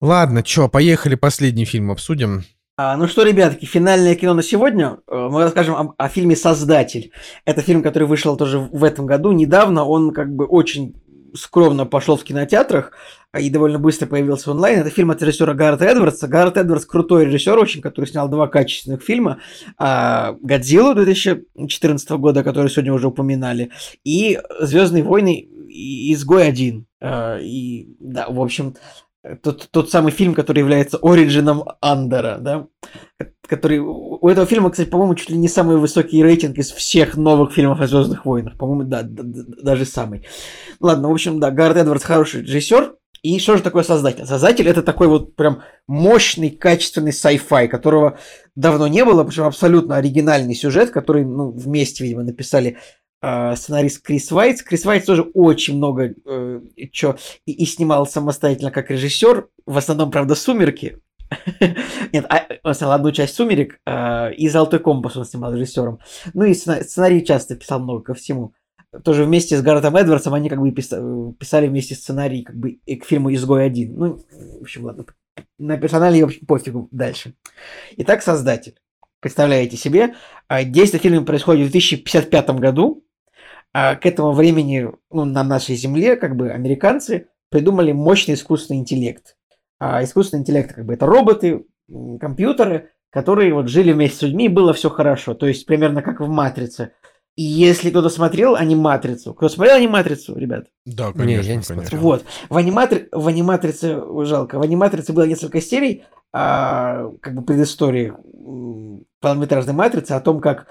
Ладно, чё, поехали последний фильм обсудим. А, ну что, ребятки, финальное кино на сегодня. Э, мы расскажем о, о фильме «Создатель». Это фильм, который вышел тоже в этом году. Недавно он как бы очень скромно пошел в кинотеатрах а, и довольно быстро появился онлайн. Это фильм от режиссера Гаррета Эдвардса. Гаррет Эдвардс крутой режиссер очень, который снял два качественных фильма. А, «Годзиллу» 2014 года, который сегодня уже упоминали, и «Звездные войны. Изгой один». А, и, да, в общем, тот, тот самый фильм, который является оригином Андера, да, который... У этого фильма, кстати, по-моему, чуть ли не самый высокий рейтинг из всех новых фильмов о Звездных войнах. По-моему, да, да, да, даже самый. Ладно, в общем, да, Гаррет Эдвардс хороший режиссер. И что же такое создатель? Создатель это такой вот прям мощный, качественный sci-fi, которого давно не было, причем абсолютно оригинальный сюжет, который, ну, вместе, видимо, написали э, сценарист Крис Вайтс. Крис Вайтс тоже очень много э, чё, и, и снимал самостоятельно как режиссер. В основном, правда, «Сумерки». <laughs> Нет, а, он снял одну часть «Сумерек», э, и «Золотой компас» он снимал режиссером. Ну и сценарий часто писал много ко всему. Тоже вместе с Гарретом Эдвардсом они как бы писали вместе сценарий как бы к фильму «Изгой один». Ну, в общем, ладно. На персонале, в общем, пофигу. Дальше. Итак, создатель. Представляете себе, действие фильма происходит в 2055 году, а к этому времени ну, на нашей Земле как бы американцы придумали мощный искусственный интеллект. А искусственный интеллект как бы это роботы, компьютеры, которые вот жили вместе с людьми, и было все хорошо. То есть примерно как в «Матрице». И если кто-то смотрел аниматрицу, кто смотрел аниматрицу, ребят? Да, конечно, не, я не смотрел. Вот. В, аниматри... в аниматрице, жалко, в аниматрице было несколько серий, а, как бы предыстории полнометражной матрицы о том, как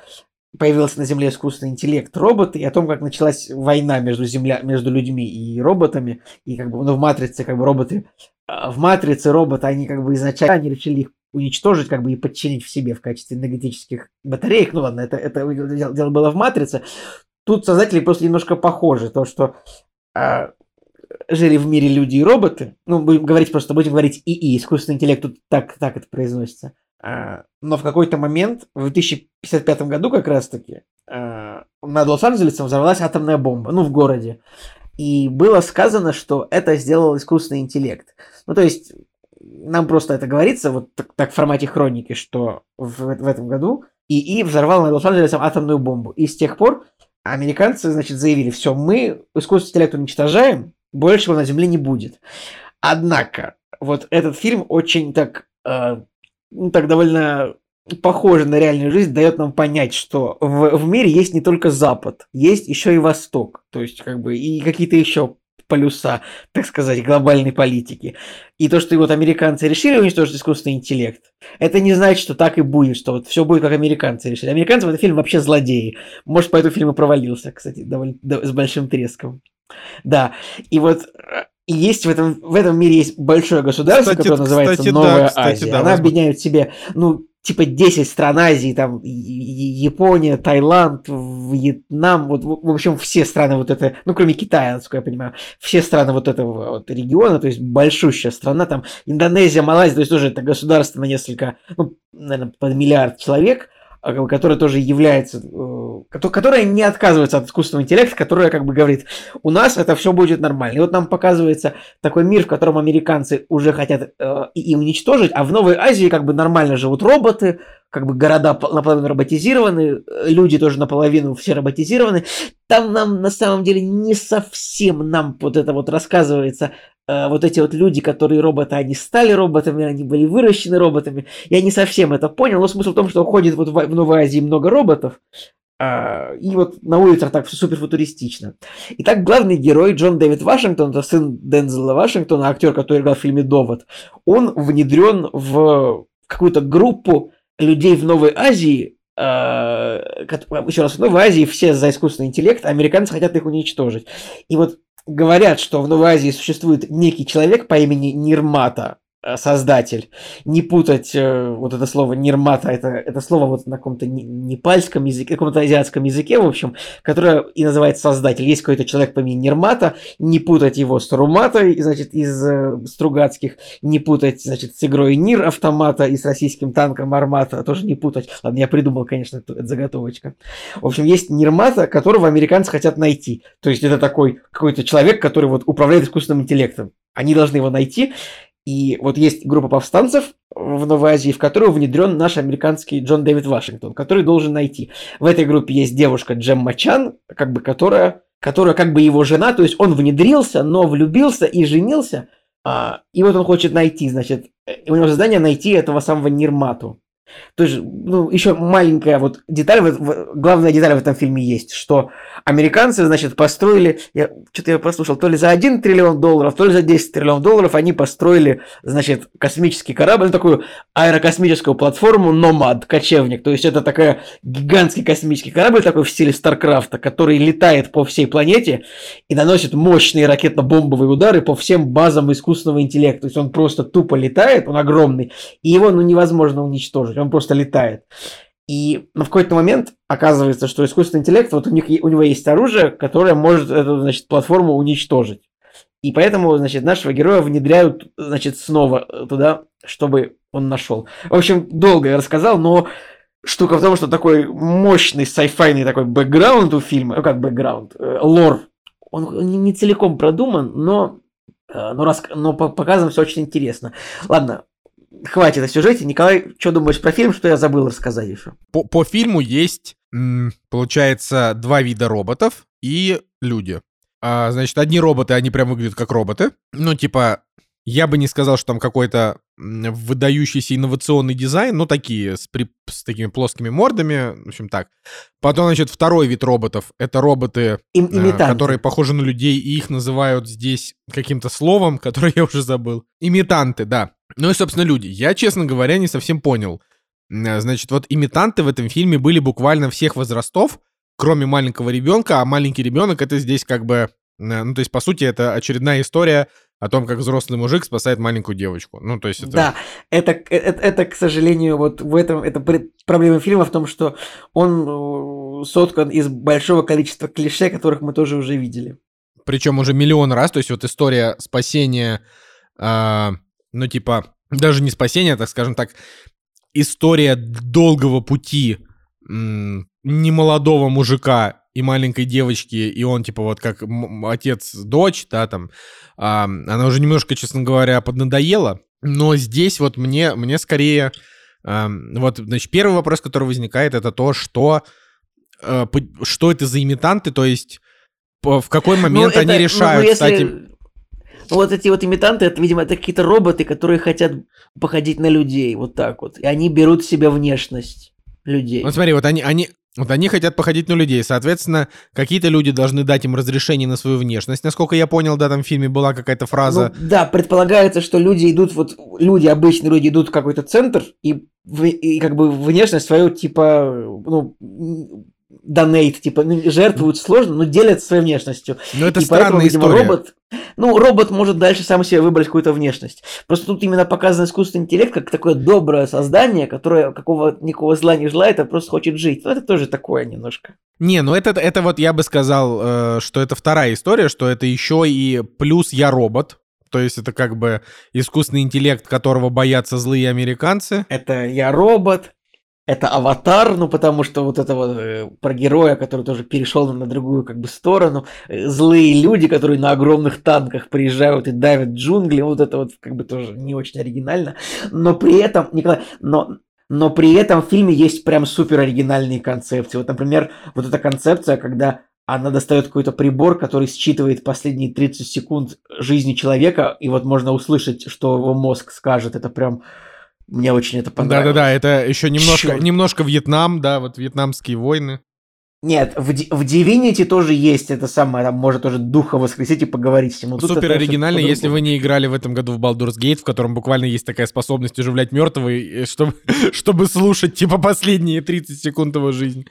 появился на Земле искусственный интеллект, роботы, и о том, как началась война между, земля, между людьми и роботами, и как бы, ну, в Матрице, как бы, роботы, а, в Матрице роботы, они как бы изначально они решили их уничтожить, как бы, и подчинить в себе в качестве энергетических батареек, ну, ладно, это, это дело было в Матрице, тут создатели просто немножко похожи, то, что а, жили в мире люди и роботы, ну, будем говорить просто, будем говорить ИИ, искусственный интеллект, тут так, так это произносится, но в какой-то момент, в 2055 году как раз-таки, а, над Лос-Анджелесом взорвалась атомная бомба, ну, в городе. И было сказано, что это сделал искусственный интеллект. Ну, то есть, нам просто это говорится, вот так, так в формате хроники, что в, в этом году ИИ взорвал над Лос-Анджелесом атомную бомбу. И с тех пор американцы, значит, заявили, все, мы искусственный интеллект уничтожаем, больше его на Земле не будет. Однако, вот этот фильм очень так э, ну, так довольно похоже на реальную жизнь, дает нам понять, что в, в мире есть не только Запад, есть еще и Восток, то есть как бы и какие-то еще полюса, так сказать, глобальной политики. И то, что вот американцы решили уничтожить искусственный интеллект, это не значит, что так и будет, что вот все будет, как американцы решили. Американцы в этом фильме вообще злодеи. Может, поэтому фильм и провалился, кстати, довольно, с большим треском. Да, и вот э, и есть в этом, в этом мире есть большое государство, кстати, которое называется кстати, Новая да, кстати, Азия. Да, Она возможно. объединяет в себе, ну, типа 10 стран Азии, там Япония, Таиланд, Вьетнам, вот, в общем, все страны вот это, ну, кроме Китая, насколько я понимаю, все страны вот этого вот региона, то есть большущая страна, там Индонезия, Малайзия, то есть тоже это государство на несколько, ну, наверное, под миллиард человек, которая тоже является, э, которая не отказывается от искусственного интеллекта, которая как бы говорит, у нас это все будет нормально. И вот нам показывается такой мир, в котором американцы уже хотят э, и уничтожить, а в Новой Азии как бы нормально живут роботы, как бы города наполовину роботизированы, люди тоже наполовину все роботизированы. Там нам на самом деле не совсем нам вот это вот рассказывается, э, вот эти вот люди, которые роботы, они стали роботами, они были выращены роботами. Я не совсем это понял, но смысл в том, что ходит вот в, в Новой Азии много роботов, Uh, и вот на улицах так все супер футуристично. Итак, главный герой Джон Дэвид Вашингтон, это сын Дензела Вашингтона, актер, который играл в фильме «Довод», он внедрен в какую-то группу людей в Новой Азии, э, еще раз, в Азии все за искусственный интеллект, а американцы хотят их уничтожить. И вот говорят, что в Новой Азии существует некий человек по имени Нирмата, создатель. Не путать э, вот это слово нирмата, это, это слово вот на каком-то непальском языке, каком-то азиатском языке, в общем, которое и называется создатель. Есть какой-то человек по имени Нирмата, не путать его с Руматой, значит, из э, Стругацких, не путать, значит, с игрой Нир автомата и с российским танком Армата, тоже не путать. Ладно, я придумал, конечно, эту, эту заготовочка. В общем, есть Нирмата, которого американцы хотят найти. То есть это такой какой-то человек, который вот управляет искусственным интеллектом. Они должны его найти, и вот есть группа повстанцев в Новой Азии, в которую внедрен наш американский Джон Дэвид Вашингтон, который должен найти. В этой группе есть девушка Джем Мачан, как бы которая, которая как бы его жена, то есть он внедрился, но влюбился и женился, а, и вот он хочет найти, значит, у него задание найти этого самого Нирмату. То есть, ну, еще маленькая вот деталь, вот, главная деталь в этом фильме есть, что американцы, значит, построили, я что-то я прослушал, то ли за 1 триллион долларов, то ли за 10 триллионов долларов они построили, значит, космический корабль, ну, такую аэрокосмическую платформу Nomad, кочевник. То есть это такая гигантский космический корабль такой в стиле Старкрафта, который летает по всей планете и наносит мощные ракетно-бомбовые удары по всем базам искусственного интеллекта. То есть он просто тупо летает, он огромный, и его ну, невозможно уничтожить он просто летает. И в какой-то момент оказывается, что искусственный интеллект, вот у, них, у него есть оружие, которое может эту, значит, платформу уничтожить. И поэтому, значит, нашего героя внедряют, значит, снова туда, чтобы он нашел. В общем, долго я рассказал, но штука в том, что такой мощный сайфайный такой бэкграунд у фильма, ну как бэкграунд, э, лор, он не целиком продуман, но, э, но, рас, но показано все очень интересно. Ладно, хватит о сюжете. Николай, что думаешь про фильм, что я забыл рассказать еще? По, по фильму есть, получается, два вида роботов и люди. А, значит, одни роботы, они прям выглядят как роботы. Ну, типа, я бы не сказал, что там какой-то выдающийся инновационный дизайн, ну, такие, с, при, с такими плоскими мордами, в общем, так. Потом, значит, второй вид роботов — это роботы, Им, э, которые похожи на людей, и их называют здесь каким-то словом, <laughs> которое я уже забыл. Имитанты, да. Ну и, собственно, люди. Я, честно говоря, не совсем понял. Э, значит, вот имитанты в этом фильме были буквально всех возрастов, кроме маленького ребенка, а маленький ребенок это здесь как бы, э, ну то есть по сути это очередная история о том, как взрослый мужик спасает маленькую девочку. Ну то есть это... Да, это, это, это к сожалению, вот в этом, это проблема фильма в том, что он э, соткан из большого количества клише, которых мы тоже уже видели. Причем уже миллион раз, то есть вот история спасения э, ну, типа, даже не спасение, так скажем так, история долгого пути немолодого мужика и маленькой девочки, и он, типа, вот как отец-дочь, да, там, а, она уже немножко, честно говоря, поднадоела, но здесь вот мне, мне скорее, а, вот, значит, первый вопрос, который возникает, это то, что, а, что это за имитанты, то есть в какой ну, момент ну, они это, решают, ну, если... кстати вот эти вот имитанты, это, видимо, это какие-то роботы, которые хотят походить на людей, вот так вот. И они берут в себя внешность людей. Вот смотри, вот они, они, вот они хотят походить на людей, соответственно, какие-то люди должны дать им разрешение на свою внешность. Насколько я понял, да, там в фильме была какая-то фраза. Ну, да, предполагается, что люди идут, вот люди, обычные люди идут в какой-то центр и, и как бы внешность свою, типа, ну, донейт, типа, ну, жертвуют сложно, но делятся своей внешностью. Но это и странная поэтому, видимо, история. робот, ну, робот может дальше сам себе выбрать какую-то внешность. Просто тут именно показан искусственный интеллект как такое доброе создание, которое какого никакого зла не желает, а просто хочет жить. Ну, это тоже такое немножко. Не, ну это, это вот я бы сказал, э, что это вторая история, что это еще и плюс я робот, то есть это как бы искусственный интеллект, которого боятся злые американцы. Это я робот, это аватар, ну потому что вот это вот э, про героя, который тоже перешел на другую как бы сторону, э, злые люди, которые на огромных танках приезжают и давят джунгли, вот это вот как бы тоже не очень оригинально, но при этом, Николай, но но при этом в фильме есть прям супер оригинальные концепции. Вот, например, вот эта концепция, когда она достает какой-то прибор, который считывает последние 30 секунд жизни человека, и вот можно услышать, что его мозг скажет. Это прям мне очень это понравилось. Да-да-да, это еще немножко, немножко Вьетнам, да, вот вьетнамские войны. Нет, в, в Divinity тоже есть это самое, там может тоже духа воскресить и поговорить с ним. Супер оригинально, если вы не играли в этом году в Baldur's Gate, в котором буквально есть такая способность оживлять мертвого, чтобы, <laughs> чтобы слушать, типа, последние 30 секунд его жизни.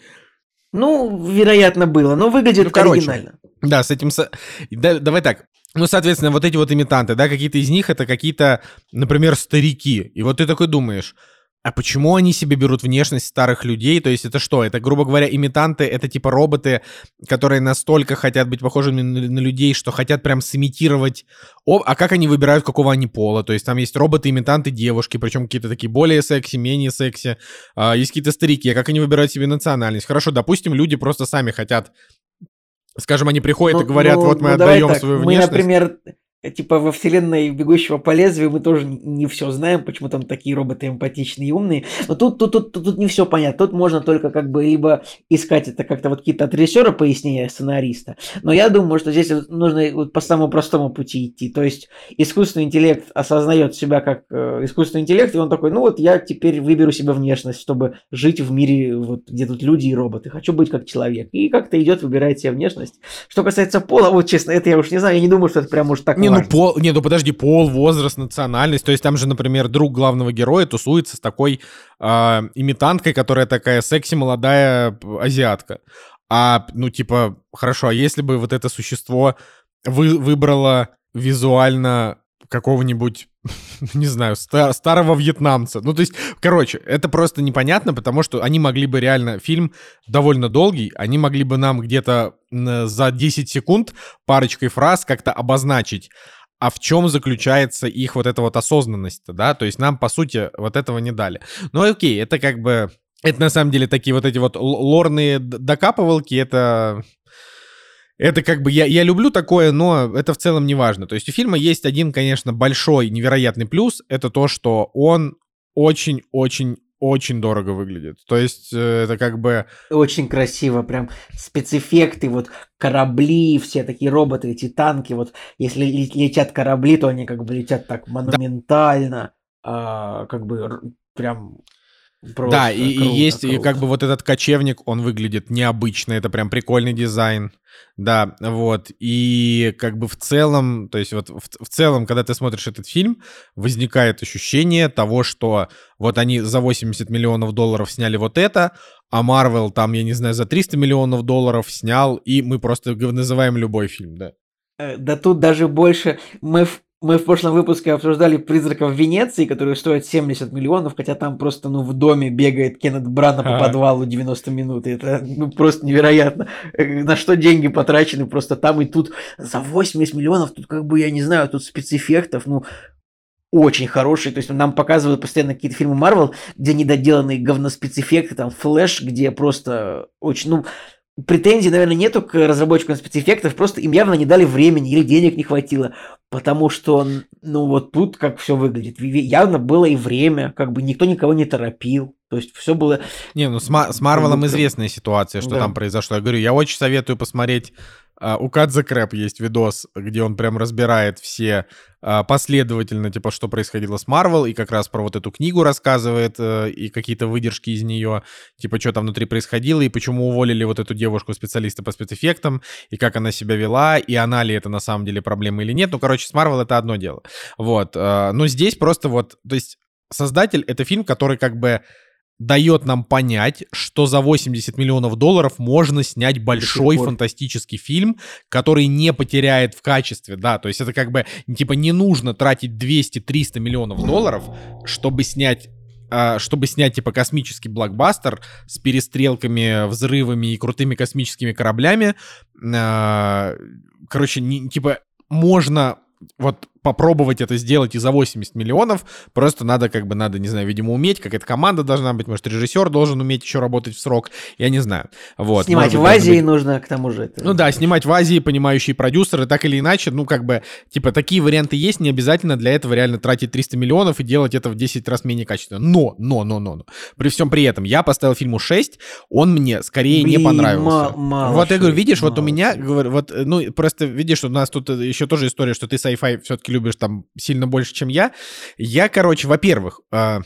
Ну, вероятно, было, но выглядит Ну, короче. оригинально. Да, с этим... да- давай так. Ну, соответственно, вот эти вот имитанты, да, какие-то из них это какие-то, например, старики. И вот ты такой думаешь, а почему они себе берут внешность старых людей? То есть это что? Это, грубо говоря, имитанты, это типа роботы, которые настолько хотят быть похожими на, на людей, что хотят прям сымитировать... О, а как они выбирают, какого они пола? То есть там есть роботы-имитанты девушки, причем какие-то такие более секси, менее секси. А, есть какие-то старики. А как они выбирают себе национальность? Хорошо, допустим, люди просто сами хотят... Скажем, они приходят Ну, и говорят, ну, вот мы ну, отдаем так, свою Мы, внешность. например, типа во вселенной бегущего по лезвию мы тоже не все знаем, почему там такие роботы эмпатичные и умные. Но тут, тут, тут, тут, тут не все понятно. Тут можно только как бы либо искать это как-то вот какие-то от пояснения сценариста. Но я думаю, что здесь нужно вот по самому простому пути идти. То есть искусственный интеллект осознает себя как э, искусственный интеллект, и он такой, ну вот я теперь выберу себе внешность, чтобы жить в мире, вот, где тут люди и роботы. Хочу быть как человек. И как-то идет, выбирает себе внешность. Что касается пола, вот честно, это я уж не знаю, я не думаю, что это прям уж так Не, ну важно. пол, не, ну подожди, пол, возраст, национальность. То есть там же, например, друг главного героя тусуется с такой а, имитанткой, которая такая секси молодая азиатка. А, ну, типа, хорошо, а если бы вот это существо вы, выбрало визуально какого-нибудь, <laughs> не знаю, ста- старого вьетнамца. Ну, то есть, короче, это просто непонятно, потому что они могли бы реально, фильм довольно долгий, они могли бы нам где-то за 10 секунд парочкой фраз как-то обозначить, а в чем заключается их вот эта вот осознанность, да? То есть нам, по сути, вот этого не дали. Ну, окей, это как бы... Это на самом деле такие вот эти вот лорные докапывалки, это... Это как бы, я, я люблю такое, но это в целом не важно. То есть у фильма есть один, конечно, большой, невероятный плюс. Это то, что он очень-очень-очень дорого выглядит. То есть э, это как бы... Очень красиво, прям спецэффекты, вот корабли, все такие роботы, эти танки, вот если ле- летят корабли, то они как бы летят так монументально, а, как бы прям просто да, и, и круто, есть и круто. как бы вот этот кочевник, он выглядит необычно, это прям прикольный дизайн, да, вот, и как бы в целом, то есть вот в, в целом, когда ты смотришь этот фильм, возникает ощущение того, что вот они за 80 миллионов долларов сняли вот это, а Marvel там, я не знаю, за 300 миллионов долларов снял, и мы просто называем любой фильм, да. Э, Да тут даже больше. Мы в, мы в прошлом выпуске обсуждали «Призраков Венеции», которые стоят 70 миллионов, хотя там просто ну, в доме бегает Кеннет Брана по подвалу 90 минут. И это ну, просто невероятно. Э, На что деньги потрачены просто там и тут за 80 миллионов, тут как бы, я не знаю, тут спецэффектов, ну, очень хорошие. То есть нам показывают постоянно какие-то фильмы Марвел, где недоделанные говноспецэффекты, там Флэш, где просто очень, ну, претензий, наверное, нету к разработчикам спецэффектов, просто им явно не дали времени или денег не хватило, потому что, ну, вот тут как все выглядит. Явно было и время, как бы никто никого не торопил, то есть все было... Не, ну с, Ма- с Марвелом будто- известная ситуация, что Да. там произошло. Я говорю, я очень советую посмотреть. А, у Кадзе Крэп есть видос, где он прям разбирает все а, последовательно, типа, что происходило с Марвел, и как раз про вот эту книгу рассказывает, э, и какие-то выдержки из нее, типа, что там внутри происходило, и почему уволили вот эту девушку-специалиста по спецэффектам, и как она себя вела, и она ли это на самом деле проблема или нет. Ну, короче, с Марвел это одно дело. Вот. э, Но здесь просто вот, то есть создатель — это фильм, который как бы дает нам понять, что за 80 миллионов долларов можно снять большой фантастический фильм, который не потеряет в качестве, да, то есть это как бы, типа, не нужно тратить 200-300 миллионов долларов, чтобы снять а, чтобы снять, типа, космический блокбастер с перестрелками, взрывами и крутыми космическими кораблями. А, Короче, не- типа, можно вот попробовать это сделать и за 80 миллионов, просто надо, как бы, надо, не знаю, видимо, уметь, какая-то команда должна быть, может, режиссер должен уметь еще работать в срок, я не знаю. Вот. Снимать может в Азии быть- нужно, к тому же. Это... ну да, снимать в Азии, понимающие продюсеры, так или иначе, ну как бы, типа, такие варианты есть, не обязательно для этого реально тратить 300 миллионов и делать это в 10 раз менее качественно. Но, но, но, но, но. При всем при этом, я поставил фильму 6, он мне скорее не Блин, понравился. ма- мало вот я говорю, видишь, вот у мало меня, говорю, вот, ну, просто видишь, у нас тут э, еще тоже история, что ты sci-fi все-таки любишь там сильно больше, чем я. Я, короче, во-первых, э,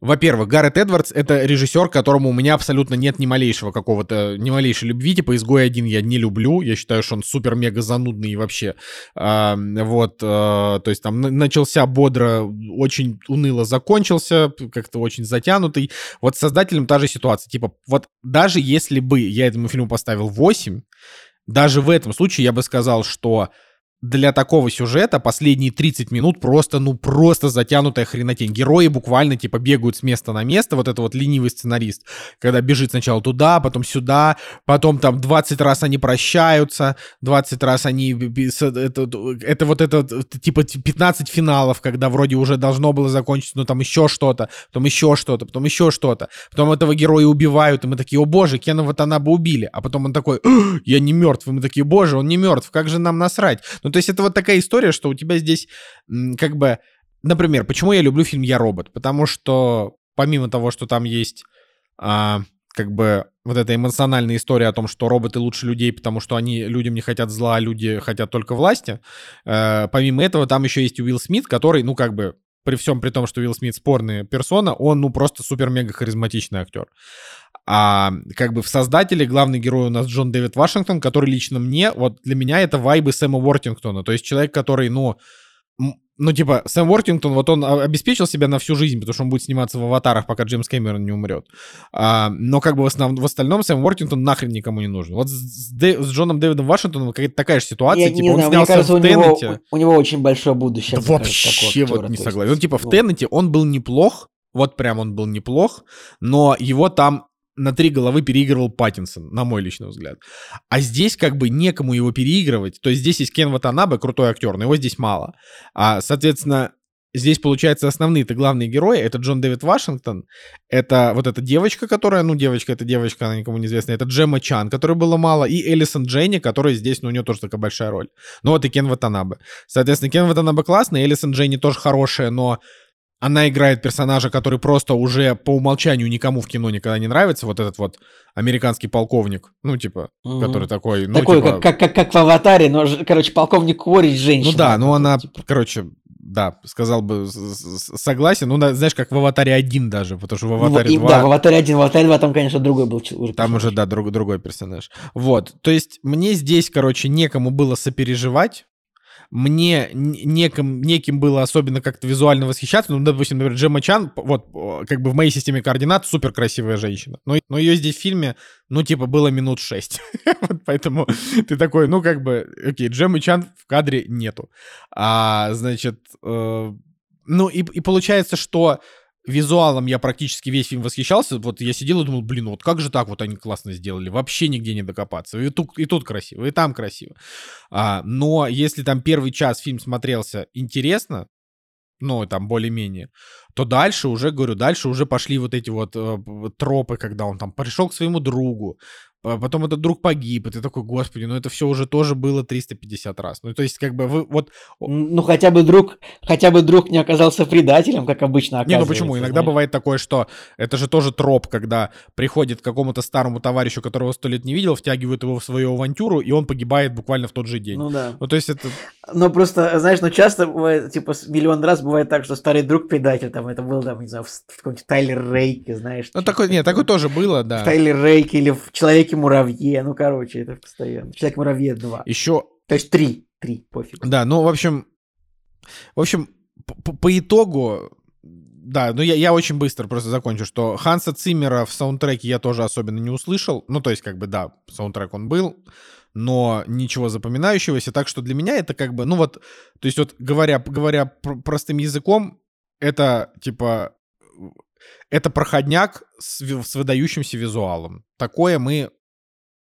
Во-первых, Гаррет Эдвардс — это режиссер, которому у меня абсолютно нет ни малейшего какого-то, ни малейшей любви. Типа «Изгой один» я не люблю. Я считаю, что он супер-мега занудный и вообще. А, вот, а, то есть там начался бодро, очень уныло закончился, как-то очень затянутый. Вот с создателем та же ситуация. Типа, вот даже если бы я этому фильму поставил 8, даже в этом случае я бы сказал, что для такого сюжета последние 30 минут просто, ну, просто затянутая хренотень. Герои буквально, типа, бегают с места на место, вот это вот ленивый сценарист, когда бежит сначала туда, потом сюда, потом там 20 раз они прощаются, 20 раз они... Это, это вот это, типа, 15 финалов, когда вроде уже должно было закончиться, но там еще что-то, потом еще что-то, потом еще что-то, потом этого героя убивают, и мы такие, о боже, Кена Ватанаба убили, а потом он такой, я не мертв, и мы такие, боже, он не мертв, как же нам насрать? Ну, то есть это вот такая история, что у тебя здесь как бы... Например, почему я люблю фильм «Я робот»? Потому что помимо того, что там есть а, как бы вот эта эмоциональная история о том, что роботы лучше людей, потому что они людям не хотят зла, а люди хотят только власти. Э, помимо этого, там еще есть Уилл Смит, который, ну, как бы, при всем при том, что Уилл Смит спорная персона, он, ну, просто супер-мега харизматичный актер. А как бы в создателе главный герой у нас Джон Дэвид Вашингтон, который лично мне, вот для меня это вайбы Сэма Уортингтона. То есть человек, который, ну, ну, типа, Сэм Уортингтон, вот он обеспечил себя на всю жизнь, потому что он будет сниматься в «Аватарах», пока Джеймс Кэмерон не умрет. А, но как бы в, основном, в остальном Сэм Уортингтон нахрен никому не нужен. Вот с, Дэ, с Джоном Дэвидом Вашингтоном какая-то такая же ситуация. Я типа, он знаю, снялся кажется, в у Теннете. Него, у него очень большое будущее. Да вообще вот не согласен. Он типа в ну. Теннете он был неплох, вот прям он был неплох, но его там на три головы переигрывал Паттинсон, на мой личный взгляд. А здесь как бы некому его переигрывать. То есть здесь есть Кен Ватанабе, крутой актер, но его здесь мало. А, соответственно, здесь, получается, основные-то главные герои. Это Джон Дэвид Вашингтон, это вот эта девочка, которая, ну, девочка, это девочка, она никому не известна, это Джема Чан, которой было мало, и Элисон Дженни, которая здесь, ну, у нее тоже такая большая роль. Ну, вот и Кен Ватанабе. Соответственно, Кен Ватанабе классный, Элисон Дженни тоже хорошая, но она играет персонажа, который просто уже по умолчанию никому в кино никогда не нравится, вот этот вот американский полковник, ну, типа, угу. который такой... Ну, такой, типа... как, как, как, как в «Аватаре», но, короче, полковник Кори женщина. Ну да, ну она, типа. короче, да, сказал бы, согласен. Ну, знаешь, как в «Аватаре 1» даже, потому что в «Аватаре 2». Да, в «Аватаре 1», в «Аватаре 2» там, конечно, другой был уже Там уже, да, друг, другой персонаж. Вот, то есть мне здесь, короче, некому было сопереживать, мне неким, неким было особенно как-то визуально восхищаться. Ну, допустим, например, Джема Чан, вот, как бы в моей системе координат супер красивая женщина. Но, но ее здесь в фильме, ну, типа, было минут шесть. <laughs> вот поэтому <laughs> ты такой, ну, как бы, окей, Джемы Чан в кадре нету. А, значит, э, ну, и, и получается, что визуалом я практически весь фильм восхищался. Вот я сидел и думал, блин, вот как же так вот они классно сделали. Вообще нигде не докопаться. И тут, и тут красиво, и там красиво. А, но если там первый час фильм смотрелся интересно, ну, там, более-менее, то дальше уже, говорю, дальше уже пошли вот эти вот э, тропы, когда он там пришел к своему другу, потом этот друг погиб, и ты такой, господи, ну это все уже тоже было 350 раз. Ну, то есть, как бы вы вот... Ну, хотя бы друг, хотя бы друг не оказался предателем, как обычно оказывается. Не, ну почему? Иногда знаешь? бывает такое, что это же тоже троп, когда приходит к какому-то старому товарищу, которого сто лет не видел, втягивают его в свою авантюру, и он погибает буквально в тот же день. Ну да. Ну, то есть это... Ну, просто, знаешь, ну часто бывает, типа, миллион раз бывает так, что старый друг предатель, там, это был, там, не знаю, в, в каком-нибудь Тайлер Рейке, знаешь. Ну, такой, нет, такое тоже было, да. В Тайлер Рейке или в Человеке-муравье, ну, короче, это постоянно. Человек-муравье 2. Еще... То есть 3, 3, пофиг. Да, ну, в общем, в общем, по, по итогу, да, ну я, я очень быстро просто закончу, что Ханса Циммера в саундтреке я тоже особенно не услышал. Ну, то есть, как бы, да, саундтрек он был, но ничего запоминающегося. Так что для меня это как бы, ну вот, то есть вот говоря, говоря простым языком, это типа, это проходняк с, с выдающимся визуалом. Такое мы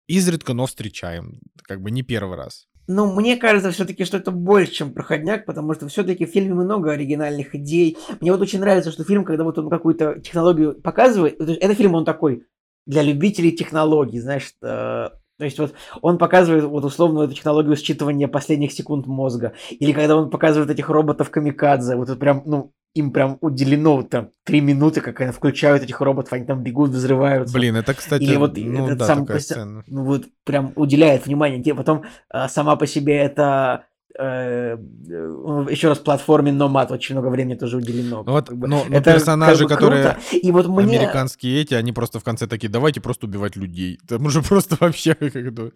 изредка, но встречаем. Как бы не первый раз. Ну, мне кажется все-таки, что это больше, чем проходняк, потому что все-таки в фильме много оригинальных идей. Мне вот очень нравится, что фильм, когда вот он какую-то технологию показывает, это фильм, он такой для любителей технологий, знаешь, э, то есть вот он показывает вот условно эту технологию считывания последних секунд мозга. Или когда он показывает этих роботов камикадзе, вот это прям, ну, им прям уделено вот там три минуты, как они включают этих роботов, они там бегут, взрываются. Блин, это, кстати, Или вот ну, этот да, сам, такая сцена. ну вот прям уделяет внимание. Потом а, сама по себе это еще раз платформе Nomad очень много времени тоже уделено. Ну вот, но, но это персонажи, как бы которые круто. И вот мне... американские эти, они просто в конце такие, давайте просто убивать людей. Там уже <laughs> просто вообще как бы...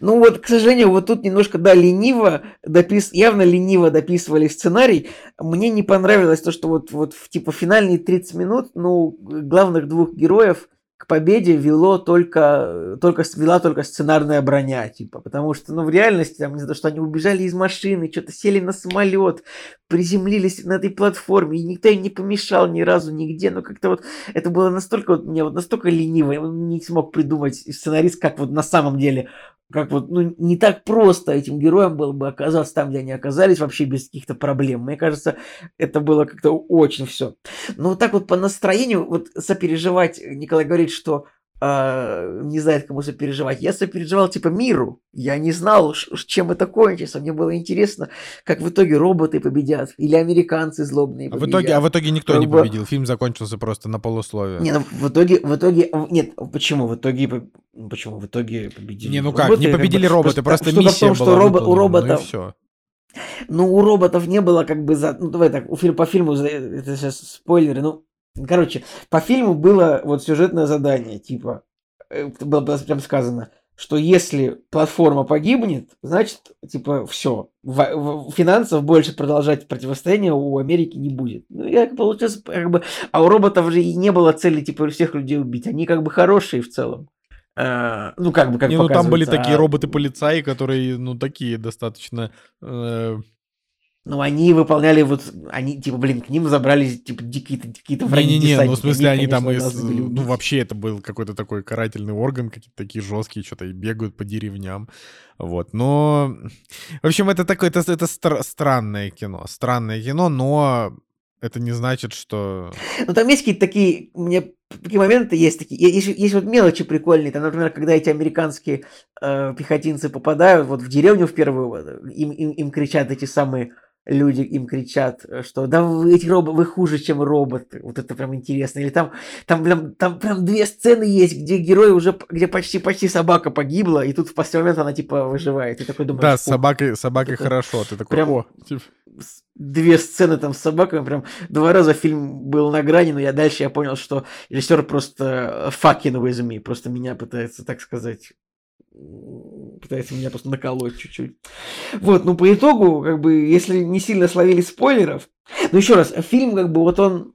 Ну вот, к сожалению, вот тут немножко, да, лениво, допис... явно лениво дописывали сценарий. Мне не понравилось то, что вот, вот в типа финальные 30 минут, ну, главных двух героев к победе вело только, только, вела только сценарная броня, типа, потому что, ну, в реальности, там, из-за того, что они убежали из машины, что-то сели на самолет, приземлились на этой платформе, и никто им не помешал ни разу нигде, но как-то вот это было настолько, вот, мне вот настолько лениво, я не смог придумать сценарист, как вот на самом деле как вот, ну, не так просто этим героям было бы оказаться там, где они оказались, вообще без каких-то проблем. Мне кажется, это было как-то очень все. Но вот так вот по настроению, вот сопереживать, Николай говорит, что э, не знает, кому сопереживать. Я сопереживал типа миру. Я не знал, чем это кончится. Мне было интересно, как в итоге роботы победят или американцы злобные А в, итоге, а в итоге никто Как не победил. Фильм закончился просто на полусловие. Не, ну в итоге, в итоге, нет, почему? В итоге, ну, почему? В итоге победили Не, ну как, роботы, не как бы, победили роботы, просто в миссия том, что была робо- у роботов, ну. Ну, у роботов не было как бы за... Ну, давай так, у фильма, по фильму, это сейчас спойлеры, ну, короче, по фильму было вот сюжетное задание, типа, э, было, прям сказано, что если платформа погибнет, значит, типа, все, финансов больше продолжать противостояние у Америки не будет. Ну, я получилось, как бы, а у роботов же и не было цели, типа, всех людей убить, они как бы хорошие в целом. А, ну, как бы, как Не, ну там были показывается, такие а- роботы-полицаи, которые, ну, такие достаточно... э, Ну, они выполняли вот, они, типа, блин, к ним забрались, типа, какие-то враги Не-не-не, ну в смысле они там конечно, из... Ну вообще это был какой-то такой карательный орган, какие-то такие жесткие, что-то и бегают по деревням. Вот, но... В общем, это такое, это, это стра- странное кино. Странное кино, но это не значит, что... <laughs> Ну, там есть какие-то такие, меня такие моменты есть такие, есть, есть вот мелочи прикольные, там, например, когда эти американские э, пехотинцы попадают вот в деревню в первую, вот, им, им, им кричат эти самые люди, им кричат, э, что да вы, эти роботы, вы хуже, чем роботы, вот это прям интересно, или там, там, прям, там прям две сцены есть, где герой уже, где почти-почти собака погибла, и тут в последний момент она типа выживает, и такой думаешь, Да, с «Ух, собакой, собакой это хорошо. Ты такой, прям- о, типа, две сцены там с собаками, прям два раза фильм был на грани, но я дальше я понял, что режиссер просто э, fucking with me, просто меня пытается, так сказать, пытается меня просто наколоть чуть-чуть. Вот, ну по итогу, как бы, если не сильно словили спойлеров, ну еще раз, фильм, как бы, вот он,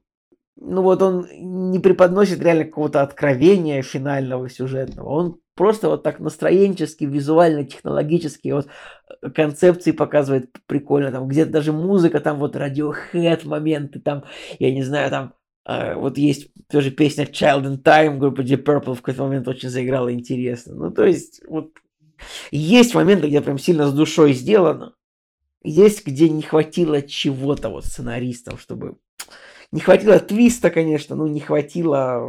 ну вот он не преподносит реально какого-то откровения финального сюжетного, он просто вот так настроенчески, визуально, технологически, вот э, концепции показывает прикольно, там где-то даже музыка, там вот Radiohead моменты, там, я не знаю, там вот есть тоже песня Child in Time группы Deep Purple в какой-то момент очень заиграла интересно. Ну, то есть, вот есть моменты, где прям сильно с душой сделано, есть, где не хватило чего-то вот сценаристам, чтобы... Не хватило твиста, конечно, ну не хватило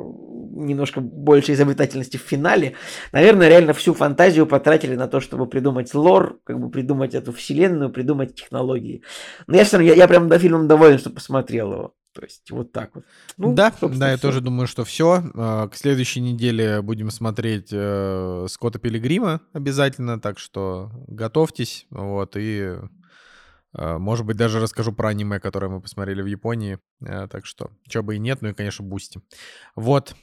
немножко большей изобретательности в финале. Наверное, реально всю фантазию потратили на то, чтобы придумать лор, как бы придумать эту вселенную, придумать технологии. Но я все равно, я, я прям до фильма доволен, что посмотрел его. То есть вот так вот. Ну, да, да, я всё. тоже думаю, что все. К следующей неделе будем смотреть э, Скотта Пилигрима обязательно, так что готовьтесь. Вот, и, э, может быть, даже расскажу про аниме, которое мы посмотрели в Японии. Э, так что, чего бы и нет, ну и, конечно, Boosty. Вот.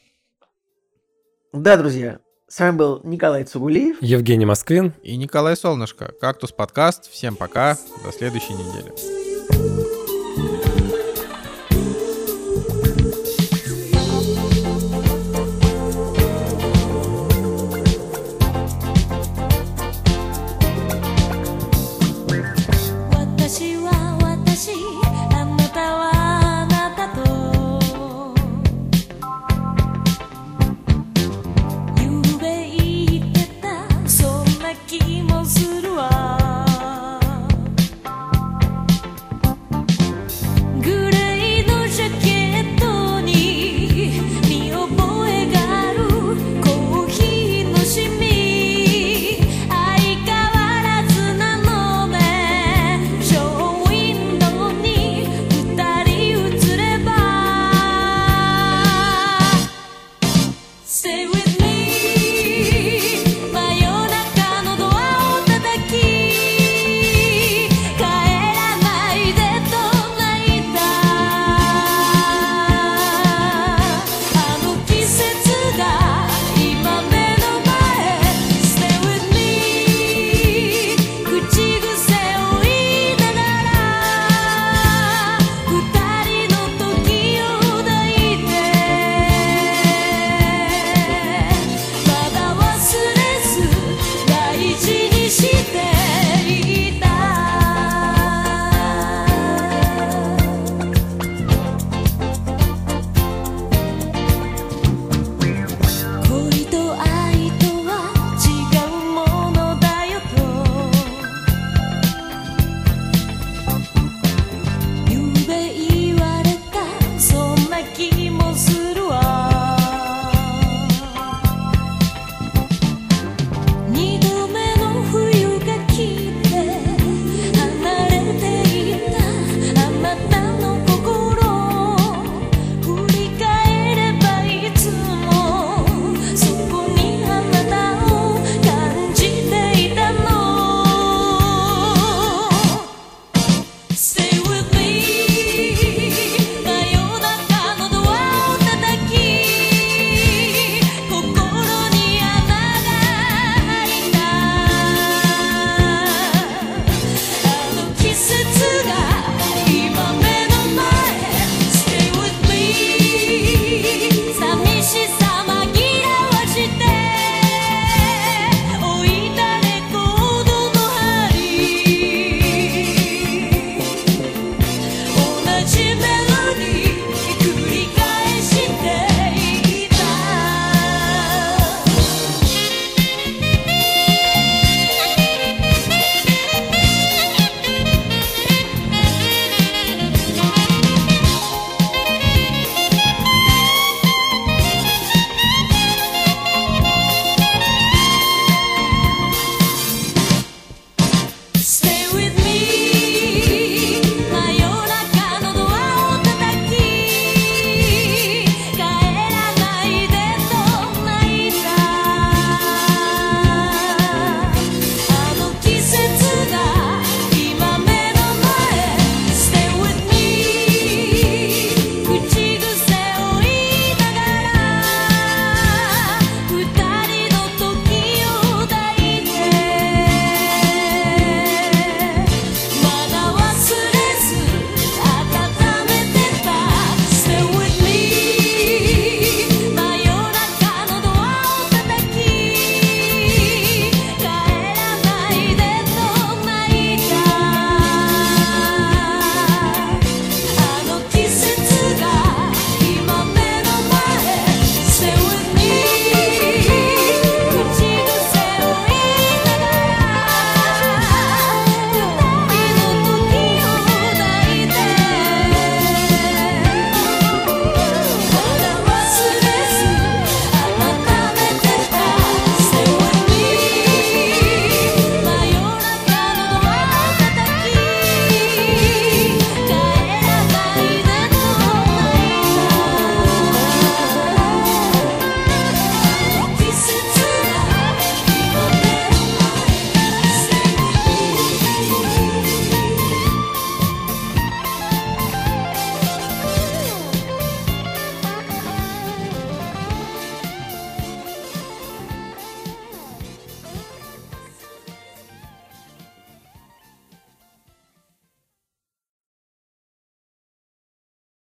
Да, друзья, с вами был Николай Цугулиев. Евгений Москвин. И Николай Солнышко. Кактус подкаст. Всем пока. До следующей недели.